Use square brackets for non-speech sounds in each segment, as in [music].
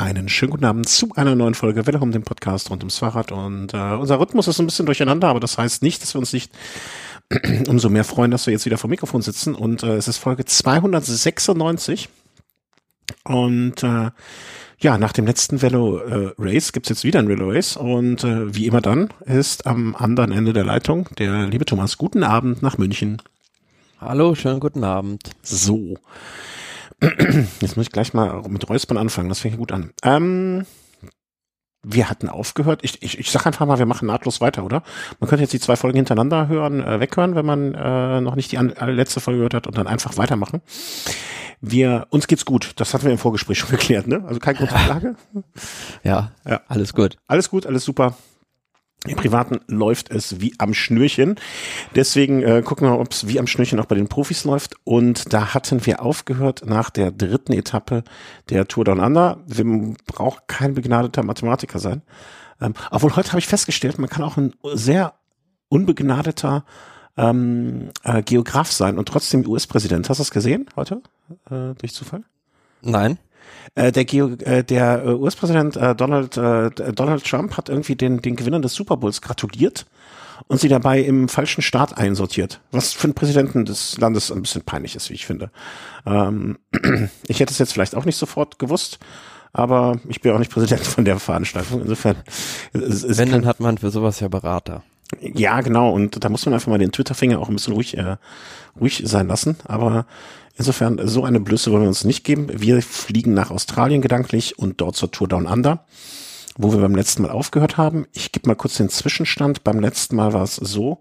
einen schönen guten Abend zu einer neuen Folge um den Podcast rund ums Fahrrad. Und äh, unser Rhythmus ist ein bisschen durcheinander, aber das heißt nicht, dass wir uns nicht [clears throat] umso mehr freuen, dass wir jetzt wieder vor Mikrofon sitzen. Und äh, es ist Folge 296. Und äh, ja, nach dem letzten Velo äh, Race gibt's jetzt wieder ein Velo Race. Und äh, wie immer dann ist am anderen Ende der Leitung der liebe Thomas. Guten Abend nach München. Hallo, schönen guten Abend. So. [clears throat] Jetzt muss ich gleich mal mit Räuspern anfangen, das fängt gut an. Ähm, wir hatten aufgehört. Ich, ich, ich sag einfach mal, wir machen nahtlos weiter, oder? Man könnte jetzt die zwei Folgen hintereinander hören, äh, weghören, wenn man äh, noch nicht die an, äh, letzte Folge gehört hat und dann einfach weitermachen. Wir, uns geht's gut. Das hatten wir im Vorgespräch schon [laughs] geklärt, ne? Also kein Grund zur Klage. Ja, ja, alles gut. Alles gut, alles super. Im Privaten läuft es wie am Schnürchen. Deswegen äh, gucken wir, ob es wie am Schnürchen auch bei den Profis läuft. Und da hatten wir aufgehört nach der dritten Etappe der Tour Down Under. Wir brauchen kein begnadeter Mathematiker sein. Ähm, obwohl heute habe ich festgestellt, man kann auch ein sehr unbegnadeter ähm, äh, Geograf sein und trotzdem US-Präsident. Hast du das gesehen heute äh, durch Zufall? Nein. Äh, der, Geo, äh, der äh, US-Präsident äh, Donald, äh, Donald Trump hat irgendwie den, den Gewinnern des Super Bowls gratuliert und sie dabei im falschen Staat einsortiert. Was für einen Präsidenten des Landes ein bisschen peinlich ist, wie ich finde. Ähm, [clears throat] ich hätte es jetzt vielleicht auch nicht sofort gewusst, aber ich bin auch nicht Präsident von der Veranstaltung. Insofern. Es, es Wenn, dann hat man für sowas ja Berater. Ja, genau. Und da muss man einfach mal den Twitter-Finger auch ein bisschen ruhig, äh, ruhig sein lassen. Aber Insofern, so eine Blöße wollen wir uns nicht geben. Wir fliegen nach Australien gedanklich und dort zur Tour Down Under, wo wir beim letzten Mal aufgehört haben. Ich gebe mal kurz den Zwischenstand. Beim letzten Mal war es so,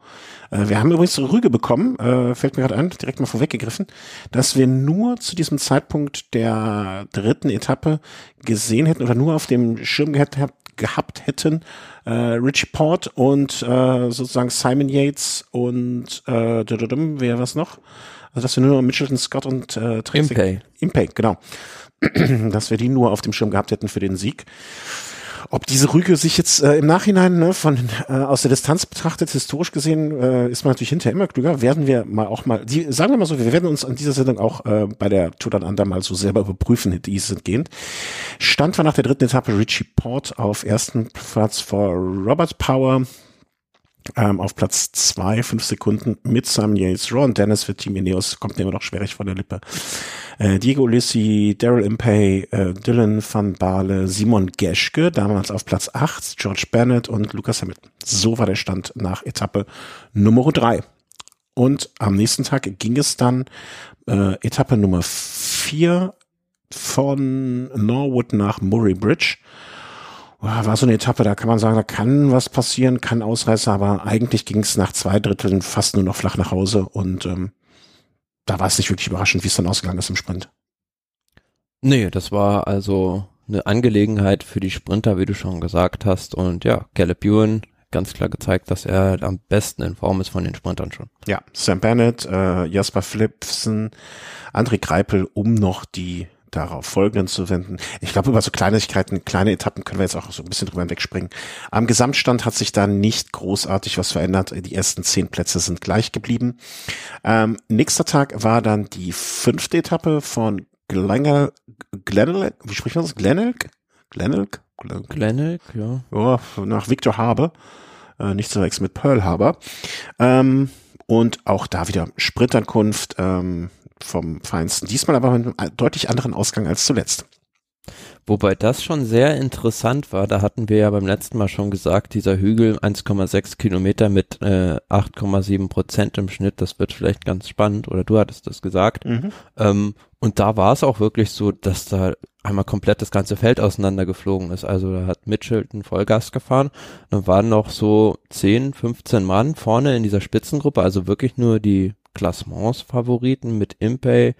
äh, wir haben übrigens Rüge bekommen, äh, fällt mir gerade ein, direkt mal vorweggegriffen, dass wir nur zu diesem Zeitpunkt der dritten Etappe gesehen hätten oder nur auf dem Schirm gehabt, gehabt hätten, äh, Richie Port und äh, sozusagen Simon Yates und äh, wer was noch? Also dass wir nur Mitchelton Scott und äh, Tracy, Impey. Impey, genau. [clears throat] dass wir die nur auf dem Schirm gehabt hätten für den Sieg. Ob diese Rüge sich jetzt äh, im Nachhinein ne, von äh, aus der Distanz betrachtet, historisch gesehen, äh, ist man natürlich hinterher immer klüger. Werden wir mal auch mal, die, sagen wir mal so, wir werden uns an dieser Sendung auch äh, bei der Tour dann Under mal so selber überprüfen, die sind gehend. Stand war nach der dritten Etappe Richie Port auf ersten Platz vor Robert Power, ähm, auf Platz zwei, fünf Sekunden mit Sam Yates. Ron Dennis für Team Ineos kommt mir immer noch schwierig von der Lippe. Äh, Diego Lissi, Daryl Impey, äh, Dylan van Baale, Simon Geschke, damals auf Platz acht, George Bennett und Lucas Hamilton. So war der Stand nach Etappe Nummer drei. Und am nächsten Tag ging es dann äh, Etappe Nummer vier von Norwood nach Murray Bridge war so eine Etappe, da kann man sagen, da kann was passieren, kann Ausreißer, aber eigentlich ging es nach zwei Dritteln fast nur noch flach nach Hause und ähm, da war es nicht wirklich überraschend, wie es dann ausgegangen ist im Sprint. Nee, das war also eine Angelegenheit für die Sprinter, wie du schon gesagt hast. Und ja, Caleb Ewan ganz klar gezeigt, dass er am besten in Form ist von den Sprintern schon. Ja, Sam Bennett, äh, Jasper Flipsen, André Greipel, um noch die darauf folgenden zu wenden. Ich glaube, über so Kleinigkeiten, kleine Etappen können wir jetzt auch so ein bisschen drüber hinwegspringen. Am Gesamtstand hat sich da nicht großartig was verändert. Die ersten zehn Plätze sind gleich geblieben. Ähm, nächster Tag war dann die fünfte Etappe von Glengel, Glenelg, wie spricht man das? Glenelg? Glenelg? Glenelg, ja. Ja, nach Victor Harbour. Äh, nicht zu wechseln mit Pearl Harbor. Ähm, und auch da wieder Sprintankunft. Ähm, vom Feinsten. Diesmal aber mit einem deutlich anderen Ausgang als zuletzt. Wobei das schon sehr interessant war, da hatten wir ja beim letzten Mal schon gesagt, dieser Hügel 1,6 Kilometer mit äh, 8,7 Prozent im Schnitt, das wird vielleicht ganz spannend, oder du hattest das gesagt. Mhm. Ähm, und da war es auch wirklich so, dass da einmal komplett das ganze Feld auseinandergeflogen ist. Also da hat Mitchelton Vollgas gefahren, dann waren noch so 10, 15 Mann vorne in dieser Spitzengruppe, also wirklich nur die Klassements-Favoriten mit Impey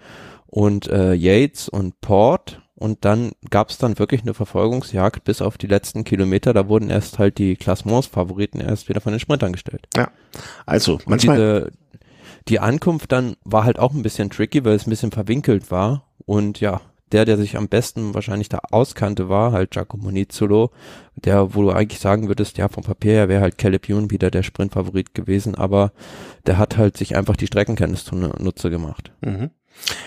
und äh, Yates und Port. Und dann gab es dann wirklich eine Verfolgungsjagd bis auf die letzten Kilometer. Da wurden erst halt die Klassements-Favoriten erst wieder von den Sprintern gestellt. Ja, also manchmal... Diese, die Ankunft dann war halt auch ein bisschen tricky, weil es ein bisschen verwinkelt war. Und ja, der, der sich am besten wahrscheinlich da auskannte, war halt Giacomo Nizzolo, der, wo du eigentlich sagen würdest, ja, vom Papier her wäre halt Caleb Ewan wieder der Sprintfavorit gewesen, aber der hat halt sich einfach die Streckenkenntnis zunutze gemacht. Mhm.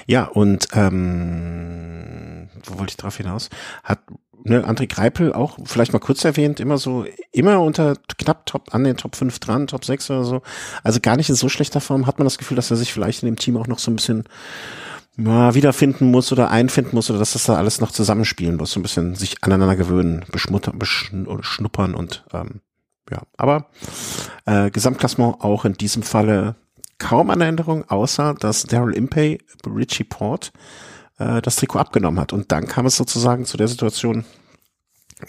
Ja, und ähm, wo wollte ich drauf hinaus? Hat ne, André Greipel auch vielleicht mal kurz erwähnt, immer so, immer unter knapp Top, an den Top 5 dran, Top 6 oder so. Also gar nicht in so schlechter Form. Hat man das Gefühl, dass er sich vielleicht in dem Team auch noch so ein bisschen mal wiederfinden muss oder einfinden muss oder dass das da alles noch zusammenspielen muss, so ein bisschen sich aneinander gewöhnen, beschmuttern, beschnuppern und ähm, ja, aber äh, Gesamtklassement auch in diesem Falle kaum eine Änderung, außer dass Daryl Impey Richie Port äh, das Trikot abgenommen hat. Und dann kam es sozusagen zu der Situation,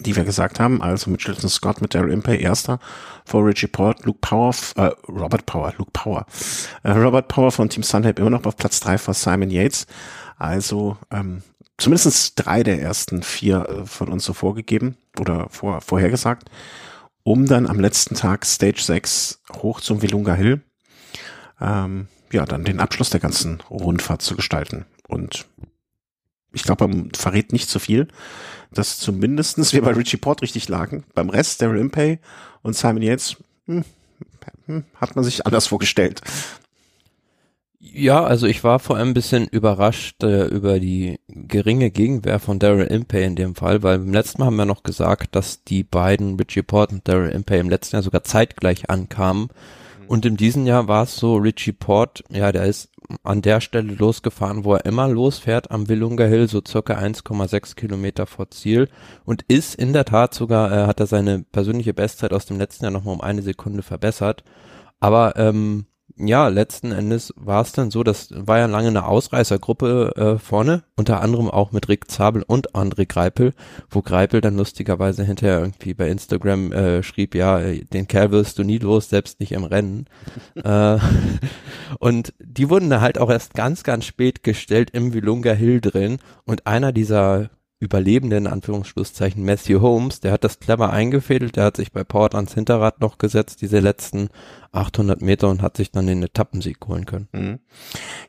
die wir gesagt haben, also mit Chilton Scott, mit Daryl Impey erster, vor Richie Port, Luke Power, äh, Robert Power, Luke Power, äh, Robert Power von Team Sunhead immer noch auf Platz drei vor Simon Yates. Also ähm, zumindest drei der ersten vier äh, von uns so vorgegeben oder vor, vorhergesagt, um dann am letzten Tag Stage 6 hoch zum Vilunga Hill, ähm, ja, dann den Abschluss der ganzen Rundfahrt zu gestalten. Und ich glaube, man verrät nicht so viel, dass zumindestens wir bei Richie Port richtig lagen. Beim Rest, Daryl Impey und Simon Yates, hm, hm, hat man sich anders vorgestellt. Ja, also ich war vor allem ein bisschen überrascht äh, über die geringe Gegenwehr von Daryl Impey in dem Fall, weil im letzten Mal haben wir noch gesagt, dass die beiden Richie Port und Daryl Impey im letzten Jahr sogar zeitgleich ankamen. Mhm. Und in diesem Jahr war es so, Richie Port, ja, der ist an der Stelle losgefahren, wo er immer losfährt, am Willunga Hill, so circa 1,6 Kilometer vor Ziel und ist in der Tat sogar, äh, hat er seine persönliche Bestzeit aus dem letzten Jahr nochmal um eine Sekunde verbessert. Aber ähm, ja, letzten Endes war es dann so, das war ja lange eine Ausreißergruppe äh, vorne, unter anderem auch mit Rick Zabel und André Greipel, wo Greipel dann lustigerweise hinterher irgendwie bei Instagram äh, schrieb, ja, äh, den Kerl wirst du nie los, selbst nicht im Rennen. [laughs] äh, und die wurden da halt auch erst ganz, ganz spät gestellt im Vilunga Hill drin und einer dieser Überlebenden, in Anführungsschlusszeichen, Matthew Holmes, der hat das clever eingefädelt, der hat sich bei Port ans Hinterrad noch gesetzt, diese letzten 800 Meter und hat sich dann den Etappensieg holen können. Mhm.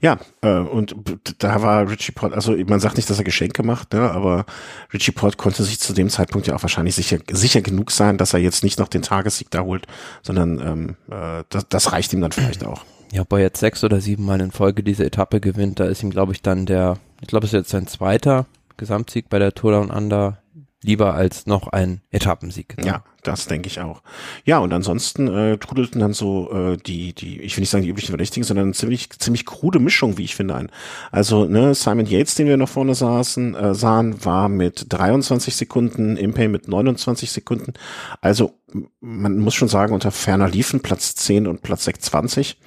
Ja, äh, und da war Richie Port, also man sagt nicht, dass er Geschenke macht, ne, aber Richie Port konnte sich zu dem Zeitpunkt ja auch wahrscheinlich sicher, sicher genug sein, dass er jetzt nicht noch den Tagessieg da holt, sondern ähm, äh, das, das reicht ihm dann vielleicht auch. Ja, ob er jetzt sechs oder sieben Mal in Folge diese Etappe gewinnt, da ist ihm, glaube ich, dann der, ich glaube, es ist jetzt sein zweiter Gesamtsieg bei der Tour Down Under lieber als noch ein Etappensieg. Ne? Ja, das denke ich auch. Ja, und ansonsten äh, trudelten dann so äh, die, die, ich will nicht sagen die üblichen Verdächtigen, sondern ziemlich, ziemlich krude Mischung, wie ich finde, ein. Also, ne, Simon Yates, den wir noch vorne saßen, äh, sahen, war mit 23 Sekunden, Impey mit 29 Sekunden. Also, man muss schon sagen, unter ferner liefen Platz 10 und Platz 620.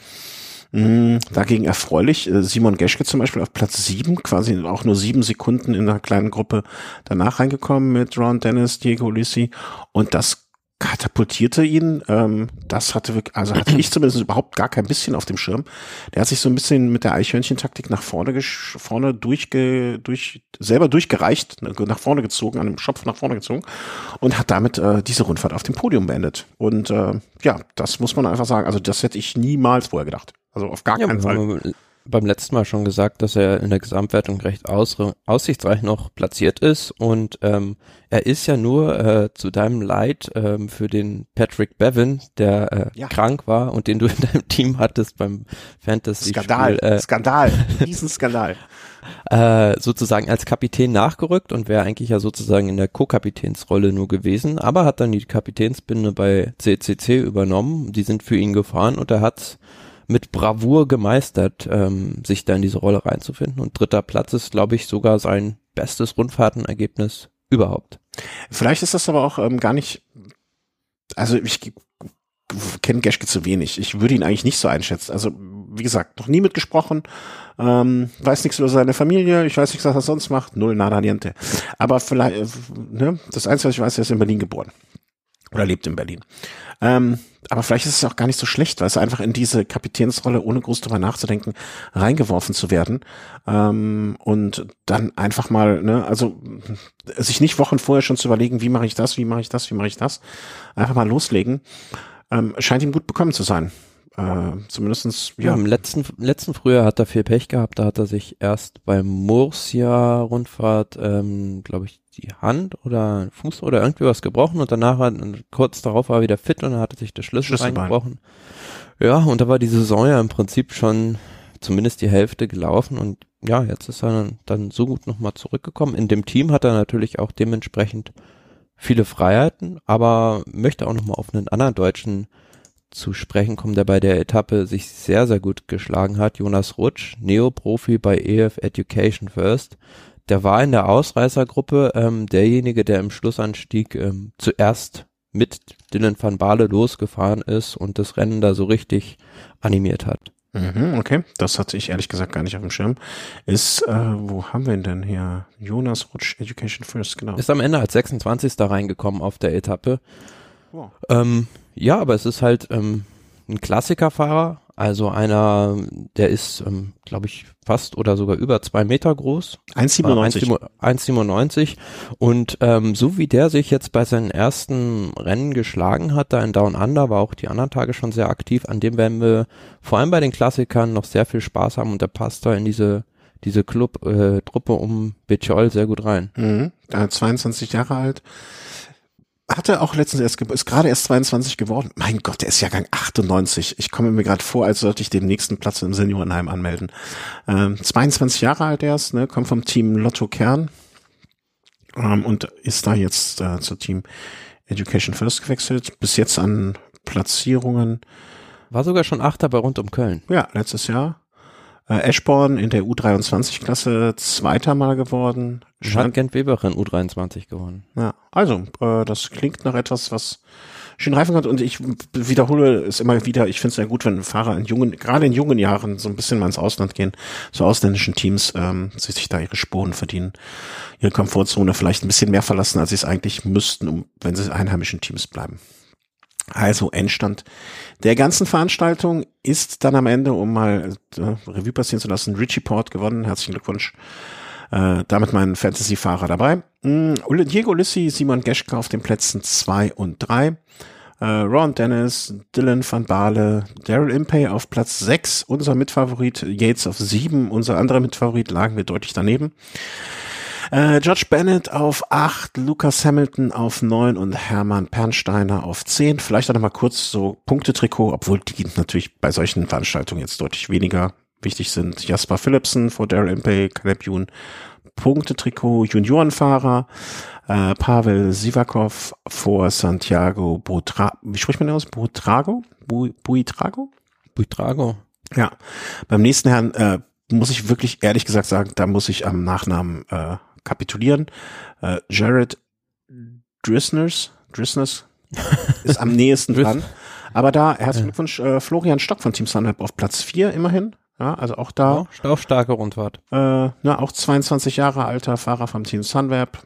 Mhm, dagegen erfreulich. Äh, Simon Geschke zum Beispiel auf Platz sieben, quasi auch nur sieben Sekunden in einer kleinen Gruppe danach reingekommen mit Ron Dennis, Diego Lissi. Und das katapultierte ihn. Ähm, das hatte wirklich, also hatte ich zumindest überhaupt gar kein bisschen auf dem Schirm. Der hat sich so ein bisschen mit der Eichhörnchen-Taktik nach vorne, vorne durchge, durch, selber durchgereicht, ne, nach vorne gezogen, an dem Schopf nach vorne gezogen und hat damit äh, diese Rundfahrt auf dem Podium beendet. Und äh, ja, das muss man einfach sagen. Also das hätte ich niemals vorher gedacht. Also auf gar ja, keinen Fall. Beim letzten Mal schon gesagt, dass er in der Gesamtwertung recht aus, aussichtsreich noch platziert ist und ähm, er ist ja nur äh, zu deinem Leid ähm, für den Patrick Bevan, der äh, ja. krank war und den du in deinem Team hattest beim Fantasy. Skandal, äh, Skandal, [laughs] Riesenskandal. äh, sozusagen als Kapitän nachgerückt und wäre eigentlich ja sozusagen in der Co-Kapitänsrolle nur gewesen, aber hat dann die Kapitänsbinde bei CCC übernommen. Die sind für ihn gefahren und er hat mit Bravour gemeistert, ähm, sich da in diese Rolle reinzufinden. Und dritter Platz ist, glaube ich, sogar sein bestes Rundfahrtenergebnis überhaupt. Vielleicht ist das aber auch ähm, gar nicht, also ich kenne Geschke zu wenig. Ich würde ihn eigentlich nicht so einschätzen. Also, wie gesagt, noch nie mitgesprochen, ähm, weiß nichts über seine Familie, ich weiß nicht, was er sonst macht, null nada niente. Aber vielleicht, äh, ne, das Einzige, was ich weiß, er ist in Berlin geboren. Oder lebt in Berlin. Ähm, aber vielleicht ist es auch gar nicht so schlecht, weil es einfach in diese Kapitänsrolle, ohne groß drüber nachzudenken, reingeworfen zu werden. Ähm, und dann einfach mal, ne, also sich nicht Wochen vorher schon zu überlegen, wie mache ich das, wie mache ich das, wie mache ich das, einfach mal loslegen, ähm, scheint ihm gut bekommen zu sein. Äh, zumindestens, ja. ja. Im letzten, letzten Frühjahr hat er viel Pech gehabt. Da hat er sich erst beim Murcia-Rundfahrt, ähm, glaube ich, die Hand oder Fuß oder irgendwie was gebrochen und danach hat, kurz darauf war er wieder fit und dann hatte sich der Schlüssel reingebrochen. Ja, und da war die Saison ja im Prinzip schon zumindest die Hälfte gelaufen und ja, jetzt ist er dann, dann so gut nochmal zurückgekommen. In dem Team hat er natürlich auch dementsprechend viele Freiheiten, aber möchte auch nochmal auf einen anderen Deutschen zu sprechen kommen, der bei der Etappe sich sehr, sehr gut geschlagen hat. Jonas Rutsch, Neoprofi bei EF Education First. Der war in der Ausreißergruppe ähm, derjenige, der im Schlussanstieg ähm, zuerst mit Dylan van Baale losgefahren ist und das Rennen da so richtig animiert hat. Mhm, okay, das hatte ich ehrlich gesagt gar nicht auf dem Schirm. Ist, äh, wo haben wir ihn denn hier? Jonas Rutsch, Education First, genau. Ist am Ende als 26. da reingekommen auf der Etappe. Wow. Ähm, ja, aber es ist halt ähm, ein Klassikerfahrer, also einer, der ist, ähm, glaube ich, fast oder sogar über zwei Meter groß. 1,97. 1,97. Und ähm, so wie der sich jetzt bei seinen ersten Rennen geschlagen hat, da in Down Under, war auch die anderen Tage schon sehr aktiv. An dem werden wir vor allem bei den Klassikern noch sehr viel Spaß haben und der passt da in diese diese Club äh, um Bechol sehr gut rein. Mhm. 22 Jahre alt hatte auch letztens erst, ist gerade erst 22 geworden. Mein Gott, der ist Jahrgang 98. Ich komme mir gerade vor, als sollte ich den nächsten Platz im Seniorenheim anmelden. Ähm, 22 Jahre alt erst, ne, kommt vom Team Lotto Kern ähm, und ist da jetzt äh, zu Team Education First gewechselt. Bis jetzt an Platzierungen. War sogar schon Achter bei rund um Köln. Ja, letztes Jahr. Äh, Eschborn in der U23-Klasse zweiter Mal geworden. Hat Gent Weberin U23 gewonnen. Ja, also, äh, das klingt nach etwas, was schön reifen kann. Und ich wiederhole es immer wieder, ich finde es sehr gut, wenn Fahrer in jungen, gerade in jungen Jahren so ein bisschen mal ins Ausland gehen, zu ausländischen Teams, ähm, sich da ihre Spuren verdienen, ihre Komfortzone vielleicht ein bisschen mehr verlassen, als sie es eigentlich müssten, um, wenn sie in einheimischen Teams bleiben. Also Endstand der ganzen Veranstaltung ist dann am Ende, um mal äh, Revue passieren zu lassen, Richie Port gewonnen. Herzlichen Glückwunsch. Äh, damit mein Fantasy-Fahrer dabei. Mm, Diego Lissi, Simon Geschke auf den Plätzen zwei und drei. Äh, Ron Dennis, Dylan van Baale, Daryl Impey auf Platz sechs. unser Mitfavorit, Yates auf sieben. unser anderer Mitfavorit lagen wir deutlich daneben. Äh, George Bennett auf 8, Lucas Hamilton auf 9 und Hermann Pernsteiner auf 10. Vielleicht auch noch mal kurz so Punktetrikot, obwohl die natürlich bei solchen Veranstaltungen jetzt deutlich weniger wichtig sind. Jasper Philipsen vor Daryl Impey, Caleb Youn, Punktetrikot Juniorenfahrer, äh, Pavel Sivakov vor Santiago Butra wie spricht man aus? Buitrago? Bu Buitrago? Buitrago. Ja. Beim nächsten Herrn äh, muss ich wirklich ehrlich gesagt sagen, da muss ich am Nachnamen äh, kapitulieren. Äh, Jared Drisners, Drisners [laughs] ist am nächsten dran. Aber da, herzlichen Glückwunsch, äh, Florian Stock von Team Sunweb auf Platz 4 immerhin. Ja, also auch da. Ja, auch starke Rundfahrt. Äh, na, auch 22 Jahre alter Fahrer vom Team Sunweb.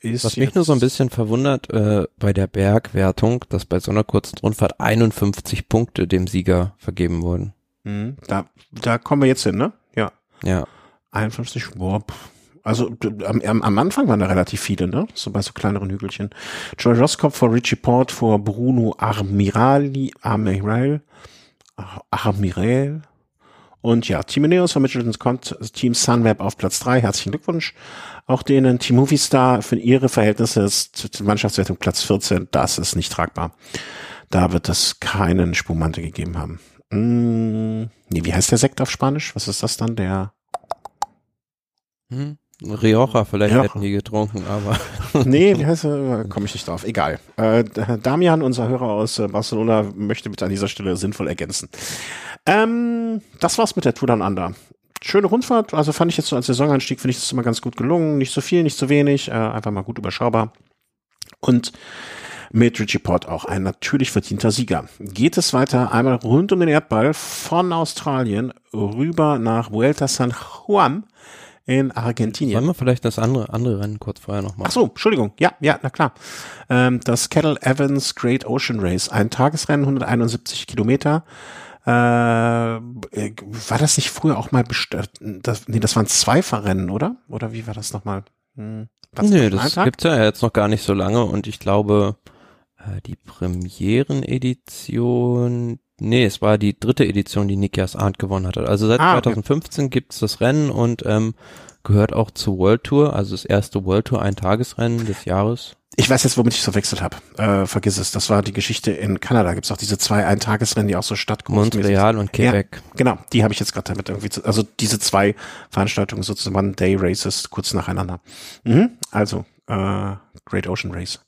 Ist Was mich nur so ein bisschen verwundert äh, bei der Bergwertung, dass bei so einer kurzen Rundfahrt 51 Punkte dem Sieger vergeben wurden. Mhm, da, da kommen wir jetzt hin, ne? Ja. Ja. 51, boah, pff also am, am Anfang waren da relativ viele, ne? So bei so kleineren Hügelchen. Joy Roskopf vor Richie Port vor Bruno Armirali, Armiral, Armiral. Und ja, Team Ineos von Mitchelton Scott, Team Sunweb auf Platz drei. Herzlichen Glückwunsch. Auch denen Team Movistar für ihre Verhältnisse ist Mannschaftswertung Platz 14. Das ist nicht tragbar. Da wird es keinen Spumante gegeben haben. Hm, nee, wie heißt der Sekt auf Spanisch? Was ist das dann? Der hm? Rioja vielleicht Rioja. hätten die getrunken, aber. [laughs] nee, wie heißt er? Komme ich nicht drauf. Egal. Äh, Damian, unser Hörer aus äh, Barcelona, möchte bitte an dieser Stelle sinnvoll ergänzen. Ähm, das war's mit der Tour Down Under. Schöne Rundfahrt, also fand ich jetzt so als Saisonanstieg, finde ich das immer ganz gut gelungen. Nicht so viel, nicht so wenig, äh, einfach mal gut überschaubar. Und mit Richie Port auch ein natürlich verdienter Sieger. Geht es weiter einmal rund um den Erdball von Australien rüber nach Vuelta San Juan in Argentinien. Wollen wir vielleicht das andere, andere Rennen kurz vorher noch machen? Ach so, Entschuldigung. Ja, ja, na klar. Ähm, das Kettle Evans Great Ocean Race, ein Tagesrennen, 171 Kilometer. Äh, war das nicht früher auch mal bestellt? Das, nee, das waren zwei Verrennen, oder? Oder wie war das nochmal? Hm, nee, das gibt's ja jetzt noch gar nicht so lange und ich glaube, äh, die Premieren-Edition, Nee, es war die dritte Edition, die Nikias Arndt gewonnen hatte. Also seit ah, 2015 okay. gibt's das Rennen und ähm, gehört auch zur World Tour, also das erste World Tour Eintagesrennen des Jahres. Ich weiß jetzt, womit ich es verwechselt habe. Äh, vergiss es. Das war die Geschichte in Kanada. Gibt es auch diese zwei Eintagesrennen, die auch so stattgefunden Montreal und Quebec. Ja, genau, die habe ich jetzt gerade damit irgendwie. Zu, also diese zwei Veranstaltungen sozusagen Day Races kurz nacheinander. Mhm. Also äh, Great Ocean Race.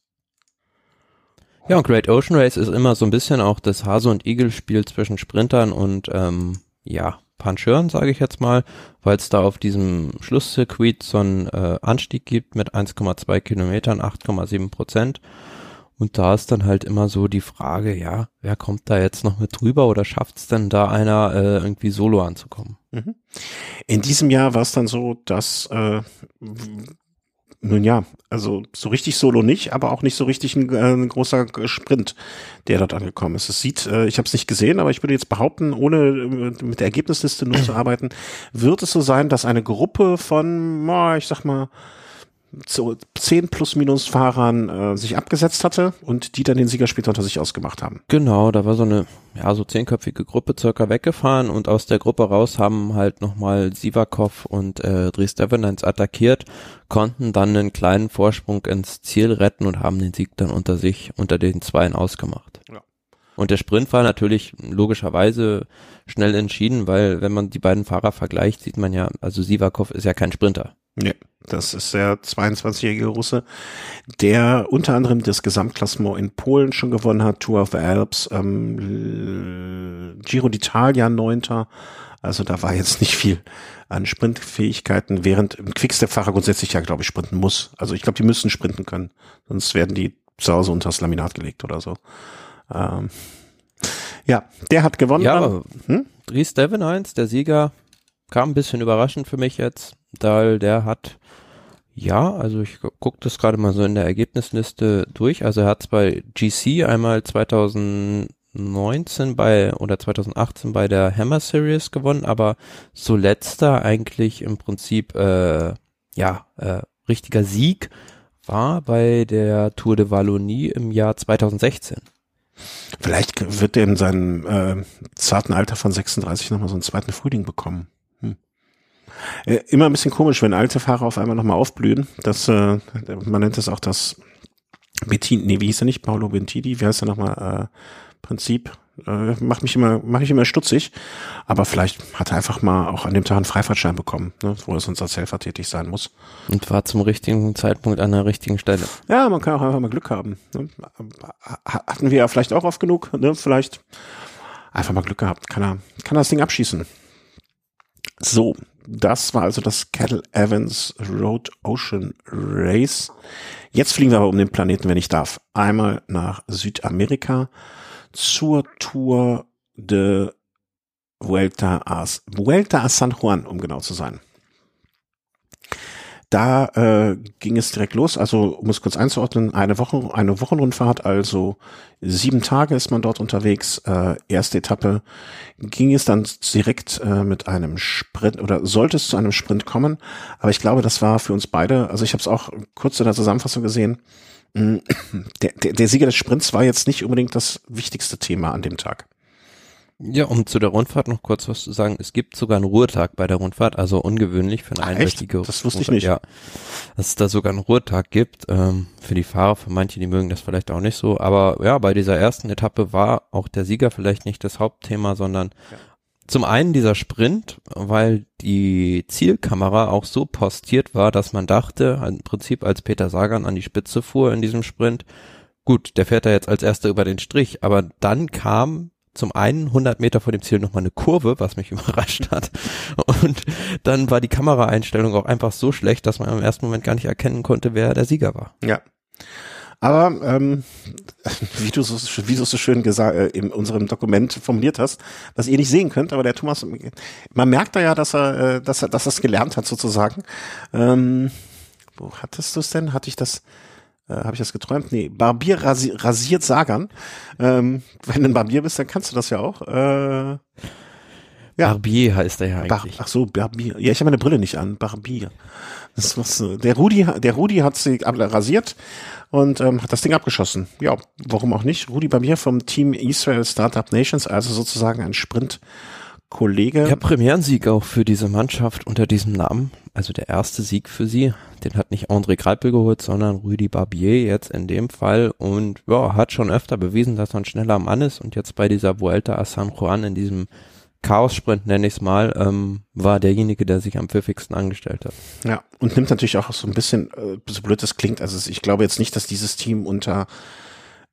Ja, und Great Ocean Race ist immer so ein bisschen auch das Hase- und Igel-Spiel zwischen Sprintern und ähm, ja, Puncheuren, sage ich jetzt mal, weil es da auf diesem Schlusscircuit so einen äh, Anstieg gibt mit 1,2 Kilometern, 8,7 Prozent. Und da ist dann halt immer so die Frage, ja, wer kommt da jetzt noch mit drüber oder schafft es denn da einer äh, irgendwie solo anzukommen? Mhm. In diesem Jahr war es dann so, dass äh, nun ja, also so richtig Solo nicht, aber auch nicht so richtig ein, äh, ein großer Sprint, der dort angekommen ist. Es sieht, äh, ich habe es nicht gesehen, aber ich würde jetzt behaupten, ohne mit der Ergebnisliste nur zu arbeiten, wird es so sein, dass eine Gruppe von, oh, ich sag mal, so zehn plus minus Fahrern äh, sich abgesetzt hatte und die dann den Siegerspiel unter sich ausgemacht haben. Genau, da war so eine ja so zehnköpfige Gruppe circa weggefahren und aus der Gruppe raus haben halt nochmal Sivakov und äh, Dries Devenants attackiert, konnten dann einen kleinen Vorsprung ins Ziel retten und haben den Sieg dann unter sich unter den Zweien ausgemacht. Ja. Und der Sprint war natürlich logischerweise schnell entschieden, weil wenn man die beiden Fahrer vergleicht, sieht man ja, also Sivakov ist ja kein Sprinter. Nee, das ist der 22-jährige Russe, der unter anderem das Gesamtklassement in Polen schon gewonnen hat, Tour of the Alps, ähm, Giro d'Italia neunter. Also da war jetzt nicht viel an Sprintfähigkeiten, während ein Quickstep-Fahrer grundsätzlich ja, glaube ich, sprinten muss. Also ich glaube, die müssen sprinten können, sonst werden die zu Hause unter das Laminat gelegt oder so. Ähm, ja, der hat gewonnen. Ja, aber hm? Dries 1, der Sieger, kam ein bisschen überraschend für mich jetzt. Dahl, der hat, ja, also ich gucke das gerade mal so in der Ergebnisliste durch. Also er hat bei GC einmal 2019 bei oder 2018 bei der Hammer Series gewonnen, aber so letzter eigentlich im Prinzip äh, ja äh, richtiger Sieg war bei der Tour de Wallonie im Jahr 2016. Vielleicht wird er in seinem äh, zarten Alter von 36 nochmal so einen zweiten Frühling bekommen. Äh, immer ein bisschen komisch, wenn alte Fahrer auf einmal nochmal aufblühen. Das, äh, man nennt es auch das Bettini, nee, wie hieß er nicht? Paolo Bentini, wie heißt er nochmal? Äh, Prinzip. Äh, macht mich immer, mache ich immer stutzig. Aber vielleicht hat er einfach mal auch an dem Tag einen Freifahrtschein bekommen, ne, wo er sonst als Helfer tätig sein muss. Und war zum richtigen Zeitpunkt an der richtigen Stelle. Ja, man kann auch einfach mal Glück haben. Ne? Hatten wir ja vielleicht auch oft genug, ne? Vielleicht einfach mal Glück gehabt. Kann er, kann er das Ding abschießen. So, das war also das Cattle Evans Road Ocean Race. Jetzt fliegen wir aber um den Planeten, wenn ich darf. Einmal nach Südamerika zur Tour de Vuelta a, Vuelta a San Juan, um genau zu sein. Da äh, ging es direkt los, also um es kurz einzuordnen, eine Woche, eine Wochenrundfahrt, also sieben Tage ist man dort unterwegs. Äh, erste Etappe ging es dann direkt äh, mit einem Sprint oder sollte es zu einem Sprint kommen, aber ich glaube, das war für uns beide, also ich habe es auch kurz in der Zusammenfassung gesehen, [clears throat] der, der, der Sieger des Sprints war jetzt nicht unbedingt das wichtigste Thema an dem Tag. Ja, um zu der Rundfahrt noch kurz was zu sagen. Es gibt sogar einen Ruhetag bei der Rundfahrt, also ungewöhnlich für eine einwöchige Das wusste ich nicht. Ja, dass es da sogar einen Ruhetag gibt. Ähm, für die Fahrer, für manche, die mögen das vielleicht auch nicht so. Aber ja, bei dieser ersten Etappe war auch der Sieger vielleicht nicht das Hauptthema, sondern ja. zum einen dieser Sprint, weil die Zielkamera auch so postiert war, dass man dachte, im Prinzip als Peter Sagan an die Spitze fuhr in diesem Sprint, gut, der fährt da jetzt als erster über den Strich, aber dann kam zum einen 100 Meter vor dem Ziel nochmal eine Kurve, was mich [laughs] überrascht hat. Und dann war die Kameraeinstellung auch einfach so schlecht, dass man im ersten Moment gar nicht erkennen konnte, wer der Sieger war. Ja. Aber ähm, [laughs] wie du so, wie du so schön gesagt äh, in unserem Dokument formuliert hast, was ihr nicht sehen könnt, aber der Thomas, man merkt da ja, dass er, äh, dass er, dass er es gelernt hat sozusagen. Ähm, wo hattest du es denn? Hatte ich das? Äh, Habe ich das geträumt? Nee, Barbier rasi rasiert Sagan. Ähm, wenn du ein Barbier bist, dann kannst du das ja auch. Äh, ja. Barbier heißt er ja eigentlich. Ach so, Barbier. Ja, ich habe meine Brille nicht an. Barbier. Das was, der Rudi, der Rudi hat sie rasiert und ähm, hat das Ding abgeschossen. Ja, warum auch nicht? Rudi Barbier vom Team Israel Startup Nations, also sozusagen ein Sprint Kollege. Ja, Premierensieg auch für diese Mannschaft unter diesem Namen. Also der erste Sieg für sie. Den hat nicht André Greipel geholt, sondern Rüdi Barbier jetzt in dem Fall. Und ja, hat schon öfter bewiesen, dass er ein schneller Mann ist. Und jetzt bei dieser Vuelta a San Juan in diesem Chaos-Sprint, nenne ich es mal, ähm, war derjenige, der sich am pfiffigsten angestellt hat. Ja, und nimmt natürlich auch so ein bisschen, äh, so blöd das klingt, also ich glaube jetzt nicht, dass dieses Team unter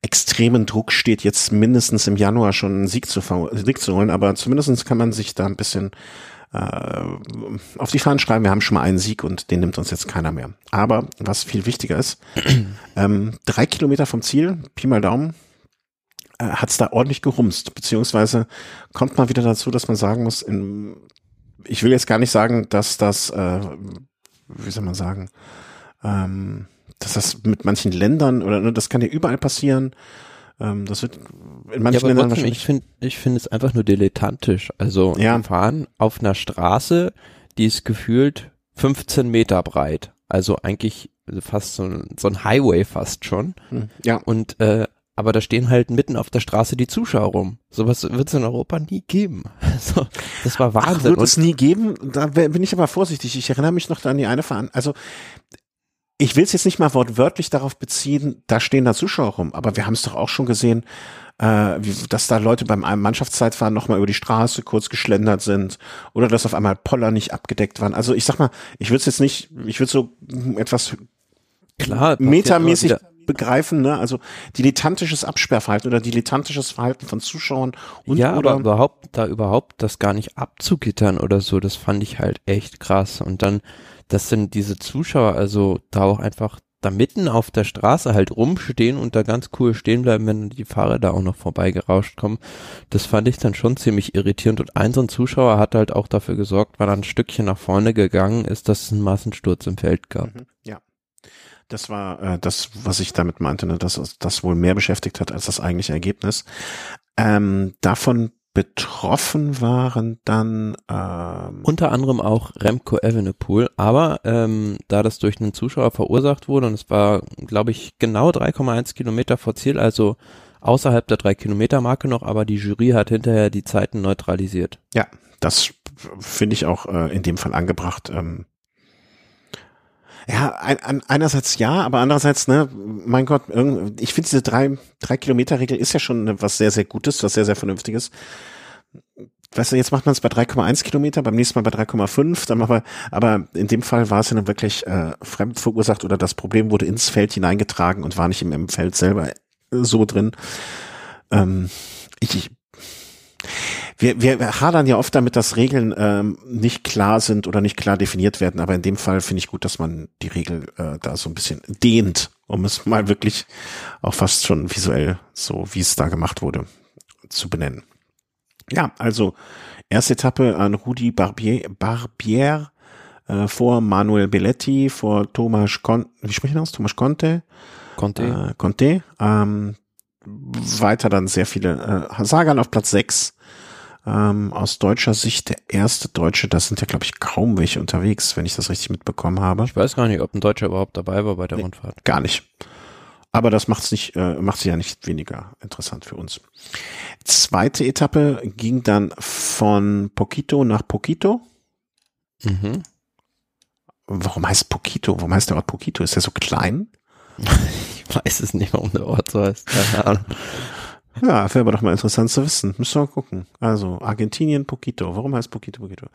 extremen Druck steht, jetzt mindestens im Januar schon einen Sieg zu, Sieg zu holen, aber zumindestens kann man sich da ein bisschen äh, auf die Fahnen schreiben, wir haben schon mal einen Sieg und den nimmt uns jetzt keiner mehr. Aber was viel wichtiger ist, [clears throat] ähm, drei Kilometer vom Ziel, Pi mal Daumen, äh, hat es da ordentlich gerumst, beziehungsweise kommt man wieder dazu, dass man sagen muss, in, ich will jetzt gar nicht sagen, dass das, äh, wie soll man sagen, ähm, dass das mit manchen Ländern oder ne, das kann ja überall passieren. Ähm, das wird in manchen ja, Ländern trotzdem, wahrscheinlich. Ich finde ich finde es einfach nur dilettantisch. Also Ja. wir fahren auf einer Straße, die ist gefühlt 15 Meter breit. Also eigentlich fast so ein, so ein Highway fast schon. Hm, Ja, Und äh, aber da stehen halt mitten auf der Straße die Zuschauer rum. Sowas wird es in Europa nie geben. [laughs] Also, das war Ach, Wahnsinn. wird es nie geben. Da bin ich aber vorsichtig. Ich erinnere mich noch an die eine Veran also ich will es jetzt nicht mal wortwörtlich darauf beziehen, da stehen da Zuschauer rum, aber wir haben es doch auch schon gesehen, äh, wie, dass da Leute beim Mannschaftszeitfahren nochmal über die Straße kurz geschlendert sind oder dass auf einmal Poller nicht abgedeckt waren. Also ich sag mal, ich würde es jetzt nicht, ich würde so etwas Klar, metamäßig begreifen, ne? Also dilettantisches Absperrverhalten oder dilettantisches Verhalten von Zuschauern und ja, oder aber überhaupt, da überhaupt das gar nicht abzugittern oder so, das fand ich halt echt krass. Und dann, dass denn diese Zuschauer also da auch einfach da mitten auf der Straße halt rumstehen und da ganz cool stehen bleiben, wenn die Fahrer da auch noch vorbeigerauscht kommen. Das fand ich dann schon ziemlich irritierend. Und ein so ein Zuschauer hat halt auch dafür gesorgt, weil er ein Stückchen nach vorne gegangen ist, dass es einen Massensturz im Feld gab. Mhm, Ja. Das war äh, das, was ich damit meinte, ne, dass das wohl mehr beschäftigt hat als das eigentliche Ergebnis. Ähm, davon betroffen waren dann ähm, Unter anderem auch Remco Evenepoel, aber ähm, da das durch einen Zuschauer verursacht wurde und es war, glaube ich, genau 3,1 Kilometer vor Ziel, also außerhalb der 3 Kilometer Marke noch, aber die Jury hat hinterher die Zeiten neutralisiert. ja, das finde ich auch äh, in dem Fall angebracht. Ähm, ja, ein, ein, einerseits ja, aber andererseits, ne, mein Gott, ich finde diese drei, drei Kilometer Regel ist ja schon was sehr, sehr Gutes, was sehr, sehr Vernünftiges. Weißt du, jetzt macht man es bei 3,1 Kilometer, beim nächsten Mal bei 3,5, dann machen wir, aber in dem Fall war es ja dann wirklich äh, fremd verursacht oder das Problem wurde ins Feld hineingetragen und war nicht im, im Feld selber so drin. Ähm, ich, ich wir, wir hadern ja oft damit, dass Regeln ähm, nicht klar sind oder nicht klar definiert werden, aber in dem Fall finde ich gut, dass man die Regel äh, da so ein bisschen dehnt, um es [laughs] mal wirklich auch fast schon visuell, so wie es da gemacht wurde, zu benennen. Ja, also erste Etappe an Rudi Barbier, Barbier äh, vor Manuel Belletti, vor Thomas Conte, wie sprechen wir aus? Thomas Conte, Conte, äh, Conte. Ähm, weiter dann sehr viele. Äh, Sagan auf Platz 6. Ähm, aus deutscher Sicht der erste Deutsche, das sind ja, glaube ich, kaum welche unterwegs, wenn ich das richtig mitbekommen habe. ich weiß gar nicht, ob ein Deutscher überhaupt dabei war bei der Nee. Rundfahrt. Gar nicht. Aber das macht's nicht, äh, macht sie ja nicht weniger interessant für uns. Zweite Etappe ging dann von Poquito nach Poquito. Mhm. Warum heißt Poquito? Warum heißt der Ort Poquito? Ist der so klein? [laughs] Ich weiß es nicht, warum der Ort so heißt. Keine Ahnung. Ja, wäre aber doch mal interessant zu wissen. Müssen wir mal gucken. Also, Argentinien, Poquito. Warum heißt Poquito Poquito?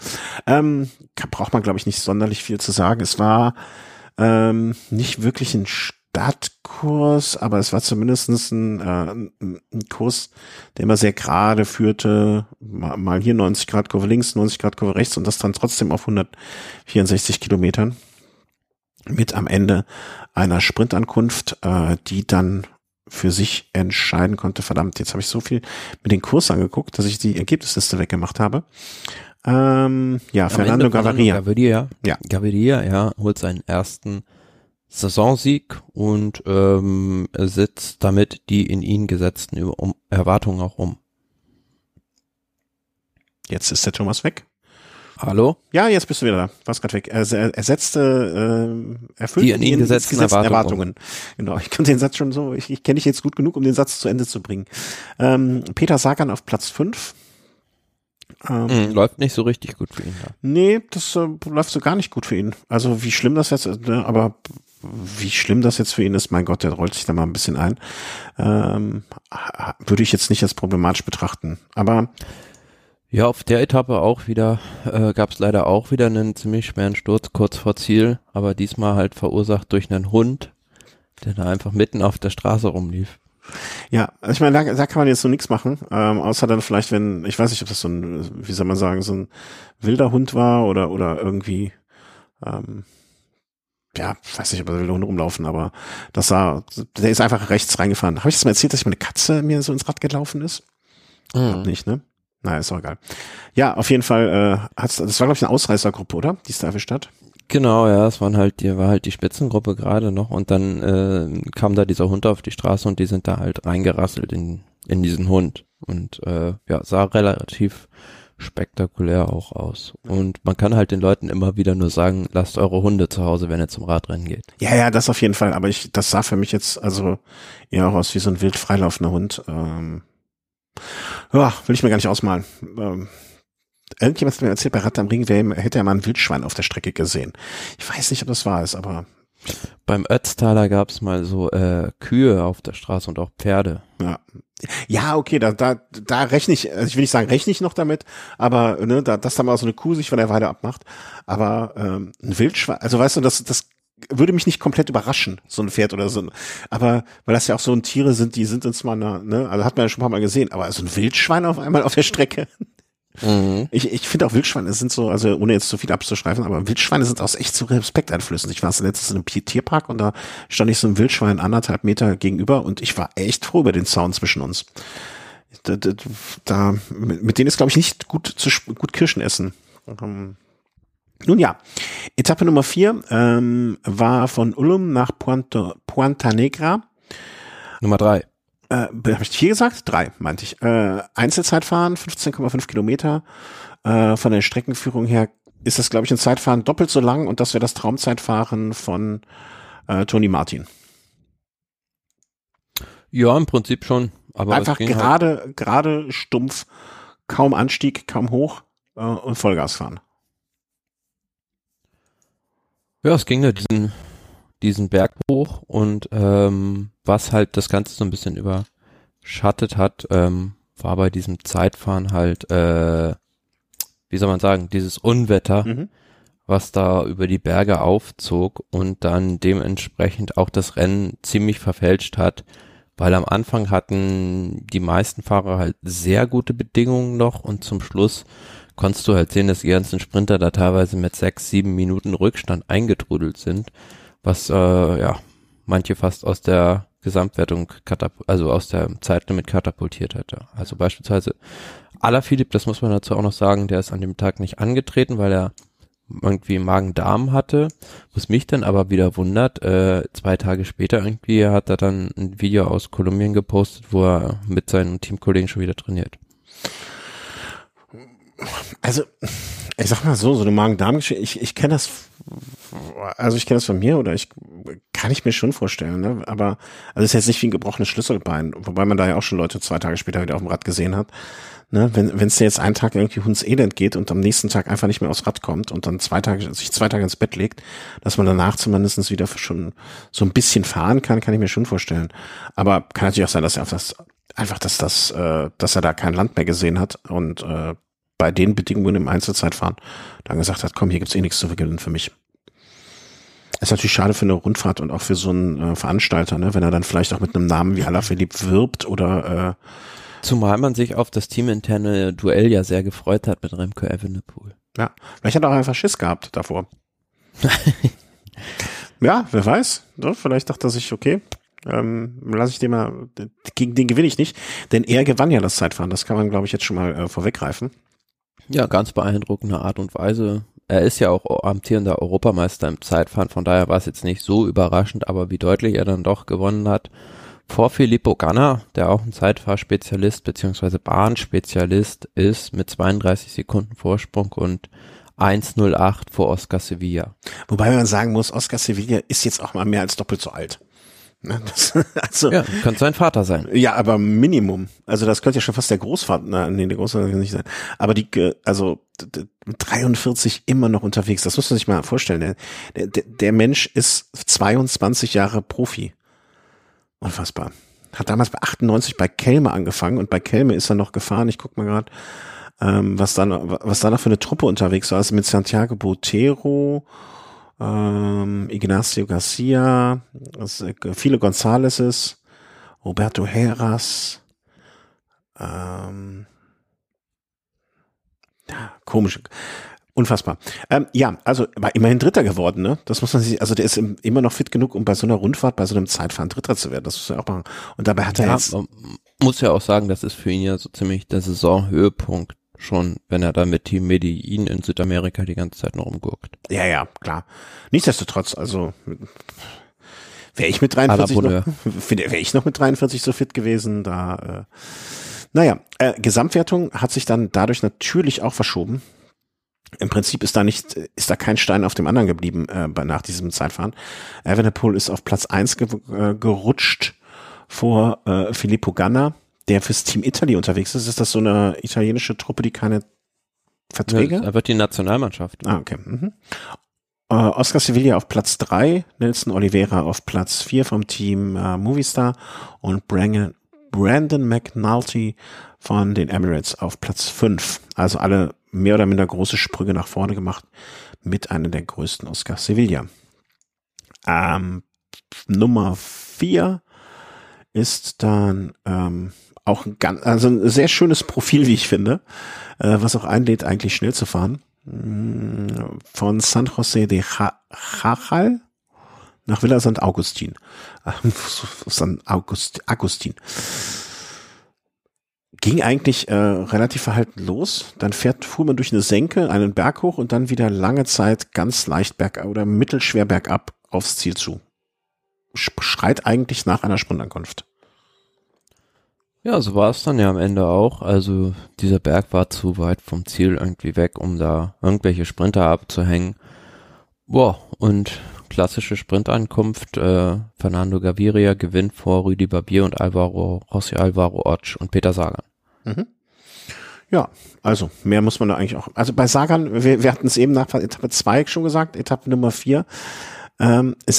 Ähm, braucht man, glaube ich, nicht sonderlich viel zu sagen. Es war ähm, nicht wirklich ein Stadtkurs, aber es war zumindest ein, äh, ein Kurs, der immer sehr gerade führte. Mal, mal hier 90 Grad Kurve links, 90 Grad Kurve rechts und das dann trotzdem auf 164 Kilometern. Mit am Ende einer Sprintankunft, äh, die dann für sich entscheiden konnte. Verdammt, jetzt habe ich so viel mit den Kurs angeguckt, dass ich die Ergebnisliste weggemacht habe. Ähm, ja, Am Fernando Ende Gaviria. Gaviria. Ja. Gaviria, ja, holt seinen ersten Saisonsieg und ähm, setzt damit die in ihn gesetzten Erwartungen auch um. Jetzt ist der Thomas weg. Hallo? Ja, jetzt bist du wieder da. Warst gerade weg. Er, er, er setzte, äh, erfüllt Die an ihn gesetzten Erwartungen. Genau, ich kann den Satz schon so, ich, ich kenne dich jetzt gut genug, um den Satz zu Ende zu bringen. Ähm, Peter Sagan auf Platz 5. Ähm, hm, läuft nicht so richtig gut für ihn. Ja. Nee, das äh, läuft so gar nicht gut für ihn. Also wie schlimm das jetzt, ne, aber wie schlimm das jetzt für ihn ist, mein Gott, der rollt sich da mal ein bisschen ein, ähm, würde ich jetzt nicht als problematisch betrachten. Aber ja, auf der Etappe auch wieder, äh, gab es leider auch wieder einen ziemlich schweren Sturz kurz vor Ziel, aber diesmal halt verursacht durch einen Hund, der da einfach mitten auf der Straße rumlief. Ja, also ich meine, da, da kann man jetzt so nichts machen, ähm, außer dann vielleicht, wenn, ich weiß nicht, ob das so ein, wie soll man sagen, so ein wilder Hund war oder oder irgendwie, ähm, ja, weiß nicht, ob er wilde Hunde rumlaufen, aber das sah, der ist einfach rechts reingefahren. Habe ich das mal erzählt, dass ich meine Katze mir so ins Rad gelaufen ist? Mhm. nicht, ne? Naja, ist auch egal. Ja, auf jeden Fall, äh, hat's, das war, glaube ich, eine Ausreißergruppe, oder? Die ist da erwischt hat. Genau, ja, es waren halt, die war halt die Spitzengruppe gerade noch und dann äh, kam da dieser Hund auf die Straße und die sind da halt reingerasselt in, in diesen Hund. Und äh, ja, sah relativ spektakulär auch aus. Und man kann halt den Leuten immer wieder nur sagen, lasst eure Hunde zu Hause, wenn ihr zum Radrennen geht. Ja, ja, das auf jeden Fall. Aber ich, das sah für mich jetzt also eher auch aus wie so ein wild freilaufender Hund. Ähm, ja, will ich mir gar nicht ausmalen. Ähm, irgendjemand hat mir erzählt, bei Rad am Ring wer, hätte er mal ein Wildschwein auf der Strecke gesehen. Ich weiß nicht, ob das wahr ist, aber. Beim Ötztaler gab es mal so äh, Kühe auf der Straße und auch Pferde. Ja. Ja, okay, da, da, da rechne ich, also ich will nicht sagen, rechne ich noch damit, aber ne, da, dass da mal so eine Kuh sich von der Weide abmacht. Aber ähm, ein Wildschwein, also weißt du, das, das würde mich nicht komplett überraschen, so ein Pferd oder so. Aber weil das ja auch so ein Tiere sind, die sind uns mal, ne, also hat man ja schon ein paar Mal gesehen, aber so ein Wildschwein auf einmal auf der Strecke. Mhm. Ich, ich finde auch Wildschweine sind so, also ohne jetzt zu viel abzuschreifen, aber Wildschweine sind auch echt so respekteinflößend. Ich war letztens in einem Tierpark und da stand ich so einem Wildschwein anderthalb Meter gegenüber und ich war echt froh über den Zaun zwischen uns. Da, da, da mit denen ist, glaube ich, nicht gut zu gut Kirschen essen. Nun ja, Etappe Nummer vier ähm, war von Ulm nach Puanto, Puanta Negra. Nummer drei. Äh, Habe ich vier gesagt? Drei, meinte ich. Äh, Einzelzeitfahren, 15,5 Kilometer. Äh, von der Streckenführung her ist das, glaube ich, ein Zeitfahren doppelt so lang und das wäre das Traumzeitfahren von äh, Tony Martin. Ja, im Prinzip schon. Aber Einfach halt gerade, halt gerade stumpf, kaum Anstieg, kaum hoch äh, und Vollgas fahren. Ja, es ging ja diesen, diesen Berg hoch und ähm, was halt das Ganze so ein bisschen überschattet hat, ähm, war bei diesem Zeitfahren halt, äh, wie soll man sagen, dieses Unwetter, mhm. was da über die Berge aufzog und dann dementsprechend auch das Rennen ziemlich verfälscht hat, weil am Anfang hatten die meisten Fahrer halt sehr gute Bedingungen noch und zum Schluss konntest du halt sehen, dass die ganzen Sprinter da teilweise mit sechs, sieben Minuten Rückstand eingetrudelt sind, was äh, ja manche fast aus der Gesamtwertung also aus der Zeitlimit katapultiert hätte. Also beispielsweise Alaphilipp, das muss man dazu auch noch sagen, der ist an dem Tag nicht angetreten, weil er irgendwie Magen-Darm hatte, was mich dann aber wieder wundert, äh, zwei Tage später irgendwie hat er dann ein Video aus Kolumbien gepostet, wo er mit seinen Teamkollegen schon wieder trainiert also ich sag mal so, so eine Magen-Darm-Geschichte, ich, ich kenne das, also ich kenne das von mir oder ich kann ich mir schon vorstellen, ne? aber also es ist jetzt nicht wie ein gebrochenes Schlüsselbein, wobei man da ja auch schon Leute zwei Tage später wieder auf dem Rad gesehen hat. Ne? Wenn es dir jetzt einen Tag irgendwie hundselend geht und am nächsten Tag einfach nicht mehr aufs Rad kommt und dann zwei Tage, sich zwei Tage ins Bett legt, dass man danach zumindest wieder schon so ein bisschen fahren kann, kann ich mir schon vorstellen. Aber kann natürlich auch sein, dass er auf das einfach, dass das, äh, dass er da kein Land mehr gesehen hat und äh, bei den Bedingungen im Einzelzeitfahren dann gesagt hat, komm, hier gibt's eh nichts zu gewinnen für mich. Ist natürlich schade für eine Rundfahrt und auch für so einen äh, Veranstalter, ne, wenn er dann vielleicht auch mit einem Namen wie Alaphilippe wirbt oder äh, Zumal man sich auf das teaminterne Duell ja sehr gefreut hat mit Remco Evenepoel. Ja, vielleicht hat er auch einfach Schiss gehabt davor. [laughs] ja, wer weiß. Ne? Vielleicht dachte er sich, okay, ähm, lasse ich den mal, gegen den gewinne ich nicht, denn er gewann ja das Zeitfahren. Das kann man, glaube ich, jetzt schon mal äh, vorweggreifen. Ja, ganz beeindruckende Art und Weise. Er ist ja auch amtierender Europameister im Zeitfahren, von daher war es jetzt nicht so überraschend, aber wie deutlich er dann doch gewonnen hat. Vor Filippo Ganna, der auch ein Zeitfahrspezialist bzw. Bahnspezialist ist, mit 32 Sekunden Vorsprung und 1,08 vor Oscar Sevilla. Wobei man sagen muss, Oscar Sevilla ist jetzt auch mal mehr als doppelt so alt. Ne, das, [laughs] also, ja, könnte sein Vater sein. Ja, aber Minimum. Also das könnte ja schon fast der Großvater, nein, nee, der Großvater kann nicht sein. Aber die, also 43 immer noch unterwegs, das muss man sich mal vorstellen. Der, der, der Mensch ist 22 Jahre Profi. Unfassbar. Hat damals bei 98 bei Kelme angefangen und bei Kelme ist er noch gefahren. Ich guck mal gerade, ähm, was dann, was da noch für eine Truppe unterwegs war. Also mit Santiago Botero, ähm, Ignacio Garcia, viele Gonzaleses, Roberto Heras, ähm, komisch. Unfassbar. Ähm, ja, also war immerhin Dritter geworden, ne? Das muss man sich, also der ist im, immer noch fit genug, um bei so einer Rundfahrt, bei so einem Zeitfahren Dritter zu werden. Das muss er auch machen. Und dabei hat er ja, jetzt. Man muss ja auch sagen, das ist für ihn ja so ziemlich der Saisonhöhepunkt schon, wenn er da mit Team Medellin in Südamerika die ganze Zeit noch rumguckt. Ja, ja, klar. Nichtsdestotrotz, also wäre ich mit 43 noch, wäre ich noch mit 43 so fit gewesen, da äh, naja, äh, Gesamtwertung hat sich dann dadurch natürlich auch verschoben. Im Prinzip ist da nicht, ist da kein Stein auf dem anderen geblieben äh, nach diesem Zeitfahren. Evenepoel ist auf Platz eins ge äh, gerutscht vor äh, Filippo Ganna, der fürs Team Italy unterwegs ist. Ist das so eine italienische Truppe, die keine Verträge? Ja, wird die Nationalmannschaft. Ah, okay. Mhm. Äh, Oscar Sevilla auf Platz drei, Nelson Oliveira auf Platz vier vom Team äh, Movistar und Brandon, Brandon McNulty von den Emirates auf Platz fünf. Also alle mehr oder minder große Sprünge nach vorne gemacht mit einer der größten Oscar Sevilla. Ähm, Nummer vier ist dann ähm, auch ein ganz, also ein sehr schönes Profil, wie ich finde, äh, was auch einlädt, eigentlich schnell zu fahren. Mm, von San José de Jajal nach Villa St. Augustin. [laughs] San August, Agustin ging eigentlich äh, relativ verhalten los. Dann fährt, fuhr man durch eine Senke, einen Berg hoch und dann wieder lange Zeit ganz leicht berg oder mittelschwer bergab aufs Ziel zu. Schreit eigentlich nach einer Sprintankunft. Ja, so war es dann ja am Ende auch. Also dieser Berg war zu weit vom Ziel irgendwie weg, um da irgendwelche Sprinter abzuhängen. Boah, und klassische Sprintankunft. Äh, Fernando Gaviria gewinnt vor Rüdi Barbier und Alvaro Rossi, Alvaro Otsch und Peter Sagan. Mhm. Ja, also mehr muss man da eigentlich auch. Also bei Sagan, wir, wir hatten es eben nach Etappe 2 schon gesagt, Etappe Nummer 4. Ähm, äh,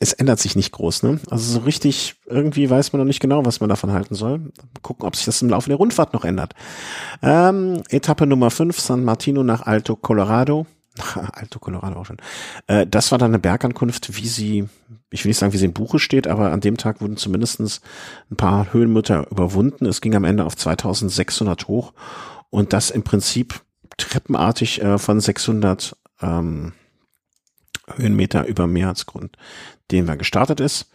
es ändert sich nicht groß, ne? Also so richtig, irgendwie weiß man noch nicht genau, was man davon halten soll. Gucken, ob sich das im Laufe der Rundfahrt noch ändert. Ähm, Etappe Nummer 5, San Martino nach Alto Colorado. Alto Colorado auch schon. Äh, das war dann eine Bergankunft, wie sie, ich will nicht sagen, wie sie im Buche steht, aber an dem Tag wurden zumindestens ein paar Höhenmeter überwunden. Es ging am Ende auf 2600 hoch und das im Prinzip treppenartig äh, von 600 ähm, Höhenmeter über Meeresgrund, den wir gestartet ist.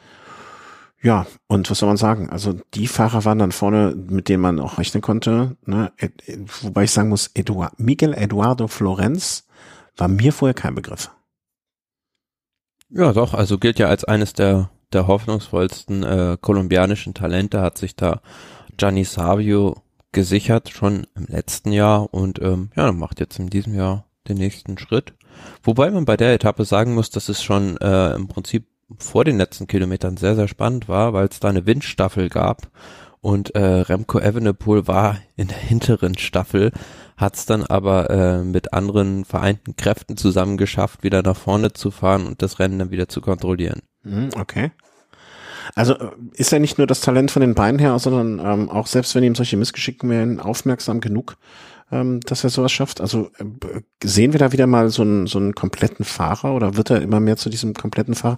Ja, und was soll man sagen? Also die Fahrer waren dann vorne, mit denen man auch rechnen konnte. Ne? Wobei ich sagen muss, Eduard, Miguel Eduardo Florenz war mir vorher kein Begriff. Ja, doch, also gilt ja als eines der, der hoffnungsvollsten äh, kolumbianischen Talente, hat sich da Gianni Savio gesichert, schon im letzten Jahr und ähm, ja, macht jetzt in diesem Jahr den nächsten Schritt. Wobei man bei der Etappe sagen muss, dass es schon äh, im Prinzip vor den letzten Kilometern sehr, sehr spannend war, weil es da eine Windstaffel gab und äh, Remco Evenepoel war in der hinteren Staffel, hat es dann aber äh, mit anderen vereinten Kräften zusammen geschafft, wieder nach vorne zu fahren und das Rennen dann wieder zu kontrollieren. Mhm, okay. Also äh, ist er nicht nur das Talent von den Beinen her, sondern ähm, auch selbst wenn ihm solche Missgeschicken wären, aufmerksam genug, ähm, dass er sowas schafft? Also äh, sehen wir da wieder mal so einen, so einen kompletten Fahrer oder wird er immer mehr zu diesem kompletten Fahrer?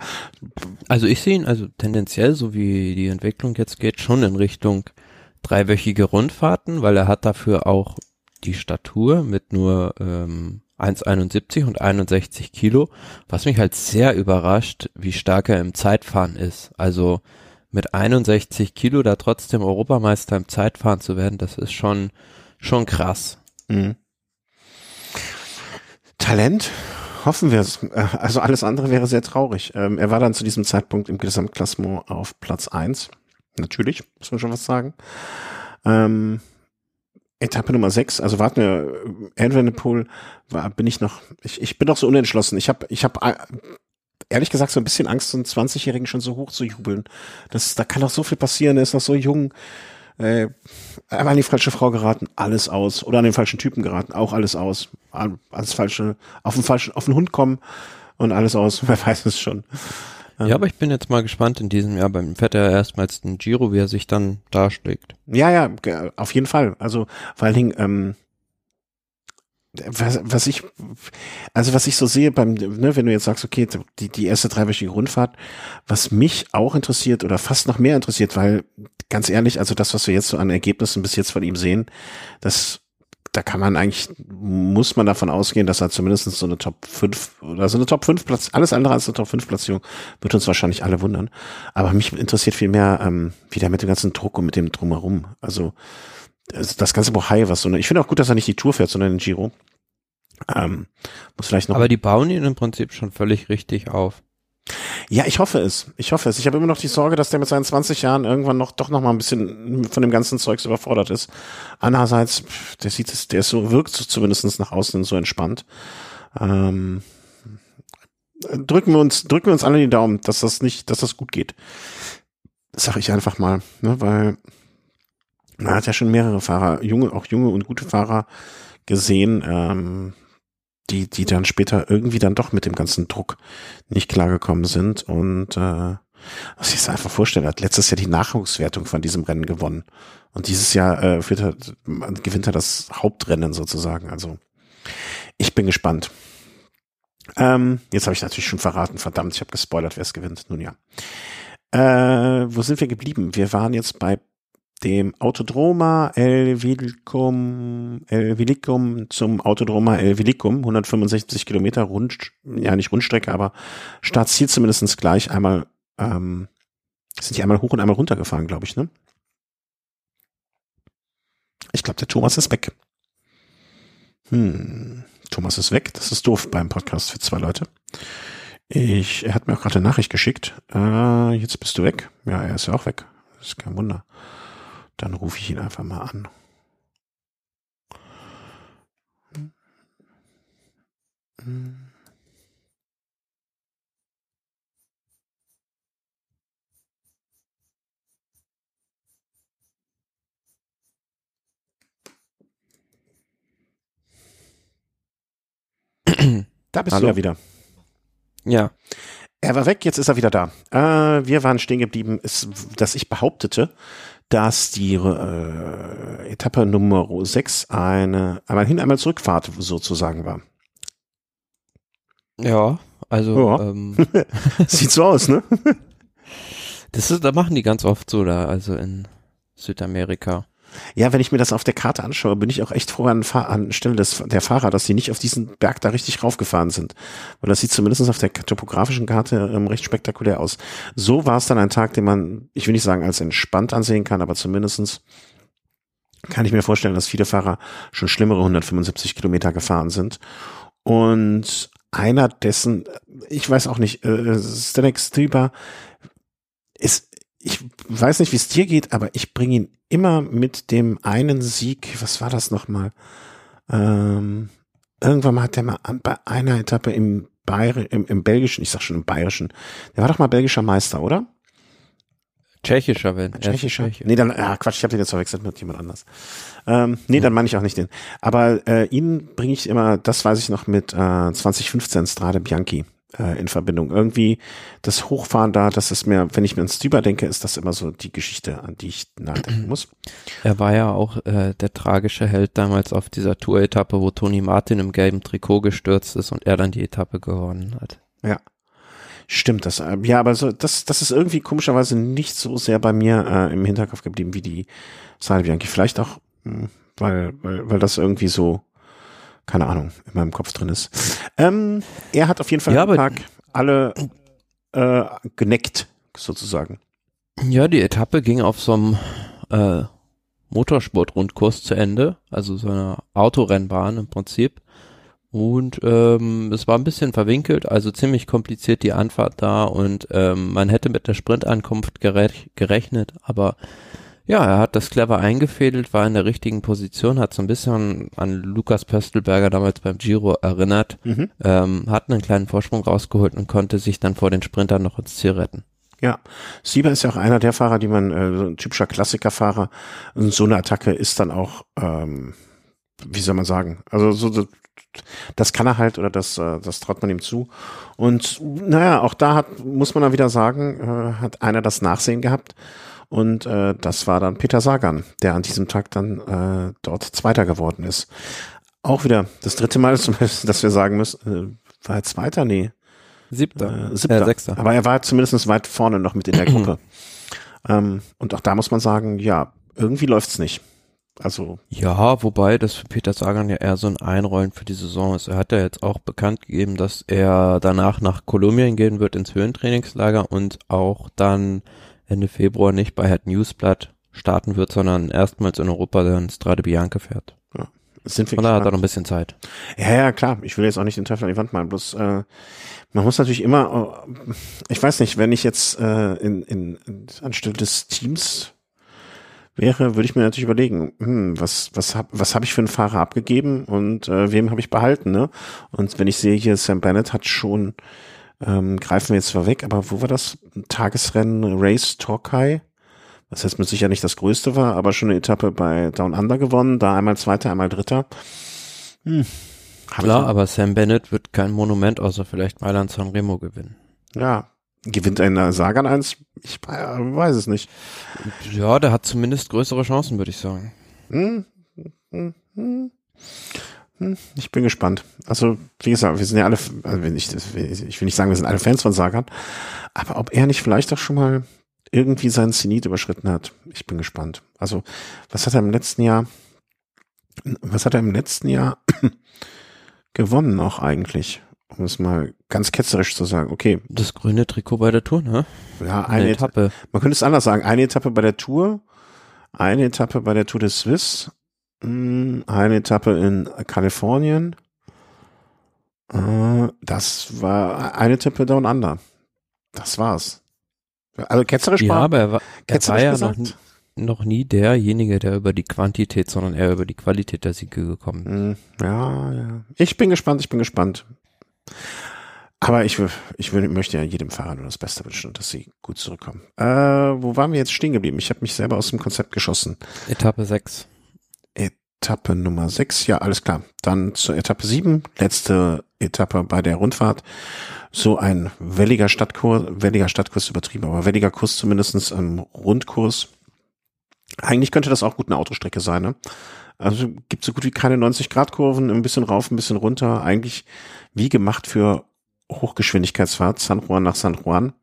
Also ich sehe ihn also tendenziell, so wie die Entwicklung jetzt geht, schon in Richtung dreiwöchige Rundfahrten, weil er hat dafür auch die Statur mit nur ähm, 1,71 und 61 Kilo, was mich halt sehr überrascht, wie stark er im Zeitfahren ist. Also mit 61 Kilo da trotzdem Europameister im Zeitfahren zu werden, das ist schon schon krass. Mhm. Talent, hoffen wir es. Äh, also alles andere wäre sehr traurig. Ähm, er war dann zu diesem Zeitpunkt im Gesamtklassement auf Platz eins. Natürlich, muss man schon was sagen. Ähm, Etappe Nummer 6, also warten wir, Evenepoel war, bin ich noch, ich, ich bin noch so unentschlossen. Ich habe ich hab ehrlich gesagt so ein bisschen Angst, so einen 20-Jährigen schon so hoch zu jubeln. Das, da kann doch so viel passieren, er ist noch so jung. Äh, einmal an die falsche Frau geraten, alles aus. Oder an den falschen Typen geraten, auch alles aus. Alles falsche, auf den falschen, auf den Hund kommen und alles aus. [laughs] Wer weiß es schon. Ja, aber ich bin jetzt mal gespannt in diesem Jahr beim fährt er erstmals den Giro, wie er sich dann darschlägt. Ja, ja, auf jeden Fall. Also vor allen Dingen, ähm, was, was ich, also was ich so sehe beim, ne, wenn du jetzt sagst, okay, die, die erste dreiwöchige Rundfahrt, was mich auch interessiert oder fast noch mehr interessiert, weil ganz ehrlich, also das, was wir jetzt so an Ergebnissen bis jetzt von ihm sehen, das, da kann man eigentlich, muss man davon ausgehen, dass er zumindest so eine Top 5 oder so eine Top 5 Platz, alles andere als eine Top 5 Platzierung, wird uns wahrscheinlich alle wundern. Aber mich interessiert viel mehr, ähm, wie der mit dem ganzen Druck und mit dem Drumherum. Also, das ganze Bohai, was so eine, ich finde auch gut, dass er nicht die Tour fährt, sondern den Giro. Ähm, muss vielleicht noch. Aber die bauen ihn im Prinzip schon völlig richtig auf. Ja, ich hoffe es. Ich hoffe es. Ich habe immer noch die Sorge, dass der mit seinen 20 Jahren irgendwann noch doch noch mal ein bisschen von dem ganzen Zeugs überfordert ist. Andererseits, der sieht es, der ist so wirkt so zumindest nach außen so entspannt. Ähm, drücken wir uns, drücken wir uns alle die Daumen, dass das nicht, dass das gut geht. Sag ich einfach mal, ne, weil man hat ja schon mehrere Fahrer, junge, auch junge und gute Fahrer gesehen, ähm, die, die dann später irgendwie dann doch mit dem ganzen Druck nicht klargekommen sind und äh, was ich es einfach vorstelle, hat letztes Jahr die Nachwuchswertung von diesem Rennen gewonnen. Und dieses Jahr äh, führt er, gewinnt er das Hauptrennen sozusagen. Also ich bin gespannt. Ähm, jetzt habe ich natürlich schon verraten, verdammt, ich habe gespoilert, wer es gewinnt. Nun ja. Äh, wo sind wir geblieben? Wir waren jetzt bei dem Autodroma El Vilicum, El Vilicum zum Autodroma El Vilicum, 165 Kilometer Rund, ja nicht Rundstrecke, aber Startziel zumindestens gleich einmal, ähm, sind die einmal hoch und einmal runter gefahren, glaube ich, ne? Ich glaube, der Thomas ist weg. Hm, Thomas ist weg. Das ist doof beim Podcast für zwei Leute. Ich, er hat mir auch gerade eine Nachricht geschickt. Äh, jetzt bist du weg. Ja, er ist ja auch weg. Das ist kein Wunder. Dann rufe ich ihn einfach mal an. Da bist Hallo. du ja wieder. Ja. Er war weg, jetzt ist er wieder da. Äh, wir waren stehen geblieben, ist, dass ich behauptete, dass die äh, Etappe Nummer 6 eine einmal hin, einmal zurückfahrt sozusagen war. Ja, also ja. Ähm, [laughs] sieht so aus, ne? das ist, da machen die ganz oft so da, also in Südamerika. Ja, wenn ich mir das auf der Karte anschaue, bin ich auch echt froh an, an Stelle des, der Fahrer, dass die nicht auf diesen Berg da richtig raufgefahren sind. Weil das sieht zumindest auf der topografischen Karte ähm, recht spektakulär aus. So war es dann ein Tag, den man, ich will nicht sagen als entspannt ansehen kann, aber zumindestens kann ich mir vorstellen, dass viele Fahrer schon schlimmere 175 Kilometer gefahren sind. Und einer dessen, ich weiß auch nicht, äh, Stanek Striba ist ich weiß nicht, wie es dir geht, aber ich bringe ihn immer mit dem einen Sieg, was war das nochmal? Ähm, irgendwann mal hat der mal bei einer Etappe im, Bayer, im, im belgischen, ich sag schon im bayerischen, der war doch mal belgischer Meister, oder? Tschechischer, wenn. Tschechischer? Nee, dann, ah, Quatsch, ich habe den jetzt verwechselt mit jemand anders. Ähm, nee, dann meine ich auch nicht den. Aber äh, ihn bringe ich immer, das weiß ich noch, mit äh, 2015 Strade Bianchi äh, in Verbindung. Irgendwie das Hochfahren da, das ist mir, wenn ich mir ans Stüber denke, ist das immer so die Geschichte, an die ich nachdenken [clears throat] muss. Er war ja auch äh, der tragische Held damals auf dieser Tour-Etappe, wo Toni Martin im gelben Trikot gestürzt ist und er dann die Etappe gewonnen hat. Ja. Stimmt das. Äh, ja, aber so, das, das ist irgendwie komischerweise nicht so sehr bei mir äh, im Hinterkopf geblieben wie die Sade Bianchi. Vielleicht auch, mh, hm, weil, weil, weil das irgendwie so keine Ahnung, in meinem Kopf drin ist. Ähm, er hat auf jeden Fall ja, am Tag alle äh, geneckt, sozusagen. Ja, die Etappe ging auf so einem äh, Motorsportrundkurs zu Ende, also so einer Autorennbahn im Prinzip. Und ähm, es war ein bisschen verwinkelt, also ziemlich kompliziert die Anfahrt da und ähm, man hätte mit der Sprintankunft gerech gerechnet, aber Ja, er hat das clever eingefädelt, war in der richtigen Position, hat so ein bisschen an Lukas Pöstelberger damals beim Giro erinnert, Mhm. ähm, hat einen kleinen Vorsprung rausgeholt und konnte sich dann vor den Sprintern noch ins Ziel retten. Ja, Sieber ist ja auch einer der Fahrer, die man, äh, so ein typischer Klassikerfahrer, und so eine Attacke ist dann auch, ähm, wie soll man sagen, also so, das kann er halt oder das, äh, das traut man ihm zu. Und naja, auch da hat, muss man dann wieder sagen, äh, hat einer das Nachsehen gehabt. Und äh, das war dann Peter Sagan, der an diesem Tag dann äh, dort Zweiter geworden ist. Auch wieder das dritte Mal, [laughs] dass wir sagen müssen, äh, war er Zweiter? Nee, Siebter. äh, siebter. Äh, Sechster. Aber er war zumindest weit vorne noch mit in der Gruppe. [clears throat] ähm, und auch da muss man sagen, ja, irgendwie läuft's nicht. Also, Ja, wobei das für Peter Sagan ja eher so ein Einrollen für die Saison ist. Er hat ja jetzt auch bekannt gegeben, dass er danach nach Kolumbien gehen wird ins Höhentrainingslager und auch dann Ende Februar nicht bei Head Newsblatt starten wird, sondern erstmals in Europa dann Strade Bianca fährt. sind wir da hat er noch ein bisschen Zeit. Ja, ja, klar. Ich will jetzt auch nicht den Teufel an die Wand malen. Bloß, äh, man muss natürlich immer, äh, ich weiß nicht, wenn ich jetzt äh, in, in, in anstelle des Teams wäre, würde ich mir natürlich überlegen, hm, was was hab, was habe ich für einen Fahrer abgegeben und äh, wem habe ich behalten, ne? Und wenn ich sehe hier Sam Bennett hat schon ähm, greifen wir jetzt zwar weg, aber wo war das Tagesrennen Race Torquay? Was jetzt mit sicher nicht das größte war, aber schon eine Etappe bei Down Under gewonnen, da einmal Zweiter, einmal Dritter. Hm. Klar, aber Sam Bennett wird kein Monument außer vielleicht Mailand Sanremo gewinnen. ja, gewinnt ein Sagan eins? Ich weiß es nicht. Ja, der hat zumindest größere Chancen, würde ich sagen. Hm, hm, hm, hm. Ich bin gespannt. Also, wie gesagt, wir sind ja alle, also ich, ich will nicht sagen, wir sind alle Fans von Sagan, aber ob er nicht vielleicht auch schon mal irgendwie seinen Zenit überschritten hat, ich bin gespannt. Also, was hat er im letzten Jahr, was hat er im letzten Jahr [clears throat] gewonnen auch eigentlich? Um es mal ganz ketzerisch zu sagen. Okay, Das grüne Trikot bei der Tour, ne? ja, Eine eine Etappe. Man könnte es anders sagen. Eine Etappe bei der Tour, eine Etappe bei der Tour de Suisse, mh, eine Etappe in Kalifornien. Äh, Das war eine Etappe Down Under. Das war's. Also ketzerisch Ja, war, aber er war, er war ja gesagt. noch, nie- noch nie derjenige, der über die Quantität, sondern eher über die Qualität der Siege gekommen ist. Mh, Ja, ja. Ich bin gespannt, ich bin gespannt. Aber ich, ich will, möchte ja jedem Fahrer nur das Beste wünschen und dass sie gut zurückkommen. Äh, wo waren wir jetzt stehen geblieben? Ich habe mich selber aus dem Konzept geschossen. Etappe 6. Etappe Nummer 6, ja, alles klar. Dann zur Etappe 7, letzte Etappe bei der Rundfahrt. So ein welliger Stadtkurs, welliger Stadtkurs übertrieben, aber welliger Kurs zumindestens im Rundkurs. Eigentlich könnte das auch gut eine Autostrecke sein, ne? Also gibt so gut wie keine 90-Grad-Kurven, ein bisschen rauf, ein bisschen runter. Eigentlich wie gemacht für Hochgeschwindigkeitsfahrt, San Juan nach San Juan.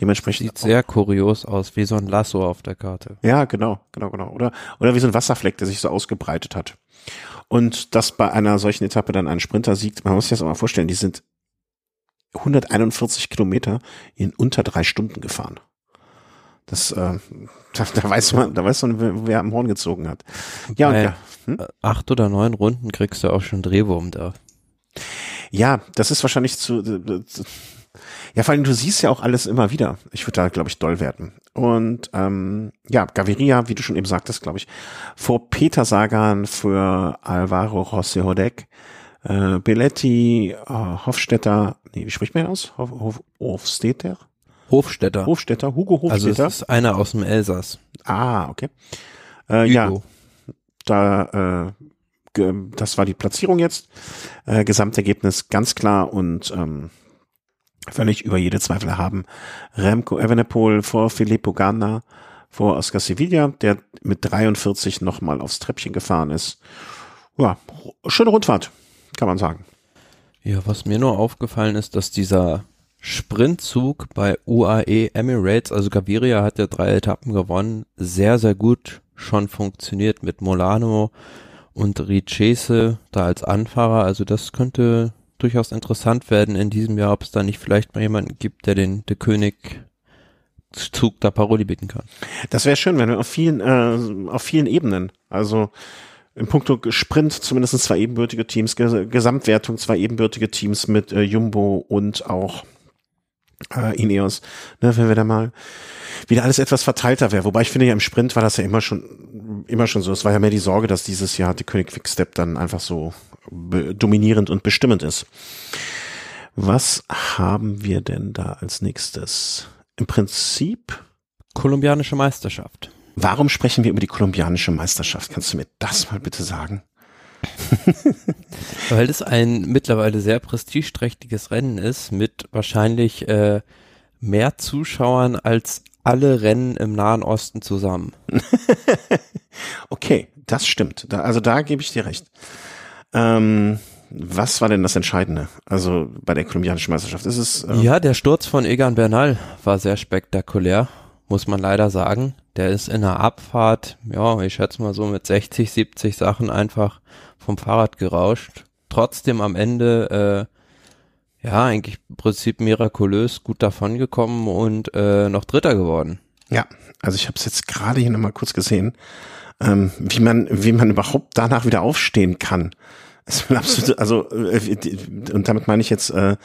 Dementsprechend Sieht sehr kurios aus, wie so ein Lasso auf der Karte. ja, genau, genau, genau. Oder, oder wie so ein Wasserfleck, der sich so ausgebreitet hat. Und dass bei einer solchen Etappe dann ein Sprinter siegt, man muss sich das auch mal vorstellen, die sind 141 Kilometer in unter drei Stunden gefahren. Das, äh, [laughs] da, da weiß man, da weiß man, wer, wer am Horn gezogen hat. Ja, und ja. Hm? acht oder neun Runden kriegst du auch schon Drehwurm da. Ja, das ist wahrscheinlich zu, zu ja, vor allem du siehst ja auch alles immer wieder. Ich würde da, glaube ich, doll werden. Und ähm, ja, Gaviria, wie du schon eben sagtest, glaube ich, vor Peter Sagan, für Alvaro José Hodek, äh, Belletti, äh, Hofstetter, nee, wie spricht man aus? Hof, Hof, Hofstetter? Hofstädter. Hofstetter, Hugo also Hofstetter. es ist einer aus dem Elsass. ah, okay. Äh, ja, Hugo. da, äh, das war die Platzierung jetzt. Äh, Gesamtergebnis ganz klar und ähm, völlig über jede Zweifel erhaben. Remco Evenepoel vor Filippo Ganna, vor Oscar Sevilla, der mit 43 nochmal aufs Treppchen gefahren ist. Ja, schöne Rundfahrt, kann man sagen. Ja, was mir nur aufgefallen ist, dass dieser Sprintzug bei UAE Emirates, also Gaviria hat ja drei Etappen gewonnen, sehr, sehr gut schon funktioniert mit Molano und Richese da als Anfahrer. Also das könnte durchaus interessant werden in diesem Jahr, ob es da nicht vielleicht mal jemanden gibt, der den der König Zug da Paroli bieten kann. Das wäre schön, wenn wir auf vielen, äh, auf vielen Ebenen, also im Punkto Sprint zumindest zwei ebenbürtige Teams, Ges Gesamtwertung zwei ebenbürtige Teams mit äh, Jumbo und auch äh, Ineos, ne, wenn wir da mal wieder alles etwas verteilter wäre. Wobei ich finde ja im Sprint war das ja immer schon immer schon so. Es war ja mehr die Sorge, dass dieses Jahr die König Quickstep dann einfach so dominierend und bestimmend ist. Was haben wir denn da als nächstes? Im Prinzip kolumbianische Meisterschaft. Warum sprechen wir über die kolumbianische Meisterschaft? Kannst du mir das mal bitte sagen? [laughs] Weil es ein mittlerweile sehr prestigeträchtiges Rennen ist mit wahrscheinlich äh, mehr Zuschauern als alle Rennen im Nahen Osten zusammen. [laughs] okay, das stimmt. Da, also da gebe ich dir recht. Ähm, was war denn das Entscheidende? Also bei der kolumbianischen Meisterschaft ist es. Ähm ja, der Sturz von Egan Bernal war sehr spektakulär, muss man leider sagen. Der ist in der Abfahrt, ja, ich schätze mal so mit 60, 70 Sachen einfach vom Fahrrad gerauscht. Trotzdem am Ende, äh, ja, eigentlich im Prinzip mirakulös gut davongekommen und äh, noch Dritter geworden. Ja, also ich habe es jetzt gerade hier nochmal kurz gesehen, ähm, wie man, wie man überhaupt danach wieder aufstehen kann. Absolut, also äh, und damit meine ich jetzt äh,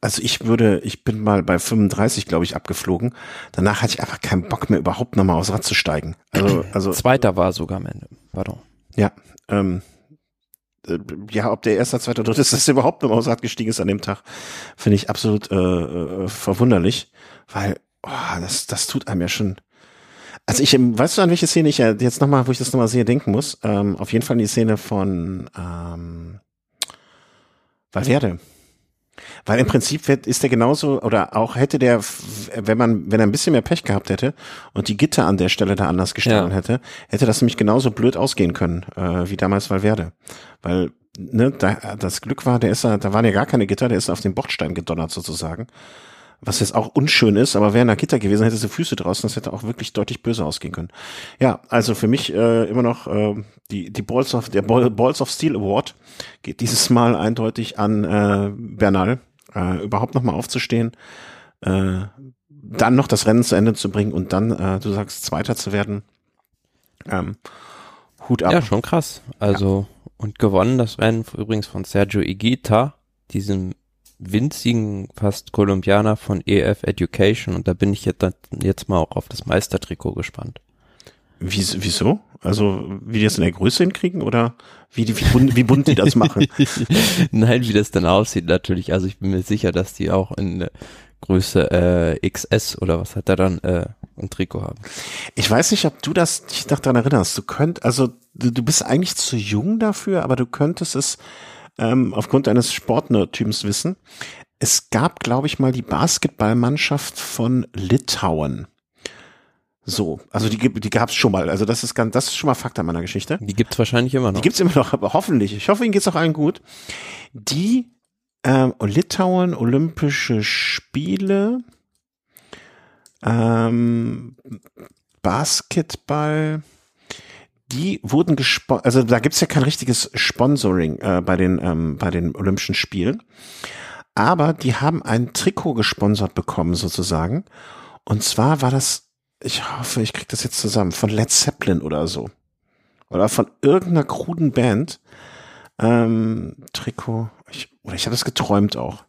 also ich würde, ich bin mal bei 35, glaube ich, abgeflogen. Danach hatte ich einfach keinen Bock mehr, überhaupt nochmal aufs Rad zu steigen. Also, [clears throat] also Zweiter war sogar am Ende. Pardon. Ja, ähm, äh, ja, ob der erste, zweite, dritte ist, dass er überhaupt nochmal aufs Rad gestiegen ist an dem Tag, finde ich absolut äh, äh, verwunderlich, weil oh, das, das tut einem ja schon. Also ich, weißt du, an welche Szene ich ja jetzt nochmal, wo ich das nochmal sehe, denken muss? Ähm, auf jeden Fall die Szene von ähm, Valverde. Weil im Prinzip ist der genauso, oder auch hätte der, wenn man, wenn er ein bisschen mehr Pech gehabt hätte und die Gitter an der Stelle da anders gestanden ja. hätte, hätte das nämlich genauso blöd ausgehen können, äh, wie damals Valverde. Weil, ne, da, das Glück war, der ist da, da waren ja gar keine Gitter, der ist auf den Bordstein gedonnert sozusagen. Was jetzt auch unschön ist, aber wäre ein Gitter gewesen, hätte sie Füße draußen, das hätte auch wirklich deutlich böse ausgehen können. Ja, also für mich äh, immer noch äh, die, die Balls of, der Balls of Steel Award geht dieses Mal eindeutig an äh, Bernal äh, überhaupt nochmal aufzustehen, äh, dann noch das Rennen zu Ende zu bringen und dann, äh, du sagst, Zweiter zu werden. Ähm, Hut ab. Ja, schon krass. Also, ja. und gewonnen das Rennen übrigens von Sergio Igita, diesem winzigen fast Kolumbianer von EF Education und da bin ich jetzt, jetzt mal auch auf das Meistertrikot gespannt. Wie, wieso? Also wie die das in der Größe hinkriegen oder wie, die, wie, bunt, wie bunt die das machen? [laughs] Nein, wie das dann aussieht natürlich. Also ich bin mir sicher, dass die auch in Größe äh, XS oder was hat er dann äh, ein Trikot haben. Ich weiß nicht, ob du das dich daran erinnerst. Du könnt, also du, du bist eigentlich zu jung dafür, aber du könntest es ähm, aufgrund deines Sportnertyps wissen. Es gab, glaube ich, mal die Basketballmannschaft von Litauen. So, also die, die gab es schon mal. Also das ist ganz, das ist schon mal Fakt an meiner Geschichte. Die gibt's wahrscheinlich immer noch. Die gibt's immer noch, aber hoffentlich. Ich hoffe, ihnen geht's auch allen gut. Die ähm, Litauen Olympische Spiele, ähm, Basketball, die wurden gesponsert, also da gibt's ja kein richtiges Sponsoring äh, bei den ähm, bei den Olympischen Spielen, aber die haben ein Trikot gesponsert bekommen sozusagen. Und zwar war das ich hoffe, ich krieg das jetzt zusammen, von Led Zeppelin oder so. Oder von irgendeiner kruden Band. Ähm, Trikot, ich, oder ich habe das geträumt auch.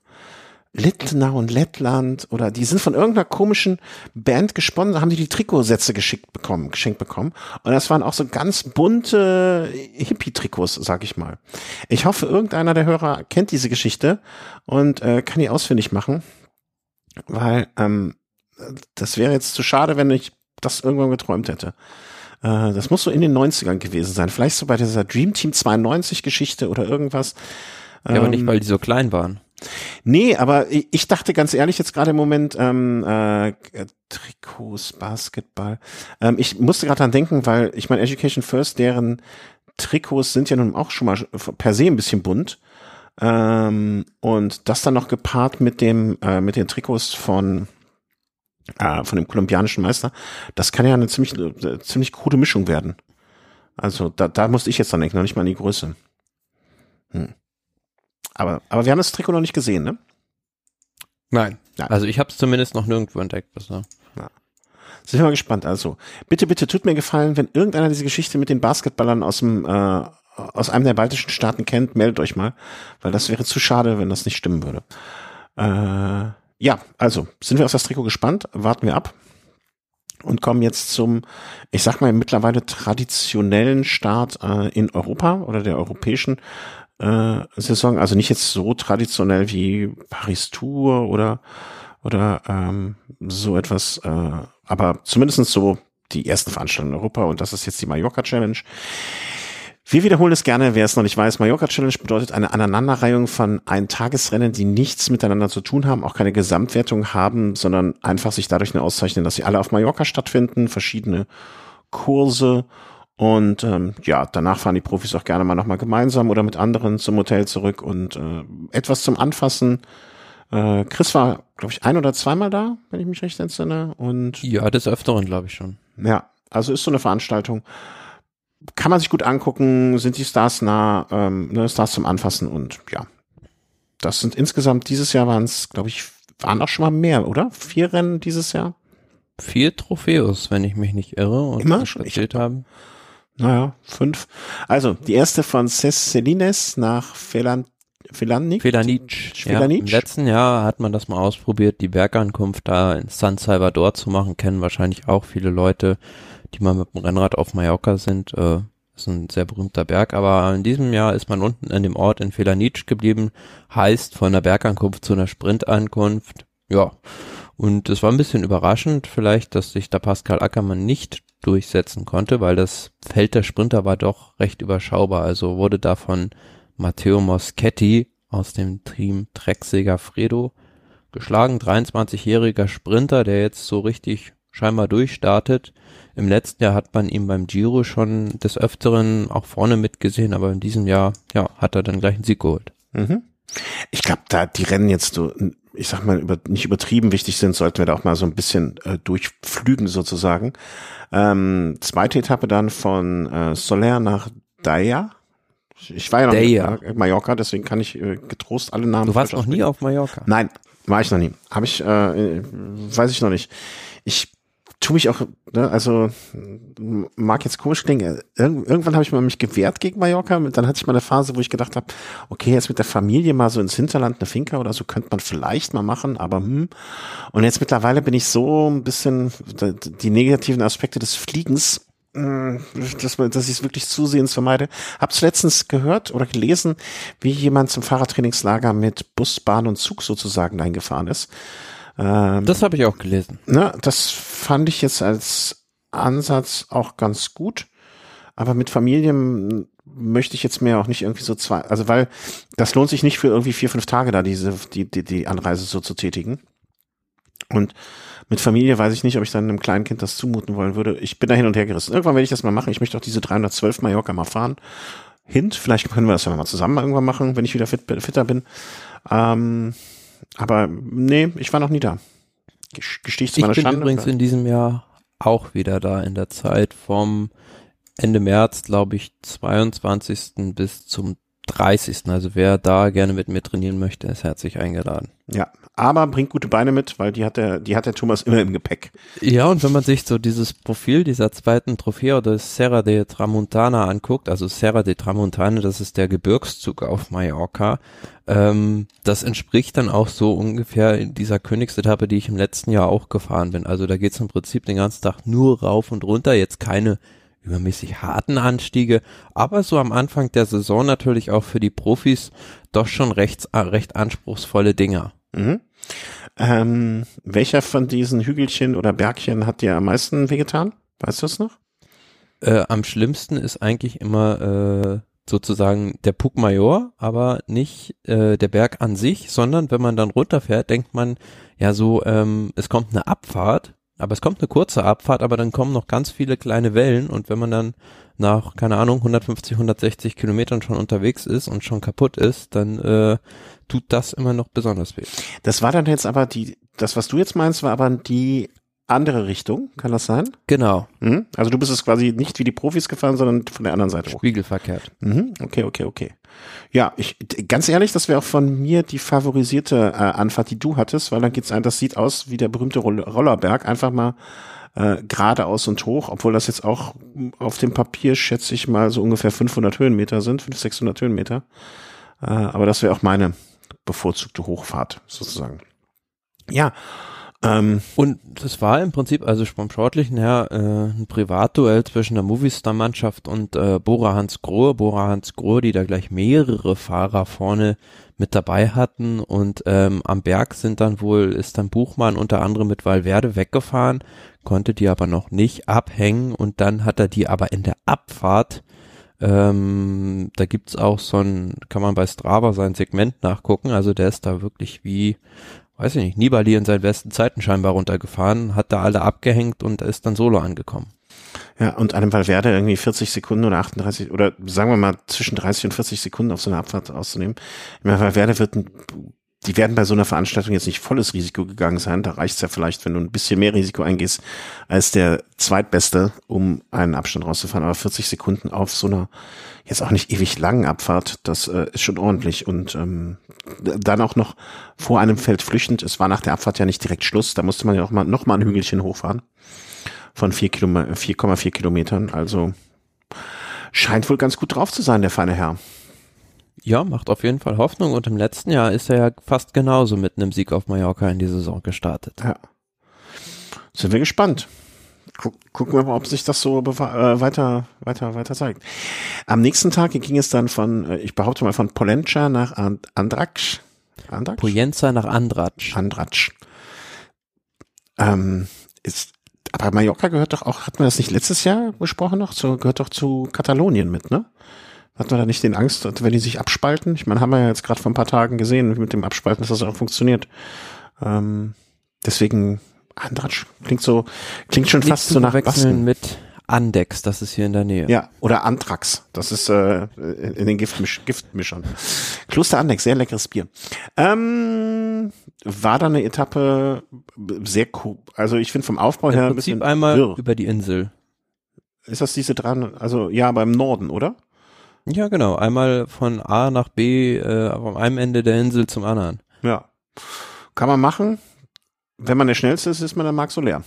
Litnau und Lettland oder die sind von irgendeiner komischen Band gesponnen, haben die die Trikotsätze geschickt bekommen, geschenkt bekommen. Und das waren auch so ganz bunte Hippie-Trikots, sag ich mal. Ich hoffe, irgendeiner der Hörer kennt diese Geschichte und äh, kann die ausfindig machen, weil ähm, das wäre jetzt zu schade, wenn ich das irgendwann geträumt hätte. Äh, das muss so in den 90ern gewesen sein. Vielleicht so bei dieser Dream Team 92 Geschichte oder irgendwas. Ja, aber nicht, ähm, weil die so klein waren. Nee, aber ich dachte ganz ehrlich jetzt gerade im Moment, ähm, äh, Trikots, Basketball. Ähm, ich musste gerade dran denken, weil ich meine, Education First, deren Trikots sind ja nun auch schon mal per se ein bisschen bunt. Ähm, und das dann noch gepaart mit dem, äh, mit den Trikots von äh, von dem kolumbianischen Meister, das kann ja eine ziemlich, äh, ziemlich krude Mischung werden. Also da, da musste ich jetzt dann denken, noch nicht mal an die Größe. Hm. Aber, aber wir haben das Trikot noch nicht gesehen, ne? Nein. Ja. Also ich habe es zumindest noch nirgendwo entdeckt bisher. Ja. Sind wir mal gespannt. Also bitte, bitte tut mir gefallen, wenn irgendeiner diese Geschichte mit den Basketballern aus dem äh, aus einem der baltischen Staaten kennt, meldet euch mal, weil das wäre zu schade, wenn das nicht stimmen würde. Äh, ja, also sind wir auf das Trikot gespannt, warten wir ab und kommen jetzt zum, ich sag mal, mittlerweile traditionellen Start äh, in Europa oder der europäischen äh, Saison. Also nicht jetzt so traditionell wie Paris Tour oder oder ähm, so etwas, äh, aber zumindestens so die ersten Veranstaltungen in Europa und das ist jetzt die Mallorca Challenge. Wir wiederholen es gerne, wer es noch nicht weiß. Mallorca Challenge bedeutet eine Aneinanderreihung von Eintagesrennen, die nichts miteinander zu tun haben, auch keine Gesamtwertung haben, sondern einfach sich dadurch nur auszeichnen, dass sie alle auf Mallorca stattfinden, verschiedene Kurse und ähm, ja, danach fahren die Profis auch gerne mal nochmal gemeinsam oder mit anderen zum Hotel zurück und äh, etwas zum Anfassen. Äh, Chris war, glaube ich, ein oder zweimal da, wenn ich mich recht entsinne. Und ja, des Öfteren, glaube ich schon. Ja, also ist so eine Veranstaltung kann man sich gut angucken, sind die Stars nah, ähm, ne, Stars zum Anfassen und ja. Das sind insgesamt dieses Jahr waren es, glaube ich, waren auch schon mal mehr, oder? Vier Rennen dieses Jahr? Vier Trophäos, wenn ich mich nicht irre und Immer erzählt haben. Naja, fünf. Also, die erste von Celines nach Felan Felanic. Felanic. Felanic. Ja, Im letzten Jahr hat man das mal ausprobiert, die Bergankunft da in San Salvador zu machen, kennen wahrscheinlich auch viele Leute die mal mit dem Rennrad auf Mallorca sind. Äh, ist ein sehr berühmter Berg, aber in diesem Jahr ist man unten in dem Ort in Felanitsch geblieben, heißt von der Bergankunft zu einer Sprintankunft. Ja, und es war ein bisschen überraschend vielleicht, dass sich da Pascal Ackermann nicht durchsetzen konnte, weil das Feld der Sprinter war doch recht überschaubar. Also wurde da von Matteo Moschetti aus dem Team Trecksäger Fredo geschlagen, 23-jähriger Sprinter, der jetzt so richtig scheinbar durchstartet. Im letzten Jahr hat man ihn beim Giro schon des Öfteren auch vorne mitgesehen, aber in diesem Jahr, ja, hat er dann gleich einen Sieg geholt. Mhm. Ich glaube, da die Rennen jetzt so, ich sag mal, über, nicht übertrieben wichtig sind, sollten wir da auch mal so ein bisschen äh, durchflügen sozusagen. Ähm, zweite Etappe dann von äh, Soler nach Daya. Ich war ja noch Daya. in Mallorca, deswegen kann ich äh, getrost alle Namen. Du warst noch nie auf Mallorca? Nein, war ich noch nie. Habe ich, äh, weiß ich noch nicht. Ich tue mich auch, ne, also mag jetzt komisch klingen, Ir irgendwann habe ich mal mich gewehrt gegen Mallorca, dann hatte ich mal eine Phase, wo ich gedacht habe, okay, jetzt mit der Familie mal so ins Hinterland eine Finca oder so könnte man vielleicht mal machen, aber hm. Und jetzt mittlerweile bin ich so ein bisschen die negativen Aspekte des Fliegens hm, dass, dass ich es wirklich zusehends vermeide. Hab's letztens gehört oder gelesen, wie jemand zum Fahrradtrainingslager mit Bus, Bahn und Zug sozusagen eingefahren ist. Ähm, das habe ich auch gelesen. Ne, das fand ich jetzt als Ansatz auch ganz gut. Aber mit Familien möchte ich jetzt mir auch nicht irgendwie so zwei, also weil das lohnt sich nicht für irgendwie vier, fünf Tage da diese, die, die, die Anreise so zu tätigen. Und mit Familie weiß ich nicht, ob ich dann einem kleinen Kind das zumuten wollen würde. Ich bin da hin und her gerissen. Irgendwann werde ich das mal machen. Ich möchte auch diese 312 Mallorca mal fahren. Hint, vielleicht können wir das ja mal zusammen irgendwann machen, wenn ich wieder fit, fitter bin. Ähm, aber nee, ich war noch nie da. Gestehe ich zu meiner Ich bin Schande, übrigens in diesem Jahr auch wieder da in der Zeit vom Ende März, glaube ich, 22. bis zum 30. Also wer da gerne mit mir trainieren möchte, ist herzlich eingeladen. Ja, aber bringt gute Beine mit, weil die hat der, die hat der Thomas immer im Gepäck. Ja, und wenn man sich so dieses Profil dieser zweiten Trophäe oder Serra de Tramontana anguckt, also Serra de Tramontana, das ist der Gebirgszug auf Mallorca, ähm, das entspricht dann auch so ungefähr dieser Königsetappe, die ich im letzten Jahr auch gefahren bin. Also da geht's im Prinzip den ganzen Tag nur rauf und runter, jetzt keine übermäßig harten Anstiege, aber so am Anfang der Saison natürlich auch für die Profis doch schon recht, äh, recht anspruchsvolle Dinger. Mhm. Ähm, welcher von diesen Hügelchen oder Bergchen hat dir am meisten wehgetan? Weißt du es noch? Äh, am schlimmsten ist eigentlich immer äh, sozusagen der Puck Major, aber nicht äh, der Berg an sich, sondern wenn man dann runterfährt, denkt man, ja so, ähm, es kommt eine Abfahrt aber es kommt eine kurze Abfahrt, aber dann kommen noch ganz viele kleine Wellen und wenn man dann nach, keine Ahnung, 150, 160 Kilometern schon unterwegs ist und schon kaputt ist, dann äh, tut das immer noch besonders weh. Das war dann jetzt aber die, das, was du jetzt meinst, war aber die andere Richtung, kann das sein? Genau. Mhm. Also du bist es quasi nicht wie die Profis gefahren, sondern von der anderen Seite hoch. Spiegelverkehrt. Mhm. Okay, okay, okay. Ja, ich ganz ehrlich, das wäre auch von mir die favorisierte äh, Anfahrt, die du hattest, weil dann geht's ein, das sieht aus wie der berühmte Rollerberg, einfach mal äh, geradeaus und hoch, obwohl das jetzt auch auf dem Papier schätze ich mal so ungefähr 500 Höhenmeter sind, 500, 600 Höhenmeter. Äh, aber das wäre auch meine bevorzugte Hochfahrt sozusagen. Ja. Ähm, Und das war im Prinzip, also vom Sportlichen her, äh, ein Privatduell zwischen der Movistar-Mannschaft und äh, Bora Hans Grohe. Bora Hans Grohe, die da gleich mehrere Fahrer vorne mit dabei hatten. Und ähm, am Berg sind dann wohl, ist dann Buchmann unter anderem mit Valverde weggefahren, konnte die aber noch nicht abhängen. Und dann hat er die aber in der Abfahrt ähm, da gibt's auch so ein, kann man bei Strava sein Segment nachgucken. Also der ist da wirklich wie, weiß ich nicht, Nibali in seinen besten Zeiten scheinbar runtergefahren, hat da alle abgehängt und ist dann solo angekommen. Ja, und einem Valverde irgendwie 40 Sekunden oder 38 oder sagen wir mal zwischen 30 und 40 Sekunden auf so eine Abfahrt auszunehmen. Ich meine, Valverde wird ein die werden bei so einer Veranstaltung jetzt nicht volles Risiko gegangen sein. Da reicht es ja vielleicht, wenn du ein bisschen mehr Risiko eingehst als der Zweitbeste, um einen Abstand rauszufahren. Aber 40 Sekunden auf so einer jetzt auch nicht ewig langen Abfahrt, das äh, ist schon ordentlich. Und ähm, dann auch noch vor einem Feld flüchtend. Es war nach der Abfahrt ja nicht direkt Schluss. Da musste man ja auch mal noch mal ein Hügelchen hochfahren von 4,4 Kilometern. Also scheint wohl ganz gut drauf zu sein, der feine Herr. Ja, macht auf jeden Fall Hoffnung und im letzten Jahr ist er ja fast genauso mit einem Sieg auf Mallorca in die Saison gestartet. Ja. Sind wir gespannt. Guck, gucken wir mal, ob sich das so äh, weiter, weiter, weiter zeigt. Am nächsten Tag ging es dann von, äh, ich behaupte mal, von Polenca nach And Andratsch. Andratsch? Poyenza nach Andratsch. Andratsch. Ähm, ist, aber Mallorca gehört doch auch, hatten wir das nicht letztes Jahr besprochen noch? So, gehört doch zu Katalonien mit, ne? Hat man da nicht den Angst, wenn die sich abspalten? Ich meine, haben wir ja jetzt gerade vor ein paar Tagen gesehen, mit dem Abspalten, dass das auch funktioniert. Ähm, deswegen, Andratsch klingt so, klingt schon Nicht fast so nach Basten. mit Andex, das ist hier in der Nähe. Ja, oder Antrax, das ist äh, in den Giftmisch Giftmischern. Kloster Andex, sehr leckeres Bier. Ähm, war da eine Etappe sehr cool, also ich finde vom Aufbau Im her ein bisschen einmal wirr. über die Insel. Ist das diese dran, also ja, beim Norden, oder? Ja, genau. Einmal von A nach B, äh, am einem Ende der Insel zum anderen. Ja. Kann man machen. Wenn man der Schnellste ist, ist man dann Marc Soler.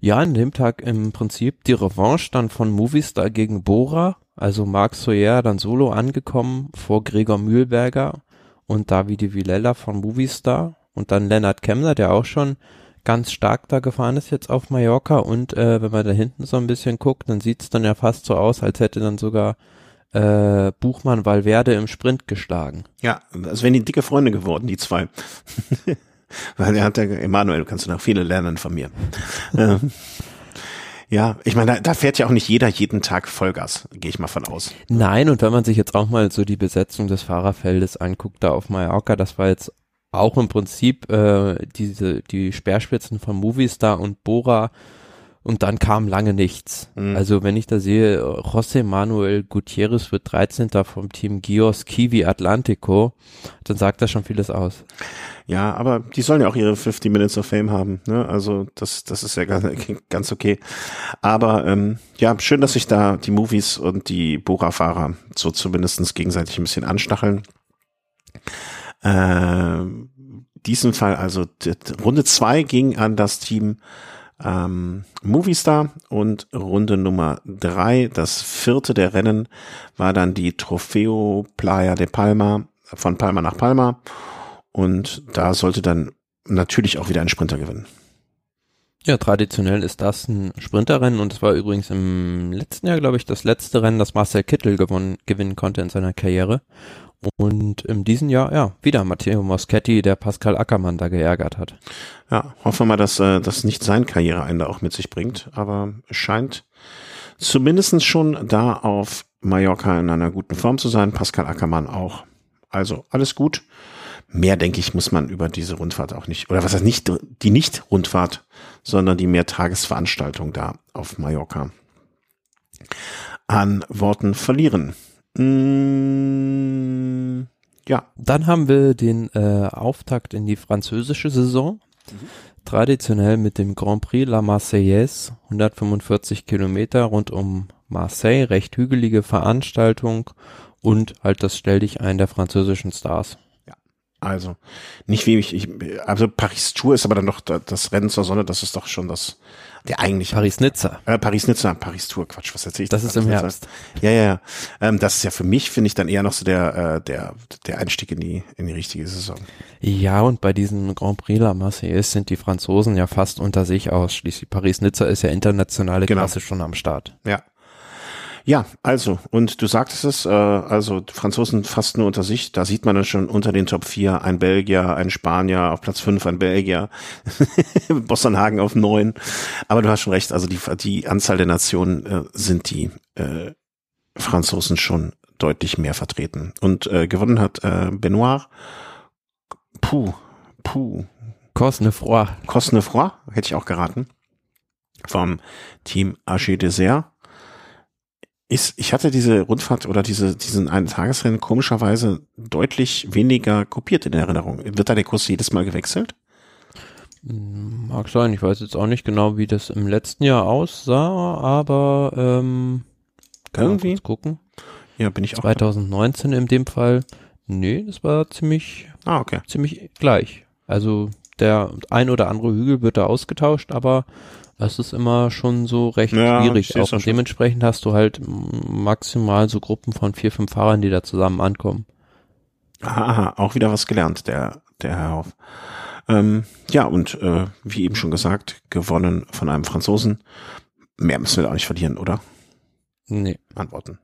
Ja, an dem Tag im Prinzip die Revanche dann von Movistar gegen Bora. Also Marc Soler dann solo angekommen vor Gregor Mühlberger und Davide Villela von Movistar. Und dann Lennart Kemmler, der auch schon ganz stark da gefahren ist jetzt auf Mallorca und äh, wenn man da hinten so ein bisschen guckt, dann sieht es dann ja fast so aus, als hätte dann sogar äh, Buchmann Valverde im Sprint geschlagen. Ja, als wären die dicke Freunde geworden, die zwei. [laughs] Weil er hat ja, Emanuel, kannst du noch viele lernen von mir. [laughs] ähm, ja, ich meine, da, da fährt ja auch nicht jeder jeden Tag Vollgas, gehe ich mal von aus. Nein, und wenn man sich jetzt auch mal so die Besetzung des Fahrerfeldes anguckt, da auf Mallorca, das war jetzt auch im Prinzip äh, diese die Speerspitzen von Movistar und Bora und dann kam lange nichts. Mhm. Also wenn ich da sehe, José Manuel Gutierrez wird 13. vom Team Gios Kiwi Atlantico, dann sagt das schon vieles aus. Ja, aber die sollen ja auch ihre 50 Minutes of Fame haben. Ne? Also das, das ist ja ganz, [laughs] ganz okay. Aber ähm, ja, schön, dass sich da die Movies und die Bora-Fahrer so zumindestens gegenseitig ein bisschen anstacheln. Äh, diesen Fall, also Runde zwei ging an das Team ähm, Movistar und Runde Nummer drei, das vierte der Rennen, war dann die Trofeo Playa de Palma von Palma nach Palma und da sollte dann natürlich auch wieder ein Sprinter gewinnen. Ja, traditionell ist das ein Sprinterrennen und es war übrigens im letzten Jahr, glaube ich, das letzte Rennen, das Marcel Kittel gewonnen, gewinnen konnte in seiner Karriere. Und in diesem Jahr, ja, wieder Matteo Moschetti, der Pascal Ackermann da geärgert hat. Ja, hoffen wir mal, dass äh, das nicht sein Karriereende auch mit sich bringt. Aber es scheint zumindest schon da auf Mallorca in einer guten Form zu sein. Pascal Ackermann auch. Also alles gut. Mehr, denke ich, muss man über diese Rundfahrt auch nicht, oder was heißt nicht, die Nicht-Rundfahrt, sondern die Mehrtagesveranstaltung da auf Mallorca an Worten verlieren. Mm, ja. Dann haben wir den äh, Auftakt in die französische Saison. Mhm. Traditionell mit dem Grand Prix La Marseillaise, 145 Kilometer rund um Marseille, recht hügelige Veranstaltung und halt das Stell dich ein der französischen Stars. Ja. Also nicht wie ich, ich also Paris Tour ist aber dann doch das Rennen zur Sonne, das ist doch schon das der eigentliche Paris-Nizza. Äh, Paris-Nizza, Paris-Tour, Quatsch, was erzähl ich? Das ist im Herbst. Ja, ja, ja. Ähm, das ist ja für mich, finde ich, dann eher noch so der, äh, der, der Einstieg in die, in die richtige Saison. Ja, und bei diesem Grand Prix La Marseillaise sind die Franzosen ja fast unter sich ausschließlich. Paris-Nizza ist ja internationale genau. Klasse schon am Start. Ja, ja, also, und du sagtest es, äh, also Franzosen fast nur unter sich, da sieht man dann schon unter den Top 4 ein Belgier, ein Spanier, auf Platz 5 ein Belgier, [laughs] Bossernhagen auf 9. Aber du hast schon recht, also die, die Anzahl der Nationen äh, sind die äh, Franzosen schon deutlich mehr vertreten. Und äh, gewonnen hat äh, Benoit, puh, puh. Cosnefroy. Cosnefroy, hätte ich auch geraten. Vom Team AG Dessert ist, ich hatte diese Rundfahrt oder diese, diesen einen Tagesrennen komischerweise deutlich weniger kopiert in Erinnerung. Wird da der Kurs jedes Mal gewechselt? Mag sein, ich weiß jetzt auch nicht genau, wie das im letzten Jahr aussah, aber ähm, kann irgendwie gucken. Ja, bin ich auch. 2019 in dem Fall. Nee, das war ziemlich, ah, okay. ziemlich gleich. Also der ein oder andere Hügel wird da ausgetauscht, aber das ist immer schon so recht ja, schwierig. Auch und dementsprechend hast du halt maximal so Gruppen von vier, fünf Fahrern, die da zusammen ankommen. Aha, auch wieder was gelernt, der, der Herr Hoff. Ähm, ja, und äh, wie eben schon gesagt, gewonnen von einem Franzosen. Mehr müssen wir da auch nicht verlieren, oder? Nee. Antworten.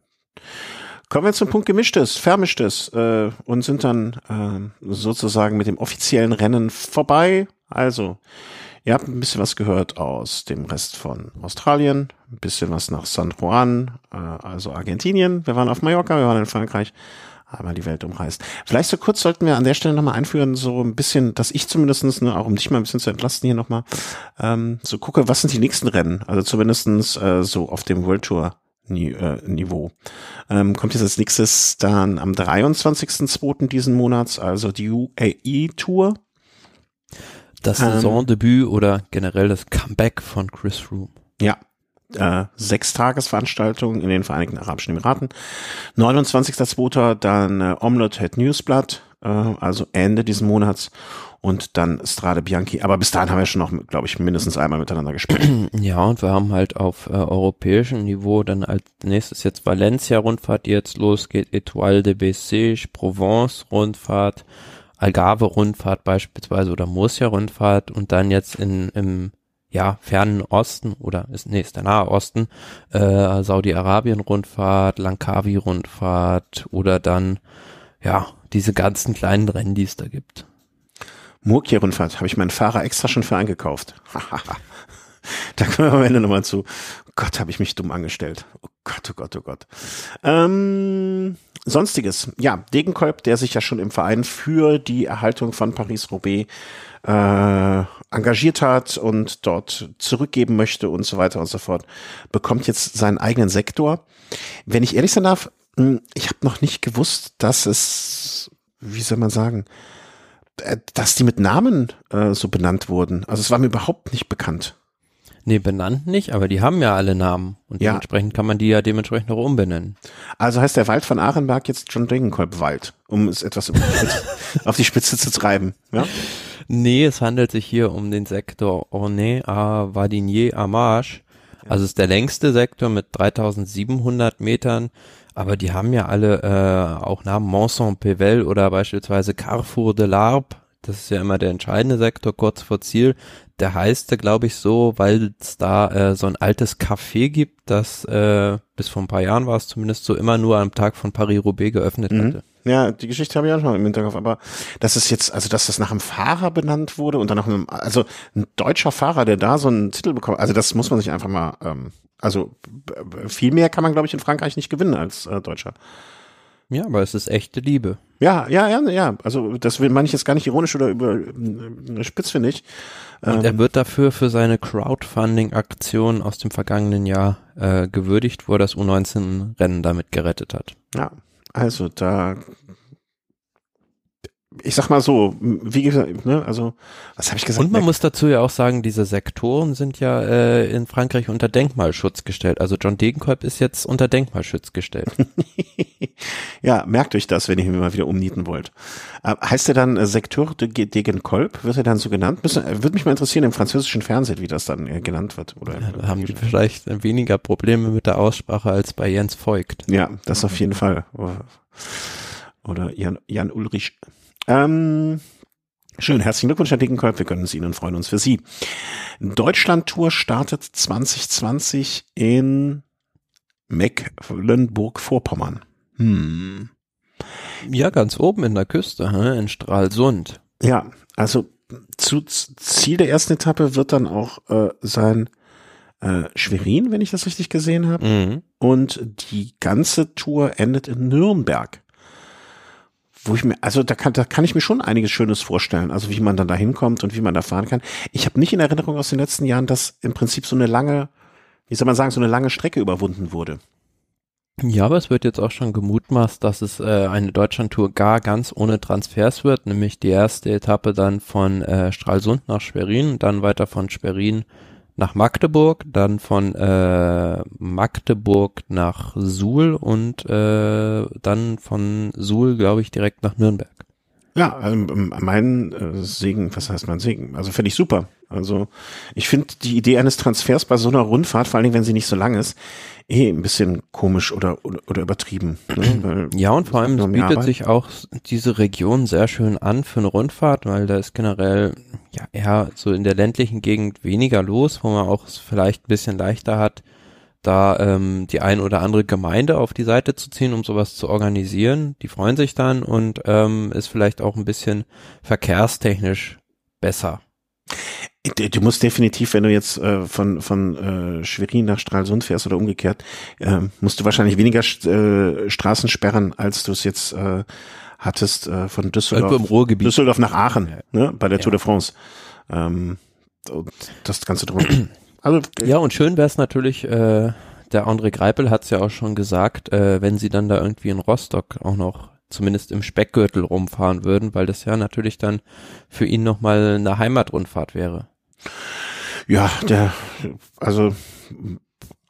Kommen wir zum Punkt Gemischtes, Vermischtes äh, und sind dann äh, sozusagen mit dem offiziellen Rennen vorbei. Also, Ihr habt ein bisschen was gehört aus dem Rest von Australien, ein bisschen was nach San Juan, äh, also Argentinien. Wir waren auf Mallorca, wir waren in Frankreich, einmal die Welt umreist. Vielleicht so kurz sollten wir an der Stelle nochmal einführen, so ein bisschen, dass ich zumindestens, ne, auch um dich mal ein bisschen zu entlasten hier nochmal, ähm, so gucke, was sind die nächsten Rennen? Also zumindestens äh, so auf dem World Tour äh, Niveau. Ähm, kommt jetzt als nächstes dann am 23.02. diesen Monats, also die UAE Tour das ähm, Saisondebüt oder generell das Comeback von Chris Froome. Ja, äh, Sechstagesveranstaltung in den Vereinigten Arabischen Emiraten. 29.02. dann äh, Omelette Head Newsblatt, äh, also Ende diesen Monats und dann Strade Bianchi. Aber bis dahin haben wir schon noch, glaube ich, mindestens einmal miteinander gesprochen. [clears throat] Ja, und wir haben halt auf äh, europäischem Niveau dann als nächstes jetzt Valencia-Rundfahrt, die jetzt losgeht, Etoile de Bessèges, Provence-Rundfahrt, Algarve-Rundfahrt beispielsweise oder Murcia-Rundfahrt und dann jetzt in, im ja, fernen Osten oder ist, nee, ist der nahe Osten, äh, Saudi-Arabien-Rundfahrt, Langkawi-Rundfahrt oder dann, ja, diese ganzen kleinen Rennen, die es da gibt. Murkia-Rundfahrt habe ich meinen Fahrer extra schon für eingekauft. [laughs] [laughs] da kommen wir am Ende nochmal zu. Gott, habe ich mich dumm angestellt. Oh Gott, oh Gott, oh Gott. Ähm, Sonstiges. Ja, Degenkolb, der sich ja schon im Verein für die Erhaltung von Paris-Roubaix äh, engagiert hat und dort zurückgeben möchte und so weiter und so fort, bekommt jetzt seinen eigenen Sektor. Wenn ich ehrlich sein darf, hm, ich habe noch nicht gewusst, dass es, wie soll man sagen, äh, dass die mit Namen äh, so benannt wurden. Also es war mir überhaupt nicht bekannt. Nee, benannt nicht, aber die haben ja alle Namen. Und ja. dementsprechend kann man die ja dementsprechend auch umbenennen. Also heißt der Wald von Arenberg jetzt John Degenkolb Wald, um es etwas [laughs] auf die Spitze zu treiben. Ja? Nee, es handelt sich hier um den Sektor Ornay à Vadinier à Marche. Also es ist der längste Sektor mit 3700 Metern. Aber die haben ja alle äh, auch Namen Monson-Pével oder beispielsweise Carrefour de l'Arbre. Das ist ja immer der entscheidende Sektor kurz vor Ziel der heißt, glaube ich, so, weil es da äh, so ein altes Café gibt, das äh, bis vor ein paar Jahren war es zumindest so immer nur am Tag von Paris-Roubaix geöffnet mhm. hatte. Ja, die Geschichte habe ich auch noch im Hinterkopf, aber das ist jetzt, also dass das nach einem Fahrer benannt wurde und dann nach einem, also ein deutscher Fahrer, der da so einen Titel bekommt, also das muss man sich einfach mal, ähm, also viel mehr kann man, glaube ich, in Frankreich nicht gewinnen als äh, Deutscher. Ja, aber es ist echte Liebe. Ja, ja, ja, ja. Also das meine ich jetzt gar nicht ironisch oder über äh, spitz finde ich. Und er ähm, wird dafür für seine Crowdfunding-Aktion aus dem vergangenen Jahr äh, gewürdigt, wo er das U19-Rennen damit gerettet hat. Ja, also da ich sag mal so, wie gesagt, ne, also was habe ich gesagt? Und man muss dazu ja auch sagen, diese Sektoren sind ja äh, in Frankreich unter Denkmalschutz gestellt. Also John Degenkolb ist jetzt unter Denkmalschutz gestellt. [laughs] ja, merkt euch das, wenn ihr ihn mal wieder umnieten wollt. Äh, heißt er dann äh, Sektor de Degenkolb? Wird er dann so genannt? Müssen, äh, würde mich mal interessieren im französischen Fernsehen, wie das dann äh, genannt wird. Oder ja, haben die vielleicht weniger Probleme mit der Aussprache als bei Jens Voigt. Ja, das auf jeden Fall. Oder Jan, Jan Ulrich. Ähm, schön, herzlichen Glückwunsch, Herr Dickenkolb. Wir gönnen es Ihnen und freuen uns für Sie. Deutschland-Tour startet 2020 in Mecklenburg-Vorpommern. Hm. Ja, ganz oben in der Küste, in Stralsund. Ja, also zu Ziel der ersten Etappe wird dann auch äh, sein äh, Schwerin, wenn ich das richtig gesehen habe. Mhm. Und die ganze Tour endet in Nürnberg wo ich mir, also da kann, da kann ich mir schon einiges Schönes vorstellen, also wie man dann da hinkommt und wie man da fahren kann. Ich habe nicht in Erinnerung aus den letzten Jahren, dass im Prinzip so eine lange, wie soll man sagen, so eine lange Strecke überwunden wurde. Ja, aber es wird jetzt auch schon gemutmaßt, dass es äh, eine Deutschlandtour gar ganz ohne Transfers wird, nämlich die erste Etappe dann von äh, Stralsund nach Schwerin, dann weiter von Schwerin nach Magdeburg, dann von äh, Magdeburg nach Suhl und äh, dann von Suhl, glaube ich, direkt nach Nürnberg. Ja, ähm, mein äh, Segen, was heißt mein Segen? Also finde ich super. Also ich finde die Idee eines Transfers bei so einer Rundfahrt, vor allen Dingen, wenn sie nicht so lang ist, eh ein bisschen komisch oder, oder, oder übertrieben. Ne? [clears throat] ja, und vor allem bietet Arbeit. sich auch diese Region sehr schön an für eine Rundfahrt, weil da ist generell ja eher so in der ländlichen Gegend weniger los, wo man auch vielleicht ein bisschen leichter hat, da ähm, die ein oder andere Gemeinde auf die Seite zu ziehen, um sowas zu organisieren. Die freuen sich dann und ähm, ist vielleicht auch ein bisschen verkehrstechnisch besser. Du, musst definitiv, wenn du jetzt äh, von von äh, Schwerin nach Stralsund fährst oder umgekehrt, äh, musst du wahrscheinlich weniger äh, Straßen sperren, als du es jetzt äh, hattest äh, von Düsseldorf, Düsseldorf nach Aachen, ne, bei der ja. Tour de France. Ähm, das Ganze drum. [clears throat] Also, ja, und schön wäre es natürlich, äh, der André Greipel hat es ja auch schon gesagt, äh, wenn sie dann da irgendwie in Rostock auch noch zumindest im Speckgürtel rumfahren würden, weil das ja natürlich dann für ihn nochmal eine Heimatrundfahrt wäre. Ja, der, also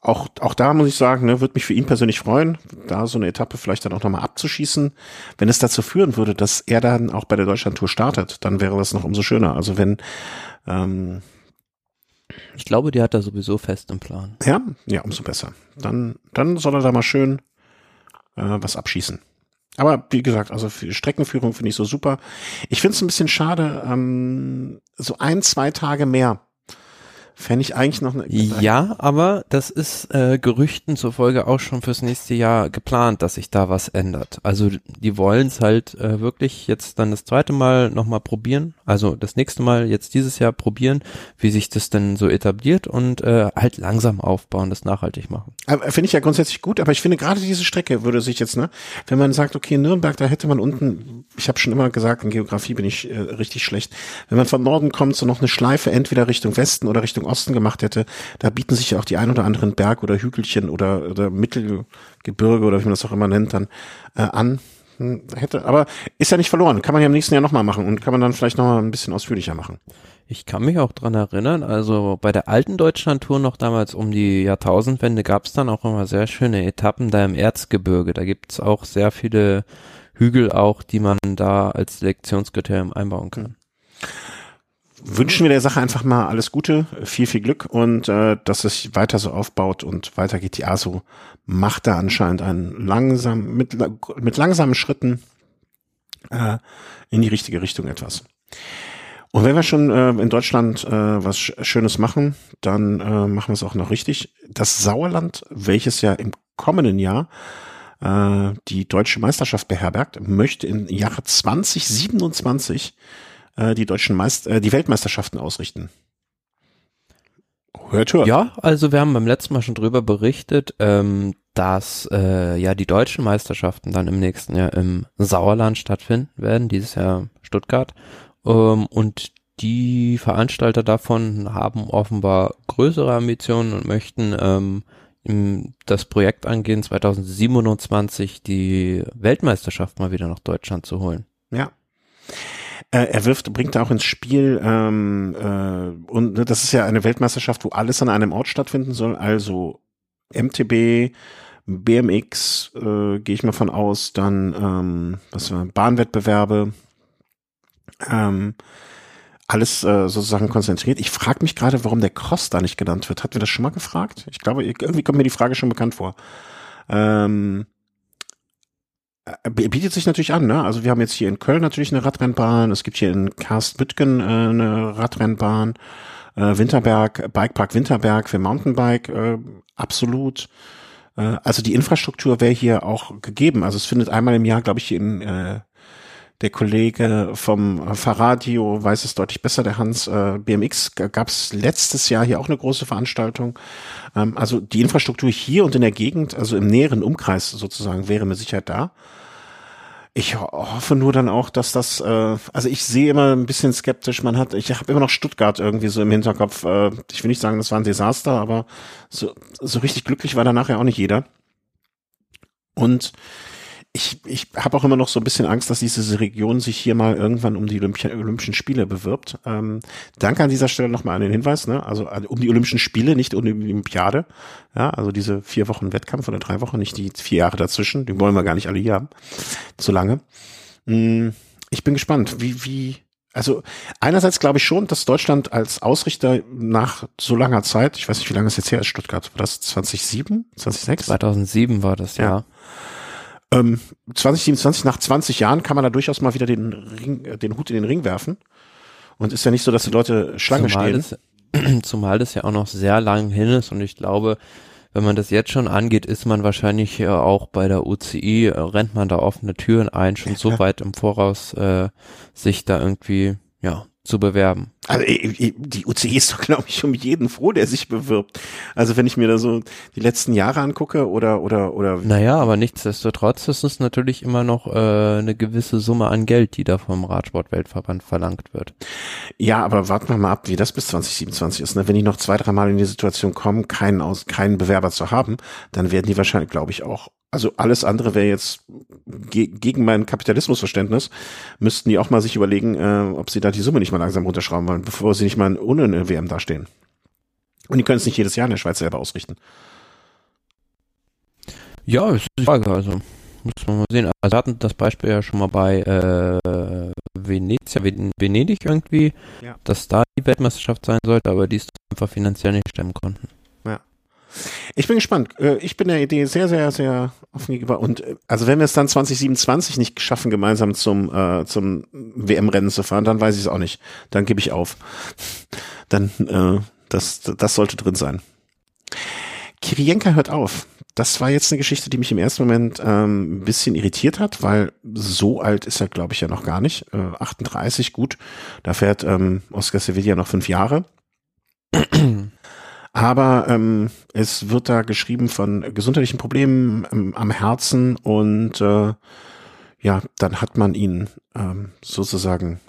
auch, auch da muss ich sagen, ne, würde mich für ihn persönlich freuen, da so eine Etappe vielleicht dann auch nochmal abzuschießen. Wenn es dazu führen würde, dass er dann auch bei der Deutschlandtour startet, dann wäre das noch umso schöner. Also wenn ähm, ich glaube, die hat er sowieso fest im Plan. Ja, ja, umso besser. Dann, dann soll er da mal schön äh, was abschießen. Aber wie gesagt, also für Streckenführung finde ich so super. Ich finde es ein bisschen schade, ähm, so ein, zwei Tage mehr Fände ich eigentlich noch eine. Ja, aber das ist äh, Gerüchten zufolge auch schon fürs nächste Jahr geplant, dass sich da was ändert. Also die wollen es halt äh, wirklich jetzt dann das zweite Mal nochmal probieren. Also das nächste Mal jetzt dieses Jahr probieren, wie sich das denn so etabliert und äh, halt langsam aufbauen, das nachhaltig machen. Finde ich ja grundsätzlich gut, aber ich finde gerade diese Strecke würde sich jetzt, ne, wenn man sagt, okay, Nürnberg, da hätte man unten, ich habe schon immer gesagt, in Geografie bin ich äh, richtig schlecht. Wenn man von Norden kommt, so noch eine Schleife entweder Richtung Westen oder Richtung Osten gemacht hätte, da bieten sich ja auch die ein oder anderen Berg oder Hügelchen oder, oder Mittelgebirge oder wie man das auch immer nennt, dann äh, an. Hm, hätte, aber ist ja nicht verloren. Kann man ja im nächsten Jahr nochmal machen und kann man dann vielleicht nochmal ein bisschen ausführlicher machen. Ich kann mich auch dran erinnern, also bei der alten Deutschlandtour noch damals um die Jahrtausendwende gab es dann auch immer sehr schöne Etappen da im Erzgebirge. Da gibt's auch sehr viele Hügel auch, die man da als Selektionskriterium einbauen kann wünschen wir der Sache einfach mal alles Gute, viel, viel Glück und äh, dass es weiter so aufbaut und weiter geht. Die ASO macht da anscheinend einen langsam, mit, mit langsamen Schritten äh, in die richtige Richtung etwas. Und wenn wir schon äh, in Deutschland äh, was Schönes machen, dann äh, machen wir es auch noch richtig. Das Sauerland, welches ja im kommenden Jahr äh, die deutsche Meisterschaft beherbergt, möchte im Jahre 2027 äh, die deutschen Meister, äh, die Weltmeisterschaften ausrichten. Hört, hört. Ja, also wir haben beim letzten Mal schon drüber berichtet, ähm, dass äh, ja die deutschen Meisterschaften dann im nächsten Jahr im Sauerland stattfinden werden, dieses Jahr Stuttgart. Ähm, und die Veranstalter davon haben offenbar größere Ambitionen und möchten ähm, das Projekt angehen, 2027 die Weltmeisterschaft mal wieder nach Deutschland zu holen. Ja, Äh, er wirft, bringt auch ins Spiel, ähm, äh, und ne, das ist ja eine Weltmeisterschaft, wo alles an einem Ort stattfinden soll, also MTB, BMX, äh, gehe ich mal von aus, dann ähm, was war, Bahnwettbewerbe, ähm, alles äh, sozusagen konzentriert. Ich frage mich gerade, warum der Cross da nicht genannt wird. Hatten wir das schon mal gefragt? Ich glaube, irgendwie kommt mir die Frage schon bekannt vor. Ähm, äh, bietet sich natürlich an, ne? Also wir haben jetzt hier in Köln natürlich eine Radrennbahn, es gibt hier in Karstbüttgen äh, eine Radrennbahn, äh, Winterberg, Bikepark Winterberg für Mountainbike, äh, absolut. Äh, also die Infrastruktur wäre hier auch gegeben. Also es findet einmal im Jahr, glaube ich, in äh, der Kollege vom Fahrradio weiß es deutlich besser, der Hans äh, BMX, gab es letztes Jahr hier auch eine große Veranstaltung. Ähm, also die Infrastruktur hier und in der Gegend, also im näheren Umkreis sozusagen, wäre mit Sicherheit da. Ich hoffe nur dann auch, dass das, äh, also ich sehe immer ein bisschen skeptisch, man hat, ich habe immer noch Stuttgart irgendwie so im Hinterkopf. Äh, ich will nicht sagen, das war ein Desaster, aber so, so richtig glücklich war da nachher auch nicht jeder. Und ich, ich habe auch immer noch so ein bisschen Angst, dass diese Region sich hier mal irgendwann um die Olympi Olympischen Spiele bewirbt. Ähm, danke an dieser Stelle nochmal an den Hinweis, ne? also um die Olympischen Spiele, nicht um die Olympiade. Ja, also diese vier Wochen Wettkampf oder drei Wochen, nicht die vier Jahre dazwischen. Die wollen wir gar nicht alle hier haben. Zu lange. Hm, ich bin gespannt, wie, wie, also einerseits glaube ich schon, dass Deutschland als Ausrichter nach so langer Zeit, ich weiß nicht, wie lange es jetzt her ist, Stuttgart, war das 2007, 2006? 2007 war das, ja. ja. Ähm, 2027, nach 20 Jahren kann man da durchaus mal wieder den Ring, äh, den Hut in den Ring werfen. Und ist ja nicht so, dass die Leute Schlange zumal stehen. Das, [clears throat] zumal das ja auch noch sehr lang hin ist und ich glaube, wenn man das jetzt schon angeht, ist man wahrscheinlich ja auch bei der UCI, äh, rennt man da offene Türen ein, schon so [laughs] weit im Voraus äh, sich da irgendwie ja zu bewerben. Also die UCI ist doch, glaube ich, um jeden froh, der sich bewirbt. Also wenn ich mir da so die letzten Jahre angucke oder oder oder. Naja, aber nichtsdestotrotz ist es natürlich immer noch äh, eine gewisse Summe an Geld, die da vom Radsportweltverband verlangt wird. Ja, aber warten wir mal ab, wie das bis 2027 ist. Ne? Wenn die noch zwei, dreimal in die Situation kommen, keinen aus, keinen Bewerber zu haben, dann werden die wahrscheinlich, glaube ich, auch also alles andere wäre jetzt ge gegen mein Kapitalismusverständnis, müssten die auch mal sich überlegen, äh, ob sie da die Summe nicht mal langsam runterschrauben wollen, bevor sie nicht mal ohne eine WM dastehen. Und die können es nicht jedes Jahr in der Schweiz selber ausrichten. Ja, ist die Frage, also muss man mal sehen. Also wir hatten das Beispiel ja schon mal bei äh, Venezia, Venedig irgendwie, ja. dass da die Weltmeisterschaft sein sollte, aber die es einfach finanziell nicht stemmen konnten. Ich bin gespannt. Äh, ich bin der Idee sehr, sehr, sehr offen gegenüber. Und äh, also wenn wir es dann 2027 nicht schaffen, gemeinsam zum, äh, zum WM-Rennen zu fahren, dann weiß ich es auch nicht. Dann gebe ich auf. Dann, äh, das, das sollte drin sein. Kirienka hört auf. Das war jetzt eine Geschichte, die mich im ersten Moment ähm, ein bisschen irritiert hat, weil so alt ist er, glaube ich, ja noch gar nicht. Äh, 38, gut. Da fährt ähm, Oscar Sevilla noch fünf Jahre. Aber ähm, es wird da geschrieben von gesundheitlichen Problemen ähm, am Herzen und äh, ja, dann hat man ihn ähm, sozusagen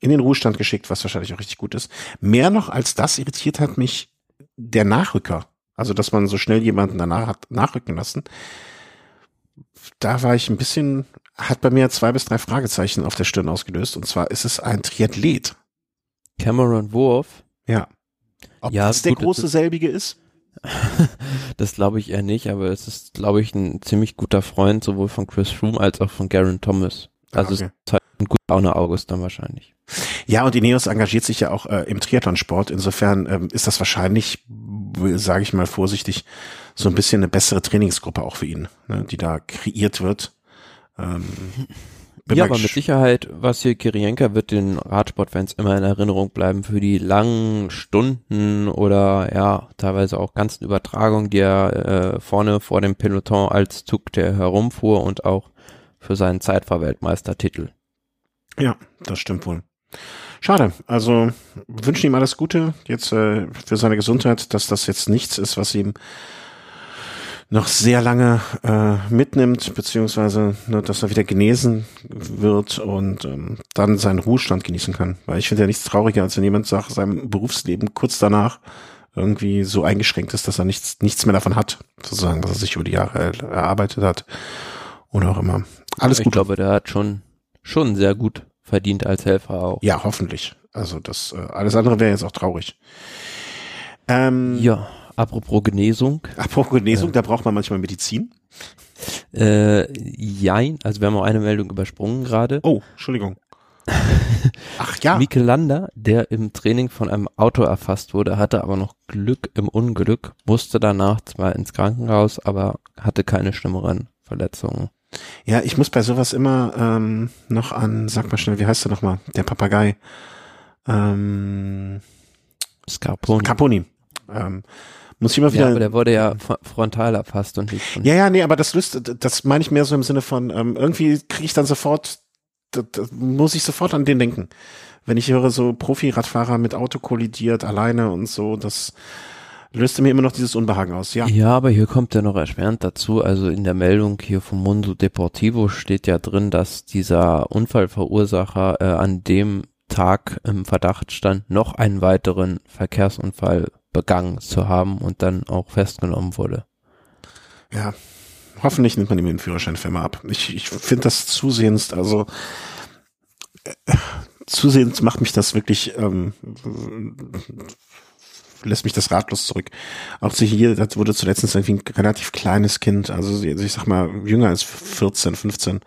in den Ruhestand geschickt, was wahrscheinlich auch richtig gut ist. Mehr noch als das irritiert hat mich der Nachrücker. Also, dass man so schnell jemanden danach hat nachrücken lassen. Da war ich ein bisschen, hat bei mir zwei bis drei Fragezeichen auf der Stirn ausgelöst. Und zwar ist es ein Triathlet. Cameron Wolf. Ja. Ob ja, das der gut, große selbige ist? [laughs] das glaube ich eher nicht, aber es ist, glaube ich, ein ziemlich guter Freund sowohl von Chris Froome als auch von Garen Thomas. Ah, also okay. es ist halt ein guter Laune August dann wahrscheinlich. Ja, und Ineos engagiert sich ja auch äh, im Triathlonsport. Insofern ähm, ist das wahrscheinlich, sage ich mal vorsichtig, so ein bisschen eine bessere Trainingsgruppe auch für ihn, ne, die da kreiert wird. Ähm, [laughs] ja, aber mit Sicherheit, was hier Kirienka wird den Radsportfans immer in Erinnerung bleiben für die langen Stunden oder ja, teilweise auch ganzen Übertragungen, die er äh, vorne vor dem Peloton als Zug der herumfuhr und auch für seinen Zeitfahrweltmeistertitel. Ja, das stimmt wohl. Schade. Also wünschen ihm alles Gute jetzt äh, für seine Gesundheit, dass das jetzt nichts ist, was ihm noch sehr lange äh, mitnimmt, beziehungsweise ne, dass er wieder genesen wird und ähm, dann seinen Ruhestand genießen kann. Weil ich finde ja nichts trauriger, als wenn jemand sagt, seinem Berufsleben kurz danach irgendwie so eingeschränkt ist, dass er nichts, nichts mehr davon hat, sozusagen, was er sich über die Jahre erarbeitet hat. Oder auch immer. Alles ich gut. Ich glaube, der hat schon, schon sehr gut verdient als Helfer auch. Ja, hoffentlich. Also das äh, alles andere wäre jetzt auch traurig. Ähm, Ja, apropos Genesung. Apropos Genesung, da braucht man manchmal Medizin. Äh, jein, also wir haben auch eine Meldung übersprungen gerade. Oh, Entschuldigung. [laughs] Ach ja. Mikel Lander, der im Training von einem Auto erfasst wurde, hatte aber noch Glück im Unglück, musste danach zwar ins Krankenhaus, aber hatte keine schlimmeren Verletzungen. Ja, ich muss bei sowas immer ähm, noch an, sag mal schnell, wie heißt der nochmal? Der Papagei. Ähm, Scarponi. Caponi. Ähm, muss ich immer wieder. ja, aber der wurde ja fr- frontal erfasst und nicht von Ja, ja, nee, aber das löst, das meine ich mehr so im Sinne von, ähm, irgendwie kriege ich dann sofort, da, da muss ich sofort an den denken. Wenn ich höre, so Profi-Radfahrer mit Auto kollidiert, alleine und so, das löste mir immer noch dieses Unbehagen aus. Ja, Ja, aber hier kommt ja noch erschwerend dazu. Also in der Meldung hier vom Mundo Deportivo steht ja drin, dass dieser Unfallverursacher äh, an dem Tag im Verdacht stand, noch einen weiteren Verkehrsunfall begangen zu haben und dann auch festgenommen wurde. ja. Hoffentlich nimmt man ihm den Führerschein für immer ab. Ich, ich finde das zusehends, also äh, zusehends macht mich das wirklich, ähm, lässt mich das ratlos zurück. Auch hier, das wurde zuletzt irgendwie ein relativ kleines Kind, also ich sag mal jünger als 14, 15,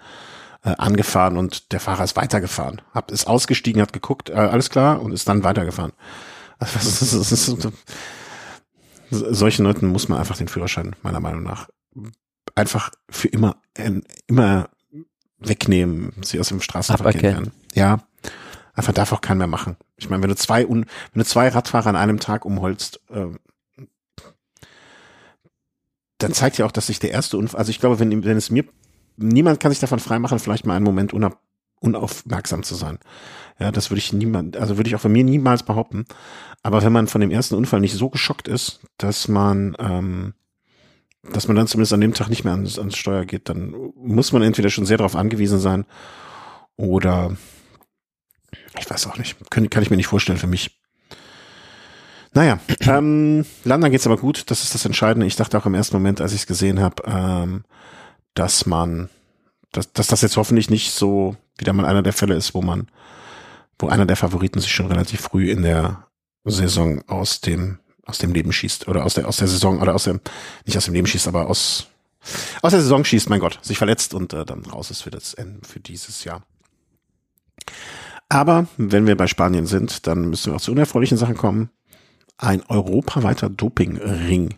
äh, angefahren und der Fahrer ist weitergefahren. Hab, ist ausgestiegen, hat geguckt, äh, alles klar und ist dann weitergefahren. [laughs] Solchen Leuten muss man einfach den Führerschein meiner Meinung nach einfach für immer, äh, immer wegnehmen, sie aus dem Straßenverkehr entfernen. Ja, einfach darf auch keiner mehr machen. Ich meine, wenn du zwei wenn du zwei Radfahrer an einem Tag umholst, ähm, dann zeigt ja auch, dass sich der erste Unfall, also ich glaube, wenn, wenn es mir, niemand kann sich davon freimachen, vielleicht mal einen Moment unaufmerksam zu sein. Ja, das würde ich niemand, also würde ich auch von mir niemals behaupten. Aber wenn man von dem ersten Unfall nicht so geschockt ist, dass man, ähm, dass man dann zumindest an dem Tag nicht mehr ans, ans Steuer geht, dann muss man entweder schon sehr darauf angewiesen sein oder ich weiß auch nicht, kann, kann ich mir nicht vorstellen für mich. Naja, [clears throat] ähm, Landern geht's aber gut, das ist das Entscheidende. Ich dachte auch im ersten Moment, als ich es gesehen habe, ähm, dass man, dass, dass das jetzt hoffentlich nicht so wieder mal einer der Fälle ist, wo man, wo einer der Favoriten sich schon relativ früh in der Saison aus dem aus dem Leben schießt oder aus der aus der Saison oder aus dem nicht aus dem Leben schießt, aber aus aus der Saison schießt, mein Gott, sich verletzt und äh, dann raus ist für das für dieses Jahr. Aber wenn wir bei Spanien sind, dann müssen wir auch zu unerfreulichen Sachen kommen. Ein europaweiter Dopingring.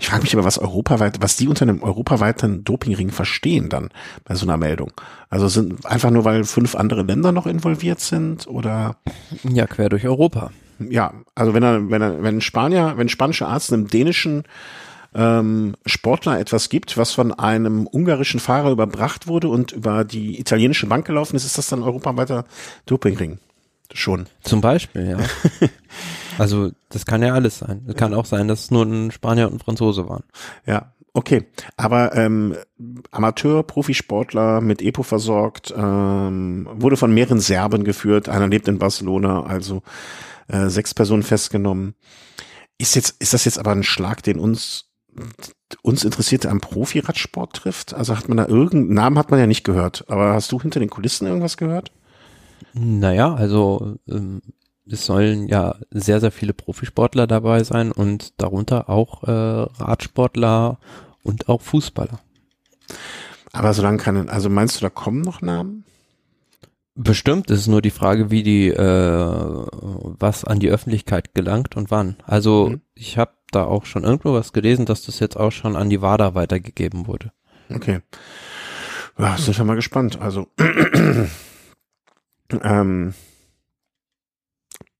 Ich frage mich aber, was europaweit, was die unter einem europaweiten Dopingring verstehen dann bei so einer Meldung. Also sind einfach nur, weil fünf andere Länder noch involviert sind oder Ja, quer durch Europa. ja, also wenn er, wenn er, wenn ein Spanier, wenn ein spanischer Arzt einem dänischen ähm, Sportler etwas gibt, was von einem ungarischen Fahrer überbracht wurde und über die italienische Bank gelaufen ist, ist das dann europaweiter Dopingring. Schon. Zum Beispiel, ja. [laughs] also das kann ja alles sein. Es kann auch sein, dass es nur ein Spanier und ein Franzose waren. Ja, okay. Aber ähm, Amateur, Profisportler mit EPO versorgt, ähm, wurde von mehreren Serben geführt. Einer lebt in Barcelona, also äh, sechs Personen festgenommen. Ist jetzt, ist das jetzt aber ein Schlag, den uns uns Interessierte am Profiradsport trifft? Also hat man da irgendeinen Namen hat man ja nicht gehört, aber hast du hinter den Kulissen irgendwas gehört? Naja, also ähm, es sollen ja sehr, sehr viele Profisportler dabei sein und darunter auch äh, Radsportler und auch Fußballer. Aber solange keine, also meinst du, da kommen noch Namen? Bestimmt ist es nur die Frage, wie die, äh, was an die Öffentlichkeit gelangt und wann. Also Mhm. ich habe da auch schon irgendwo was gelesen, dass das jetzt auch schon an die WADA weitergegeben wurde. Okay. Ja, sind wir mal gespannt. Also, [clears throat] ähm,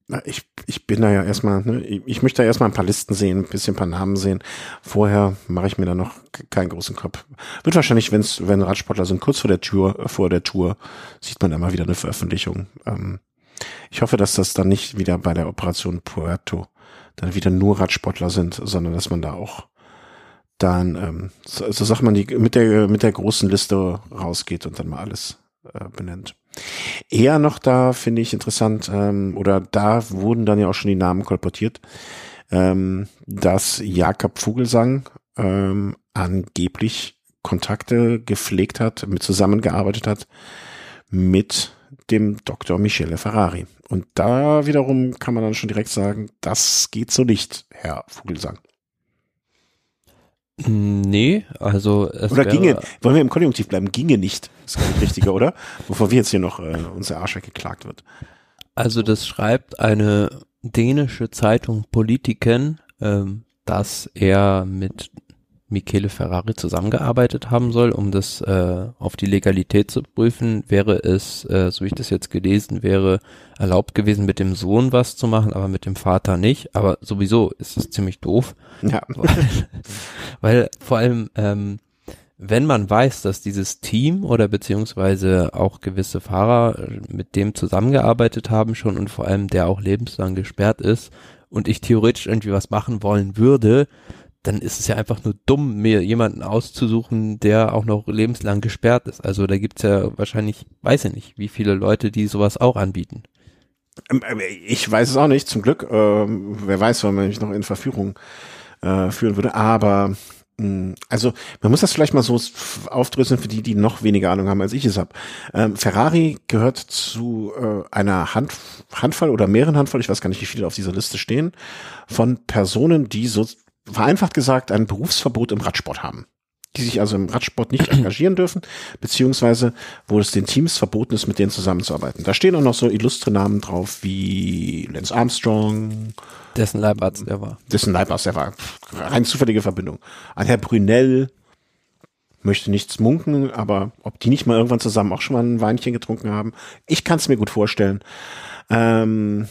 na, ich, ich bin da ja erstmal, ne, ich, ich möchte da erstmal ein paar Listen sehen, ein bisschen ein paar Namen sehen. Vorher mache ich mir da noch keinen großen Kopf. Wird wahrscheinlich, wenn's, wenn Radsportler sind, kurz vor der Tour, äh, vor der Tour, sieht man immer wieder eine Veröffentlichung. Ähm, ich hoffe, dass das dann nicht wieder bei der Operation Puerto dann wieder nur Radsportler sind, sondern dass man da auch dann, ähm, so, so sagt man, die mit der mit der großen Liste rausgeht und dann mal alles äh, benennt. Eher noch da finde ich interessant, ähm, oder da wurden dann ja auch schon die Namen kolportiert, ähm, dass Jakob Vogelsang ähm, angeblich Kontakte gepflegt hat, mit zusammengearbeitet hat mit dem Dr. Michele Ferrari. Und da wiederum kann man dann schon direkt sagen, das geht so nicht, Herr Vogelsang. Nee, also es Oder ginge, wollen wir im Konjunktiv bleiben, ginge nicht. Ist gar nicht richtiger, oder? Bevor wir jetzt hier noch äh, unser Arsch geklagt wird. Also das schreibt eine dänische Zeitung Politiken, ähm, dass er mit Michele Ferrari zusammengearbeitet haben soll, um das äh, auf die Legalität zu prüfen, wäre es, äh, so wie ich das jetzt gelesen wäre, erlaubt gewesen, mit dem Sohn was zu machen, aber mit dem Vater nicht. Aber sowieso ist es ziemlich doof. Ja. [laughs] Weil, weil vor allem, ähm, wenn man weiß, dass dieses Team oder beziehungsweise auch gewisse Fahrer mit dem zusammengearbeitet haben schon und vor allem der auch lebenslang gesperrt ist und ich theoretisch irgendwie was machen wollen würde, dann ist es ja einfach nur dumm, mir jemanden auszusuchen, der auch noch lebenslang gesperrt ist. Also da gibt's ja wahrscheinlich, weiß ich nicht, wie viele Leute, die sowas auch anbieten. Ähm, äh, ich weiß es auch nicht, zum Glück. Ähm, wer weiß, wann man mich noch in Verführung äh, führen würde. Aber mh, hm, also man muss das vielleicht mal so aufdröseln für die, die noch weniger Ahnung haben, als ich es habe. Ähm, Ferrari gehört zu äh, einer Hand, Handvoll oder mehreren Handvoll, ich weiß gar nicht, wie viele auf dieser Liste stehen, von Personen, die so vereinfacht gesagt ein Berufsverbot im Radsport haben die sich also im Radsport nicht [clears throat] engagieren dürfen, beziehungsweise wo es den Teams verboten ist, mit denen zusammenzuarbeiten. Da stehen auch noch so illustre Namen drauf wie Lance Armstrong. Dessen Leibarzt der war. Dessen Leibarzt der war. Rein zufällige Verbindung. Ein Herr Brunel möchte nichts munken, aber ob die nicht mal irgendwann zusammen auch schon mal ein Weinchen getrunken haben, ich kann es mir gut vorstellen. Ähm,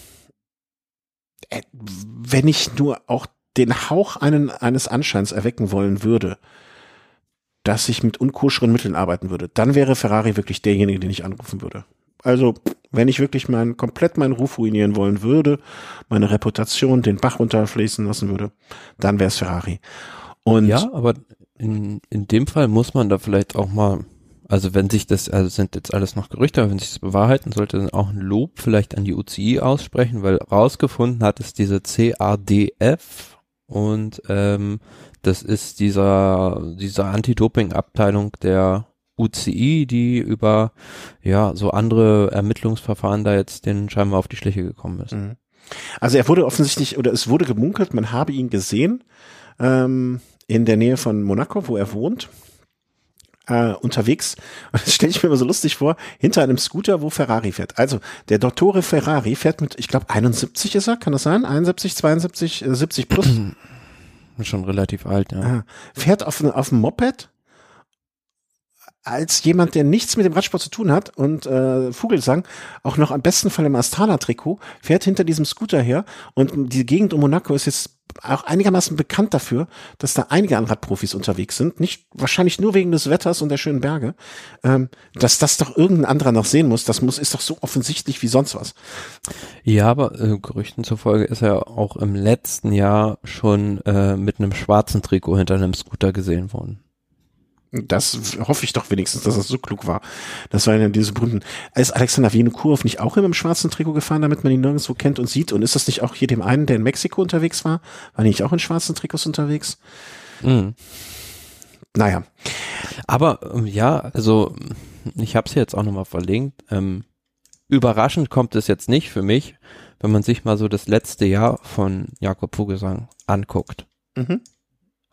äh, wenn ich nur auch den Hauch einen, eines Anscheins erwecken wollen würde, dass ich mit unkoscheren Mitteln arbeiten würde, dann wäre Ferrari wirklich derjenige, den ich anrufen würde. Also, wenn ich wirklich mein, komplett meinen Ruf ruinieren wollen würde, meine Reputation den Bach runterfließen lassen würde, dann wäre es Ferrari. Und ja, aber in, in dem Fall muss man da vielleicht auch mal, also wenn sich das, also sind jetzt alles noch Gerüchte, aber wenn sich das bewahrheiten, sollte dann auch ein Lob vielleicht an die UCI aussprechen, weil rausgefunden hat es diese CADF, und ähm, das ist dieser, dieser Anti-Doping-Abteilung der UCI, die über ja so andere Ermittlungsverfahren da jetzt den scheinbar auf die Schliche gekommen ist. Mhm. Also er wurde offensichtlich, oder es wurde gemunkelt, man habe ihn gesehen ähm, in der Nähe von Monaco, wo er wohnt äh, unterwegs. Und das stelle ich mir immer so lustig vor, hinter einem Scooter, wo Ferrari fährt. Also der Dottore Ferrari fährt mit, ich glaube 71 ist er, kann das sein? 71, 72, äh, 70 plus? Schon relativ alt, ja. Ah, fährt auf, auf dem Moped als jemand, der nichts mit dem Radsport zu tun hat und äh, Vogelsang auch noch am besten Fall im Astana-Trikot, fährt hinter diesem Scooter her und die Gegend um Monaco ist jetzt auch einigermaßen bekannt dafür, dass da einige Anradprofis unterwegs sind, nicht wahrscheinlich nur wegen des Wetters und der schönen Berge, ähm, dass das doch irgendein anderer noch sehen muss, das muss ist doch so offensichtlich wie sonst was. Ja, aber äh, Gerüchten zufolge ist er auch im letzten Jahr schon äh, mit einem schwarzen Trikot hinter einem Scooter gesehen worden. Das hoffe ich doch wenigstens, dass das so klug war. Das war ja diese berühmten. Ist Alexander Vinokurov nicht auch immer im schwarzen Trikot gefahren, damit man ihn nirgendwo kennt und sieht? Und ist das nicht auch hier dem einen, der in Mexiko unterwegs war? War nicht auch in schwarzen Trikots unterwegs? Mhm. Naja. Aber ähm, ja, also ich habe es jetzt auch nochmal verlinkt. Ähm, überraschend kommt es jetzt nicht für mich, wenn man sich mal so das letzte Jahr von Jakob Vogelsang anguckt. Mhm.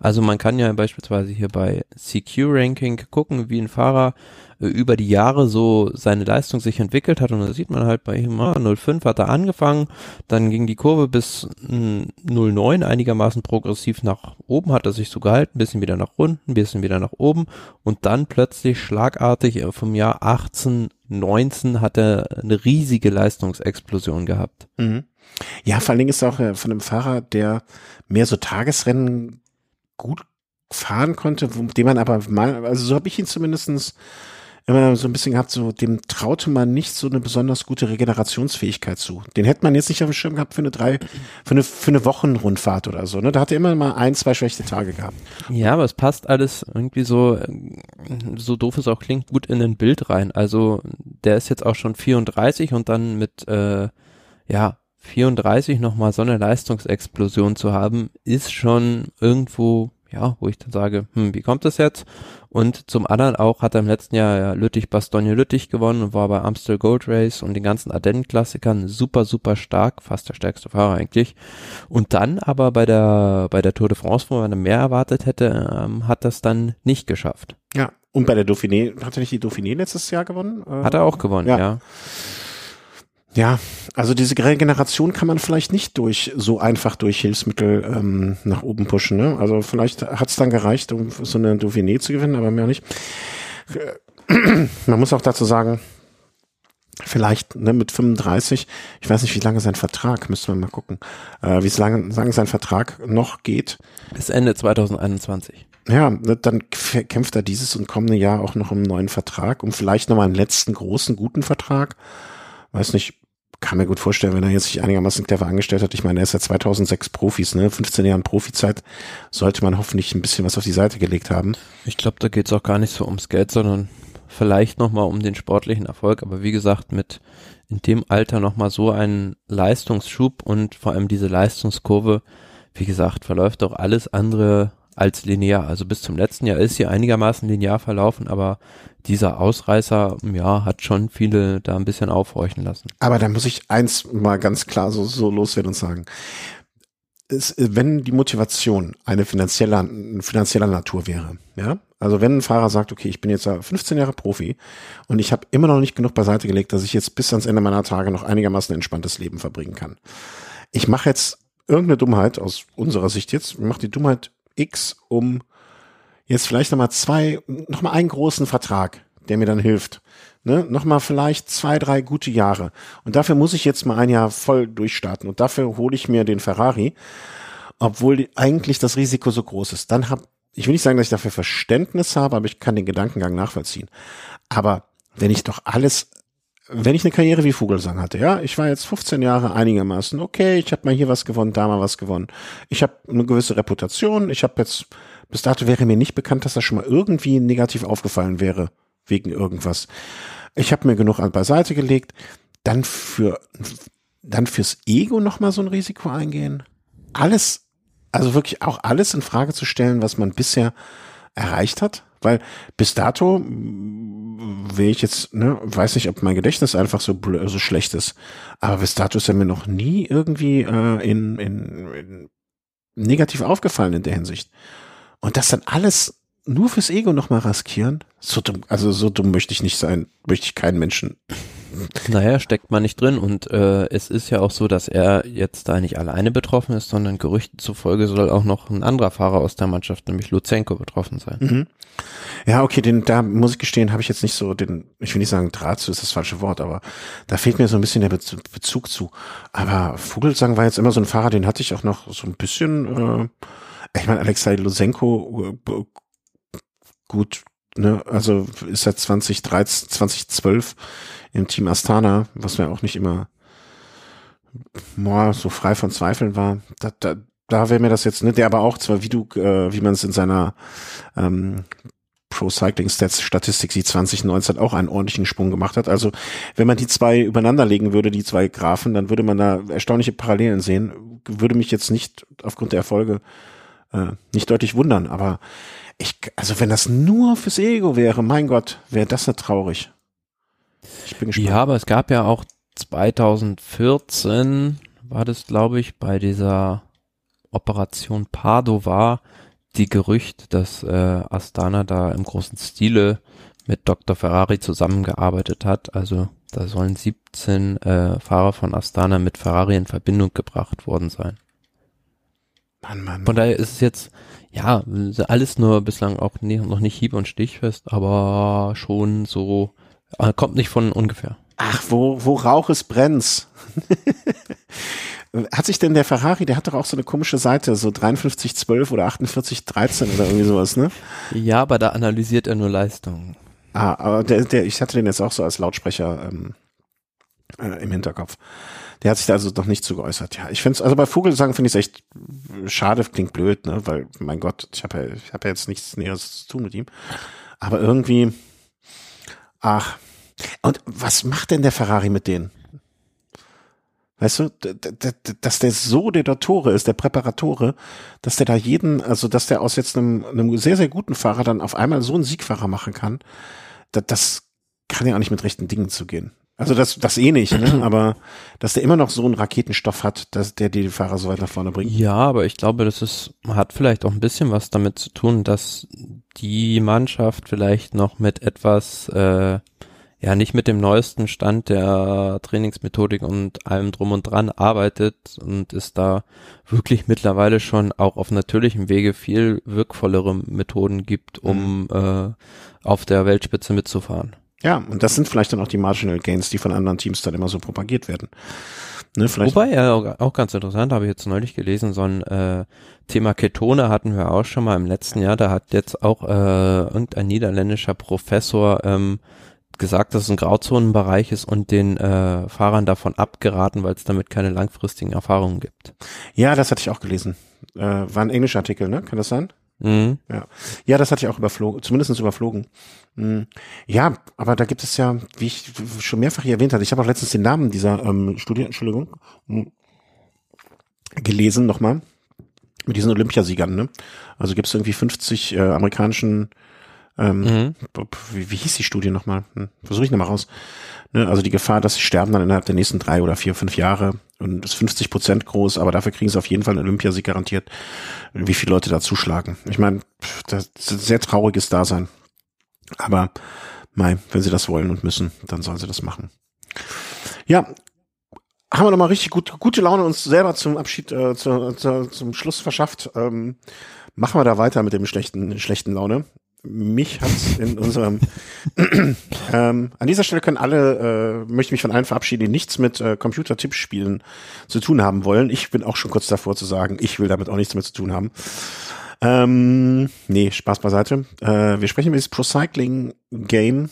Also man kann ja beispielsweise hier bei CQ Ranking gucken, wie ein Fahrer äh, über die Jahre so seine Leistung sich entwickelt hat und da sieht man halt bei ihm, ah, 05 hat er angefangen, dann ging die Kurve bis 09 einigermaßen progressiv nach oben, hat er sich so gehalten, bisschen wieder nach unten, bisschen wieder nach oben und dann plötzlich schlagartig äh, vom Jahr 18, 19 hat er eine riesige Leistungsexplosion gehabt. Mhm. Ja, vor allen Dingen ist auch äh, von einem Fahrer, der mehr so Tagesrennen gut fahren konnte, dem man aber mal, also so habe ich ihn zumindestens immer so ein bisschen gehabt, so dem traute man nicht so eine besonders gute Regenerationsfähigkeit zu. Den hätte man jetzt nicht auf dem Schirm gehabt für eine drei, für eine, für eine Wochenrundfahrt oder so. Ne? Da hat er immer mal ein, zwei schlechte Tage gehabt. Ja, aber es passt alles irgendwie so, so doof es auch klingt, gut in ein Bild rein. Also der ist jetzt auch schon 34 und dann mit äh, ja 34 nochmal so eine Leistungsexplosion zu haben, ist schon irgendwo ja, wo ich dann sage, hm, wie kommt das jetzt? Und zum anderen auch hat er im letzten Jahr ja Lüttich Bastogne Lüttich gewonnen und war bei Amstel Gold Race und den ganzen Ardennen-Klassikern super, super stark, fast der stärkste Fahrer eigentlich. Und dann aber bei der, bei der Tour de France, wo man mehr erwartet hätte, ähm, hat das dann nicht geschafft. Ja, und bei der Dauphiné, hat er nicht die Dauphiné letztes Jahr gewonnen? Hat er auch gewonnen, ja. ja. Ja, also diese Regeneration kann man vielleicht nicht durch so einfach durch Hilfsmittel ähm, nach oben pushen. Ne? Also vielleicht hat es dann gereicht, um so eine Dauphiné zu gewinnen, aber mehr nicht. [clears throat] Man muss auch dazu sagen, vielleicht ne, mit 35, ich weiß nicht, wie lange sein Vertrag, müssen wir mal gucken, äh, wie lange, lange sein Vertrag noch geht. Bis Ende 2021. Ja, ne, dann kämpft er dieses und kommende Jahr auch noch um einen neuen Vertrag, um vielleicht nochmal einen letzten großen, guten Vertrag. Weiß nicht, kann mir gut vorstellen, wenn er jetzt sich einigermaßen clever angestellt hat. Ich meine, er ist ja 2006 Profis, ne? 15 Jahren Profizeit sollte man hoffentlich ein bisschen was auf die Seite gelegt haben. Ich glaube, da geht es auch gar nicht so ums Geld, sondern vielleicht nochmal um den sportlichen Erfolg. Aber wie gesagt, mit in dem Alter nochmal so einen Leistungsschub und vor allem diese Leistungskurve, wie gesagt, verläuft doch alles andere als linear. Also bis zum letzten Jahr ist sie einigermaßen linear verlaufen, aber dieser Ausreißer, ja, hat schon viele da ein bisschen aufhorchen lassen. Aber da muss ich eins mal ganz klar so, so loswerden und sagen. Es, wenn die Motivation eine finanzielle, finanzieller Natur wäre, ja, also wenn ein Fahrer sagt, okay, ich bin jetzt 15 Jahre Profi und ich habe immer noch nicht genug beiseite gelegt, dass ich jetzt bis ans Ende meiner Tage noch einigermaßen entspanntes Leben verbringen kann. Ich mache jetzt irgendeine Dummheit aus unserer Sicht jetzt, mache die Dummheit X, um jetzt vielleicht nochmal zwei, nochmal einen großen Vertrag, der mir dann hilft. Ne, nochmal vielleicht zwei, drei gute Jahre. Und dafür muss ich jetzt mal ein Jahr voll durchstarten. Und dafür hole ich mir den Ferrari, obwohl eigentlich das Risiko so groß ist. Dann hab, ich will nicht sagen, dass ich dafür Verständnis habe, aber ich kann den Gedankengang nachvollziehen. Aber wenn ich doch alles, wenn ich eine Karriere wie Vogelsang hatte, ja, ich war jetzt 15 Jahre einigermaßen okay, ich habe mal hier was gewonnen, da mal was gewonnen. Ich habe eine gewisse Reputation, ich habe jetzt bis dato wäre mir nicht bekannt, dass das schon mal irgendwie negativ aufgefallen wäre, wegen irgendwas. Ich habe mir genug beiseite gelegt, dann für dann fürs Ego nochmal so ein Risiko eingehen. Alles, also wirklich auch alles in Frage zu stellen, was man bisher erreicht hat, weil bis dato wäre ich jetzt, ne, weiß nicht, ob mein Gedächtnis einfach so, so schlecht ist, aber bis dato ist er mir noch nie irgendwie äh, in, in, in negativ aufgefallen in der Hinsicht. Und das dann alles nur fürs Ego nochmal riskieren? So dumm, also so dumm möchte ich nicht sein, möchte ich keinen Menschen. Naja, steckt man nicht drin und äh, es ist ja auch so, dass er jetzt da nicht alleine betroffen ist, sondern Gerüchten zufolge soll auch noch ein anderer Fahrer aus der Mannschaft, nämlich Luzenko, betroffen sein. Mhm. Ja, okay, den, da muss ich gestehen, habe ich jetzt nicht so den, ich will nicht sagen Draht zu, ist das falsche Wort, aber da fehlt mir so ein bisschen der Bezug zu. Aber Vogelsang war jetzt immer so ein Fahrer, den hatte ich auch noch so ein bisschen, äh, ich meine, Alexei Lusenko, äh, gut, ne, also ist seit 2013, 2012 im Team Astana, was mir auch nicht immer boah, so frei von Zweifeln war. Da, da, da wäre mir das jetzt, ne, der aber auch zwar, wie du, äh, wie man es in seiner ähm, Pro Cycling Stats Statistik sieht, 2019 auch einen ordentlichen Sprung gemacht hat. Also wenn man die zwei übereinander legen würde, die zwei Graphen, dann würde man da erstaunliche Parallelen sehen. Würde mich jetzt nicht aufgrund der Erfolge äh, nicht deutlich wundern, aber ich, also wenn das nur fürs Ego wäre, mein Gott, wäre das nicht traurig. Ich bin gespannt. Ja, aber es gab ja auch 2014 war das, glaube ich, bei dieser Operation Padova die Gerücht, dass äh, Astana da im großen Stile mit Dr. Ferrari zusammengearbeitet hat. Also da sollen 17 äh, Fahrer von Astana mit Ferrari in Verbindung gebracht worden sein. Mann, Mann. Von daher ist es jetzt, ja, alles nur bislang auch nie, noch nicht hieb- und stichfest, aber schon so, kommt nicht von ungefähr. Ach, wo, wo Rauch ist, brennt's. [laughs] hat sich denn der Ferrari, der hat doch auch so eine komische Seite, so 5312 oder 4813 oder irgendwie sowas, ne? Ja, aber da analysiert er nur Leistungen. Ah, aber der, der, ich hatte den jetzt auch so als Lautsprecher ähm, äh, im Hinterkopf. Der hat sich da also noch nicht zu geäußert. Ja, ich finde es, also bei Vogelsang finde ich es echt schade, klingt blöd, ne? Weil, mein Gott, ich habe ja, ich hab ja jetzt nichts Näheres zu tun mit ihm. Aber irgendwie, ach. Und was macht denn der Ferrari mit denen? Weißt du, dass der so der Dottore ist, der Präparatore, dass der da jeden, also dass der aus jetzt einem, einem sehr, sehr guten Fahrer dann auf einmal so einen Siegfahrer machen kann, das kann ja auch nicht mit rechten Dingen zugehen. Also das, das eh nicht, ne? [clears throat] aber dass der immer noch so einen Raketenstoff hat, dass der die Fahrer so weit nach vorne bringt. Ja, aber ich glaube, das ist, hat vielleicht auch ein bisschen was damit zu tun, dass die Mannschaft vielleicht noch mit etwas, äh, ja, nicht mit dem neuesten Stand der Trainingsmethodik und allem drum und dran arbeitet und es da wirklich mittlerweile schon auch auf natürlichem Wege viel wirkvollere Methoden gibt, um mhm. äh, auf der Weltspitze mitzufahren. Ja, und das sind vielleicht dann auch die Marginal Gains, die von anderen Teams dann immer so propagiert werden. Ne, vielleicht Wobei, ja, auch, ganz interessant, habe ich jetzt neulich gelesen, so ein äh, Thema Ketone hatten wir auch schon mal im letzten Jahr. Da hat jetzt auch äh, irgendein niederländischer Professor ähm, gesagt, dass es ein Grauzonenbereich ist und den äh, Fahrern davon abgeraten, weil es damit keine langfristigen Erfahrungen gibt. Ja, das hatte ich auch gelesen. Äh, war ein englischer Artikel, ne? Kann das sein? Mhm. Ja. ja, das hatte ich auch überflogen, zumindest überflogen. Mhm. Ja, aber da gibt es ja, wie ich schon mehrfach hier erwähnt hatte, ich habe auch letztens den Namen dieser ähm, Studie, Entschuldigung, gelesen nochmal, mit diesen Olympiasiegern. Ne? Also gibt es irgendwie 50 äh, amerikanischen ähm, mhm. wie, wie hieß die Studie nochmal? Hm, Versuche ich nochmal raus. Ne, also die Gefahr, dass sie sterben dann innerhalb der nächsten drei oder vier, fünf Jahre und ist 50 Prozent groß, aber dafür kriegen sie auf jeden Fall einen Olympiasieg garantiert, wie viele Leute da zuschlagen. Ich meine, das ist ein sehr trauriges Dasein. Aber mei, wenn sie das wollen und müssen, dann sollen sie das machen. Ja, haben wir nochmal richtig gut, gute Laune uns selber zum Abschied, äh, zu, zu, zum Schluss verschafft. Ähm, machen wir da weiter mit dem schlechten, schlechten Laune mich hat's in unserem [clears throat] ähm, an dieser Stelle können alle, äh, möchte mich von allen verabschieden, die nichts mit äh, Computer-Tippspielen zu tun haben wollen. Ich bin auch schon kurz davor zu sagen, ich will damit auch nichts mehr zu tun haben. Ähm, nee, Spaß beiseite. Äh, wir sprechen über dieses Pro-Cycling-Game,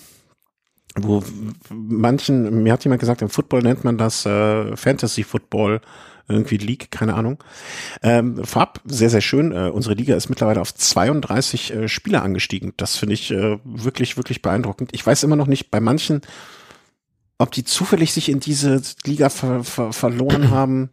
wo manchen, mir hat jemand gesagt, im Football nennt man das äh, Fantasy-Football irgendwie League, keine Ahnung. Ähm, Farb, sehr, sehr schön. Äh, unsere Liga ist mittlerweile auf 32 äh, Spieler angestiegen. Das finde ich äh, wirklich, wirklich beeindruckend. Ich weiß immer noch nicht, bei manchen, ob die zufällig sich in diese Liga ver ver verloren haben.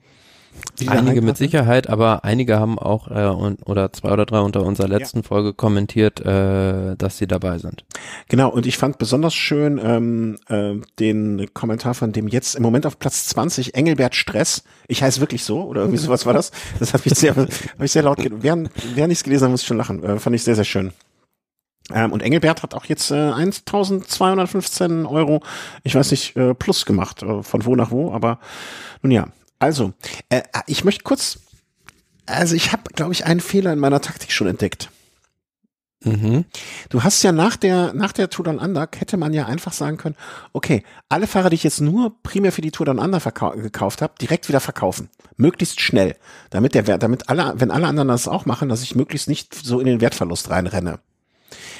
Einige mit Sicherheit, aber einige haben auch äh, und, oder zwei oder drei unter unserer letzten ja. Folge kommentiert, äh, dass sie dabei sind. Genau, und ich fand besonders schön ähm, äh, den Kommentar von dem jetzt im Moment auf Platz 20 Engelbert Stress. Ich heiße wirklich so oder irgendwie sowas war das. Das hat mich sehr, [laughs] hab ich sehr laut gelesen. Während ich es gelesen habe, muss ich schon lachen. Äh, fand ich sehr, sehr schön. Ähm, und Engelbert hat auch jetzt äh, 1215 Euro, ich weiß nicht, äh, plus gemacht, äh, von wo nach wo, aber nun ja, also, äh, ich möchte kurz, also ich habe, glaube ich, einen Fehler in meiner Taktik schon entdeckt. Mhm. Du hast ja nach der, nach der Tour Down Under hätte man ja einfach sagen können, okay, alle Fahrer, die ich jetzt nur primär für die Tour Down Under gekauft habe, direkt wieder verkaufen. Möglichst schnell. Damit der, damit alle, wenn alle anderen das auch machen, dass ich möglichst nicht so in den Wertverlust reinrenne.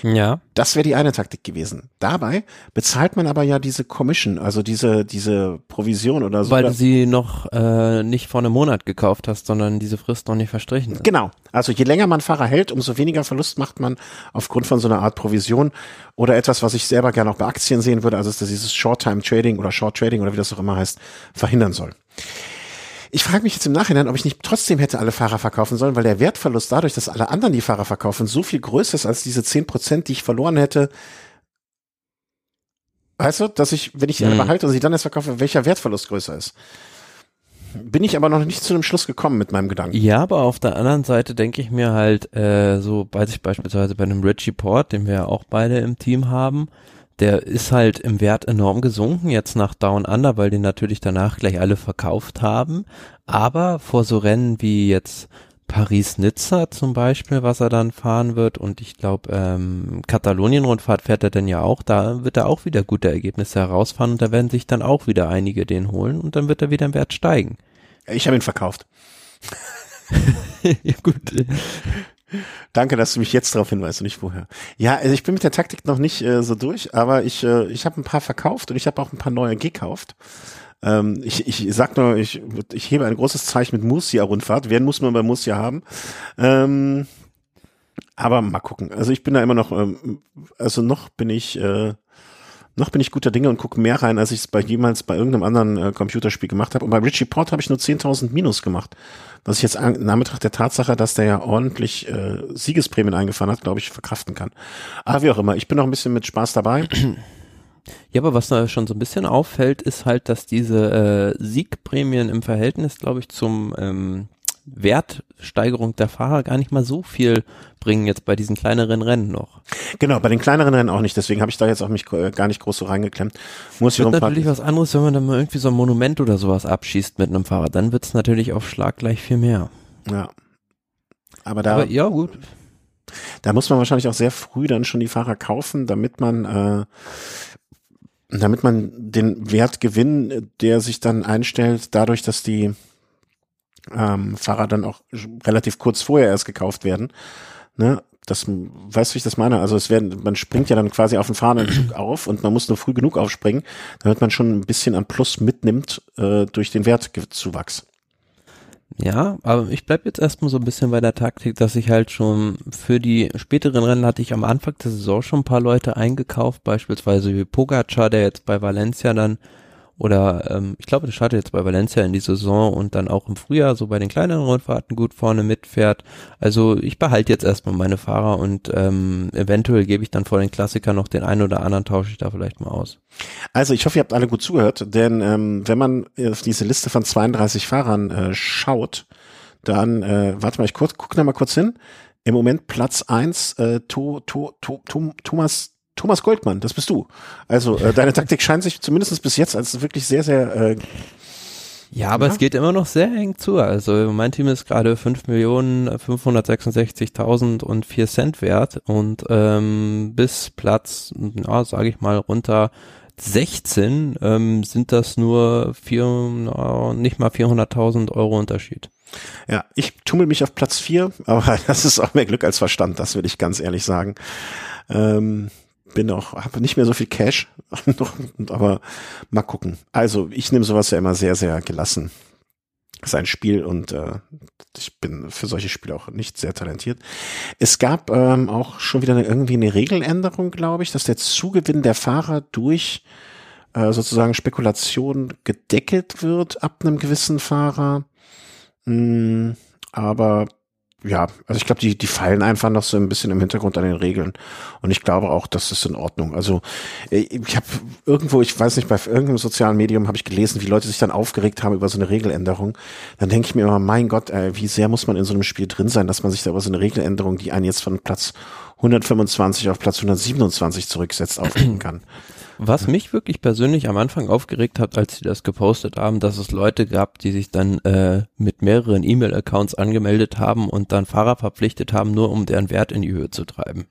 Ja. Das wäre die eine Taktik gewesen. Dabei bezahlt man aber ja diese Commission, also diese, diese Provision oder so. Weil du sie noch äh, nicht vor einem Monat gekauft hast, sondern diese Frist noch nicht verstrichen ist. Genau. Also je länger man Fahrer hält, umso weniger Verlust macht man aufgrund von so einer Art Provision oder etwas, was ich selber gerne auch bei Aktien sehen würde, also dass dieses Short-Time Trading oder Short Trading oder wie das auch immer heißt, verhindern soll. Ich frage mich jetzt im Nachhinein, ob ich nicht trotzdem hätte alle Fahrer verkaufen sollen, weil der Wertverlust dadurch, dass alle anderen die Fahrer verkaufen, so viel größer ist als diese zehn Prozent, die ich verloren hätte. Weißt du, dass ich, wenn ich die alle mhm. behalte und sie dann erst verkaufe, welcher Wertverlust größer ist? Bin ich aber noch nicht zu einem Schluss gekommen mit meinem Gedanken. Ja, aber auf der anderen Seite denke ich mir halt, äh, so weiß ich beispielsweise bei einem Richie Port, den wir ja auch beide im Team haben, der ist halt im Wert enorm gesunken, jetzt nach Down Under, weil die natürlich danach gleich alle verkauft haben. Aber vor so Rennen wie jetzt Paris-Nizza zum Beispiel, was er dann fahren wird, und ich glaube, ähm, Katalonien-Rundfahrt fährt er denn ja auch, da wird er auch wieder gute Ergebnisse herausfahren und da werden sich dann auch wieder einige den holen und dann wird er wieder im Wert steigen. Ich habe ihn verkauft. [laughs] ja, gut. Danke, dass du mich jetzt darauf hinweist und nicht vorher. Ja, also ich bin mit der Taktik noch nicht äh, so durch, aber ich, äh, ich habe ein paar verkauft und ich habe auch ein paar neue gekauft. Ähm, ich, ich sag nur, ich, ich hebe ein großes Zeichen mit Murcia-Rundfahrt. Wen muss man bei Murcia haben? Ähm, aber mal gucken. Also ich bin da immer noch, ähm, also noch bin ich, äh, noch bin ich guter Dinge und gucke mehr rein, als ich es bei jemals bei irgendeinem anderen äh, Computerspiel gemacht habe. Und bei Richie Port habe ich nur 10.000 Minus gemacht. Was ich jetzt an, in Anbetracht der Tatsache, dass der ja ordentlich äh, Siegesprämien eingefahren hat, glaube ich, verkraften kann. Aber wie auch immer, ich bin noch ein bisschen mit Spaß dabei. [clears throat] Ja, aber was da schon so ein bisschen auffällt, ist halt, dass diese äh, Siegprämien im Verhältnis, glaube ich, zum ähm, Wertsteigerung der Fahrer gar nicht mal so viel bringen jetzt bei diesen kleineren Rennen noch. Genau, bei den kleineren Rennen auch nicht. Deswegen habe ich da jetzt auch mich äh, gar nicht groß so reingeklemmt. Muss wird natürlich was anderes, wenn man dann mal irgendwie so ein Monument oder sowas abschießt mit einem Fahrer. Dann wird's natürlich auf Schlag gleich viel mehr. Ja. Aber da. Aber ja, gut. Da muss man wahrscheinlich auch sehr früh dann schon die Fahrer kaufen, damit man äh, damit man den Wertgewinn, der sich dann einstellt, dadurch, dass die ähm, Fahrer dann auch relativ kurz vorher erst gekauft werden. Ne? Das, weißt du, wie ich das meine? Also es werden, man springt ja dann quasi auf den fahrenden Zug [clears throat] auf und man muss nur früh genug aufspringen, damit man schon ein bisschen an Plus mitnimmt äh, durch den Wertzuwachs. Ja, aber ich bleib jetzt erstmal so ein bisschen bei der Taktik, dass ich halt schon für die späteren Rennen hatte ich am Anfang der Saison schon ein paar Leute eingekauft, beispielsweise wie Pogacar, der jetzt bei Valencia dann oder ähm, ich glaube, der startet jetzt bei Valencia in die Saison und dann auch im Frühjahr so bei den kleineren Rundfahrten gut vorne mitfährt. Also ich behalte jetzt erstmal meine Fahrer und ähm, eventuell gebe ich dann vor den Klassikern noch den einen oder anderen, tausche ich da vielleicht mal aus. Also ich hoffe, ihr habt alle gut zugehört, denn ähm, wenn man auf diese Liste von 32 Fahrern äh, schaut, dann, äh, warte mal, ich kurz, guck da mal kurz hin. Im Moment Platz eins äh, to, to, to, to, Thomas Thomas Goldmann, das bist du. Also äh, deine Taktik scheint sich zumindest bis jetzt als wirklich sehr, sehr äh, ja, aber ja. es geht immer noch sehr eng zu. Also mein Team ist gerade 5 Millionen 566.000 und 4 Cent wert und ähm, bis Platz, ja, sage ich mal, runter 16 ähm, sind das nur vier, na, nicht mal 400.000 Euro Unterschied. Ja, ich tummel mich auf Platz 4, aber [laughs] das ist auch mehr Glück als Verstand, das will ich ganz ehrlich sagen. Ähm, bin auch, habe nicht mehr so viel Cash, [laughs] aber mal gucken. Also ich nehme sowas ja immer sehr, sehr gelassen. Sein Spiel und äh, ich bin für solche Spiele auch nicht sehr talentiert. Es gab ähm, auch schon wieder eine, irgendwie eine Regeländerung, glaube ich, dass der Zugewinn der Fahrer durch äh, sozusagen Spekulation gedeckelt wird ab einem gewissen Fahrer. Mm, aber ja, also ich glaube, die, die fallen einfach noch so ein bisschen im Hintergrund an den Regeln. Und ich glaube auch, das ist in Ordnung. Also äh, ich habe irgendwo, ich weiß nicht, bei irgendeinem sozialen Medium habe ich gelesen, wie Leute sich dann aufgeregt haben über so eine Regeländerung. Dann denke ich mir immer, mein Gott, ey, wie sehr muss man in so einem Spiel drin sein, dass man sich da über so eine Regeländerung, die einen jetzt von Platz 125 auf Platz 127 zurücksetzt, aufregen kann. Was mich wirklich persönlich am Anfang aufgeregt hat, als sie das gepostet haben, dass es Leute gab, die sich dann äh, mit mehreren E-Mail-Accounts angemeldet haben und dann Fahrer verpflichtet haben, nur um deren Wert in die Höhe zu treiben.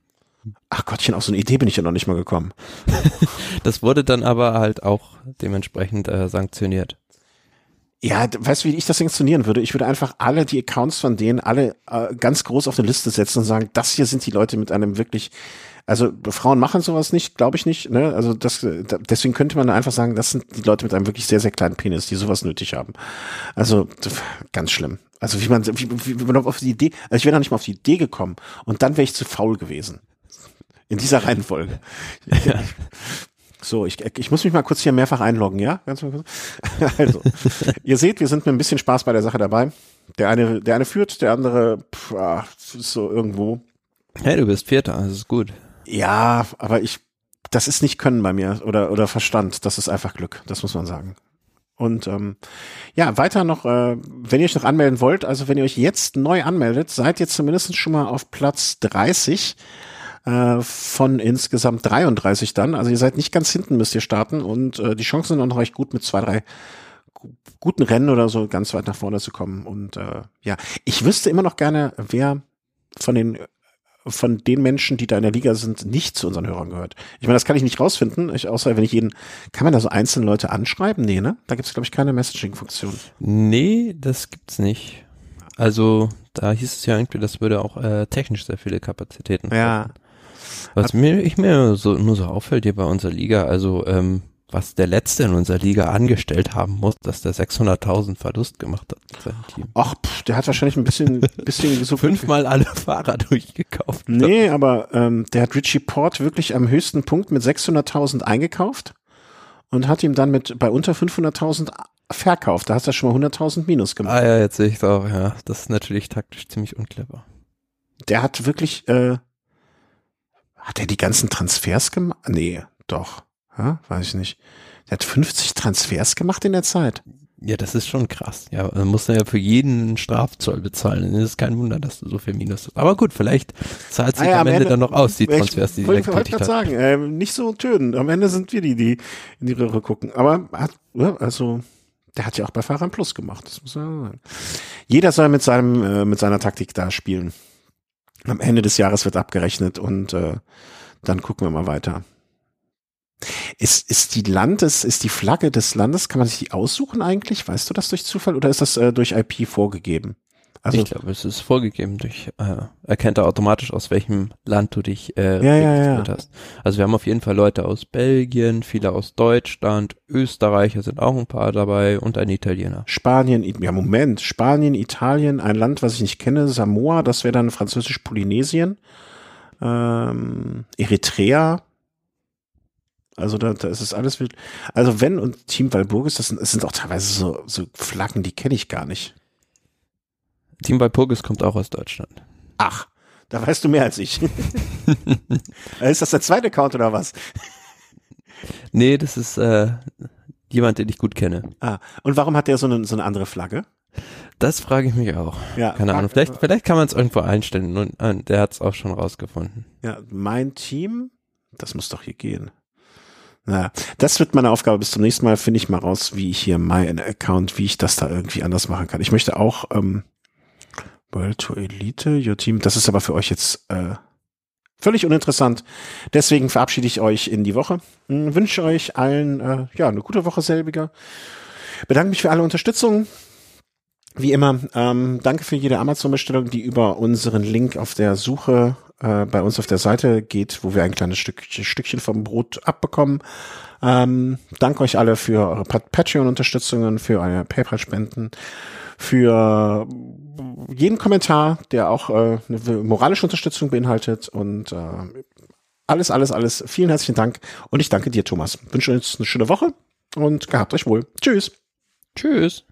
Ach Gottchen, auf so eine Idee bin ich ja noch nicht mal gekommen. [laughs] das wurde dann aber halt auch dementsprechend äh, sanktioniert. Ja, weißt du, wie ich das sanktionieren würde? Ich würde einfach alle die Accounts von denen alle äh, ganz groß auf eine Liste setzen und sagen, das hier sind die Leute mit einem wirklich also Frauen machen sowas nicht, glaube ich nicht. Ne? Also das, deswegen könnte man einfach sagen, das sind die Leute mit einem wirklich sehr, sehr kleinen Penis, die sowas nötig haben. Also ganz schlimm. Also wie man, wie, wie man auf die Idee, also ich wäre noch nicht mal auf die Idee gekommen und dann wäre ich zu faul gewesen. In dieser Reihenfolge. Ja. [laughs] So, ich, ich muss mich mal kurz hier mehrfach einloggen, ja? Ganz mal kurz. [laughs] Also, ihr seht, wir sind mit ein bisschen Spaß bei der Sache dabei. Der eine, der eine führt, der andere pff, ah, ist so irgendwo. Hey, du bist Vierter, das ist gut. Ja, aber ich, das ist nicht Können bei mir oder, oder Verstand. Das ist einfach Glück. Das muss man sagen. Und ähm, ja, weiter noch, äh, wenn ihr euch noch anmelden wollt, also wenn ihr euch jetzt neu anmeldet, seid ihr zumindest schon mal auf Platz 30 äh, von insgesamt 33 dann. Also ihr seid nicht ganz hinten, müsst ihr starten und äh, die Chancen sind auch noch recht gut mit zwei, drei guten Rennen oder so ganz weit nach vorne zu kommen. Und äh, ja, ich wüsste immer noch gerne, wer von den von den Menschen, die da in der Liga sind, nicht zu unseren Hörern gehört. Ich meine, das kann ich nicht rausfinden, ich, außer wenn ich jeden, kann man da so einzelne Leute anschreiben? Nee, ne? Da gibt es, glaube ich, keine Messaging-Funktion. Nee, das gibt's nicht. Also, da hieß es ja irgendwie, das würde auch äh, technisch sehr viele Kapazitäten Ja. Was mir, ich mir so, nur so auffällt hier bei unserer Liga, also, ähm, was der Letzte in unserer Liga angestellt haben muss, dass der 600.000 Verlust gemacht hat mit seinem Team. Ach, pff, der hat wahrscheinlich ein bisschen, [laughs] bisschen so Fünfmal alle Fahrer durchgekauft. Nee, aber ähm, der hat Richie Port wirklich am höchsten Punkt mit 600.000 eingekauft und hat ihm dann mit bei unter 500.000 verkauft. Da hast du schon mal 100.000 Minus gemacht. Ah ja, jetzt sehe ich es auch, ja. Das ist natürlich taktisch ziemlich unclever. Der hat wirklich, äh, hat er die ganzen Transfers gemacht? Nee, doch. Ja, weiß ich nicht. Der hat 50 Transfers gemacht in der Zeit. Ja, das ist schon krass. Ja, dann muss er ja für jeden einen Strafzoll bezahlen. Dann ist es kein Wunder, dass du so viel Minus hast. Aber gut, vielleicht zahlt sich Ah ja, am Ende, Ende- dann noch aus, die Transfers, die ich die er wollte gerade sagen, äh, nicht so töten. Am Ende sind wir die, die in die Röhre gucken. Aber hat, ja, also, der hat ja auch bei Fahrern Plus gemacht. Das muss man sagen. Jeder soll mit seinem, äh, mit seiner Taktik da spielen. Am Ende des Jahres wird abgerechnet und äh, dann gucken wir mal weiter. Ist, ist die Landes, ist die Flagge des Landes, kann man sich die aussuchen eigentlich? Weißt du das durch Zufall oder ist das äh, durch IP vorgegeben? Also, ich glaube, es ist vorgegeben durch, äh, erkennt er automatisch, aus welchem Land du dich äh, Ja, ja, ja. hast. Also wir haben auf jeden Fall Leute aus Belgien, viele aus Deutschland, Österreicher sind auch ein paar dabei und ein Italiener. Spanien, ja Moment, Spanien, Italien, ein Land, was ich nicht kenne, Samoa, das wäre dann französisch-Polynesien, ähm, Eritrea, also da, da ist es alles wild. Also wenn und Team Walburgis, das sind, das sind auch teilweise so, so Flaggen, die kenne ich gar nicht. Team Walpurgis kommt auch aus Deutschland. Ach, da weißt du mehr als ich. [laughs] ist das der zweite Account oder was? Nee, das ist äh, jemand, den ich gut kenne. Ah, und warum hat der so eine, so eine andere Flagge? Das frage ich mich auch. Ja, Keine Ahnung. Vielleicht, vielleicht kann man es irgendwo einstellen. Und, äh, der hat es auch schon rausgefunden. Ja, mein Team, das muss doch hier gehen. Na, das wird meine Aufgabe bis zum nächsten Mal. Finde ich mal raus, wie ich hier mein Account, wie ich das da irgendwie anders machen kann. Ich möchte auch ähm, World Tour Elite, Your Team. Das ist aber für euch jetzt äh, völlig uninteressant. Deswegen verabschiede ich euch in die Woche. Hm, wünsche euch allen äh, ja eine gute Woche selbiger. Bedanke mich für alle Unterstützung. Wie immer, ähm, danke für jede Amazon-Bestellung, die über unseren Link auf der Suche äh, bei uns auf der Seite geht, wo wir ein kleines Stück, Stückchen vom Brot abbekommen. Ähm, danke euch alle für eure Pat- Patreon-Unterstützungen, für eure PayPal-Spenden, für jeden Kommentar, der auch äh, eine moralische Unterstützung beinhaltet und äh, alles, alles, alles. Vielen herzlichen Dank und ich danke dir, Thomas. Wünsche uns eine schöne Woche und gehabt euch wohl. Tschüss. Tschüss.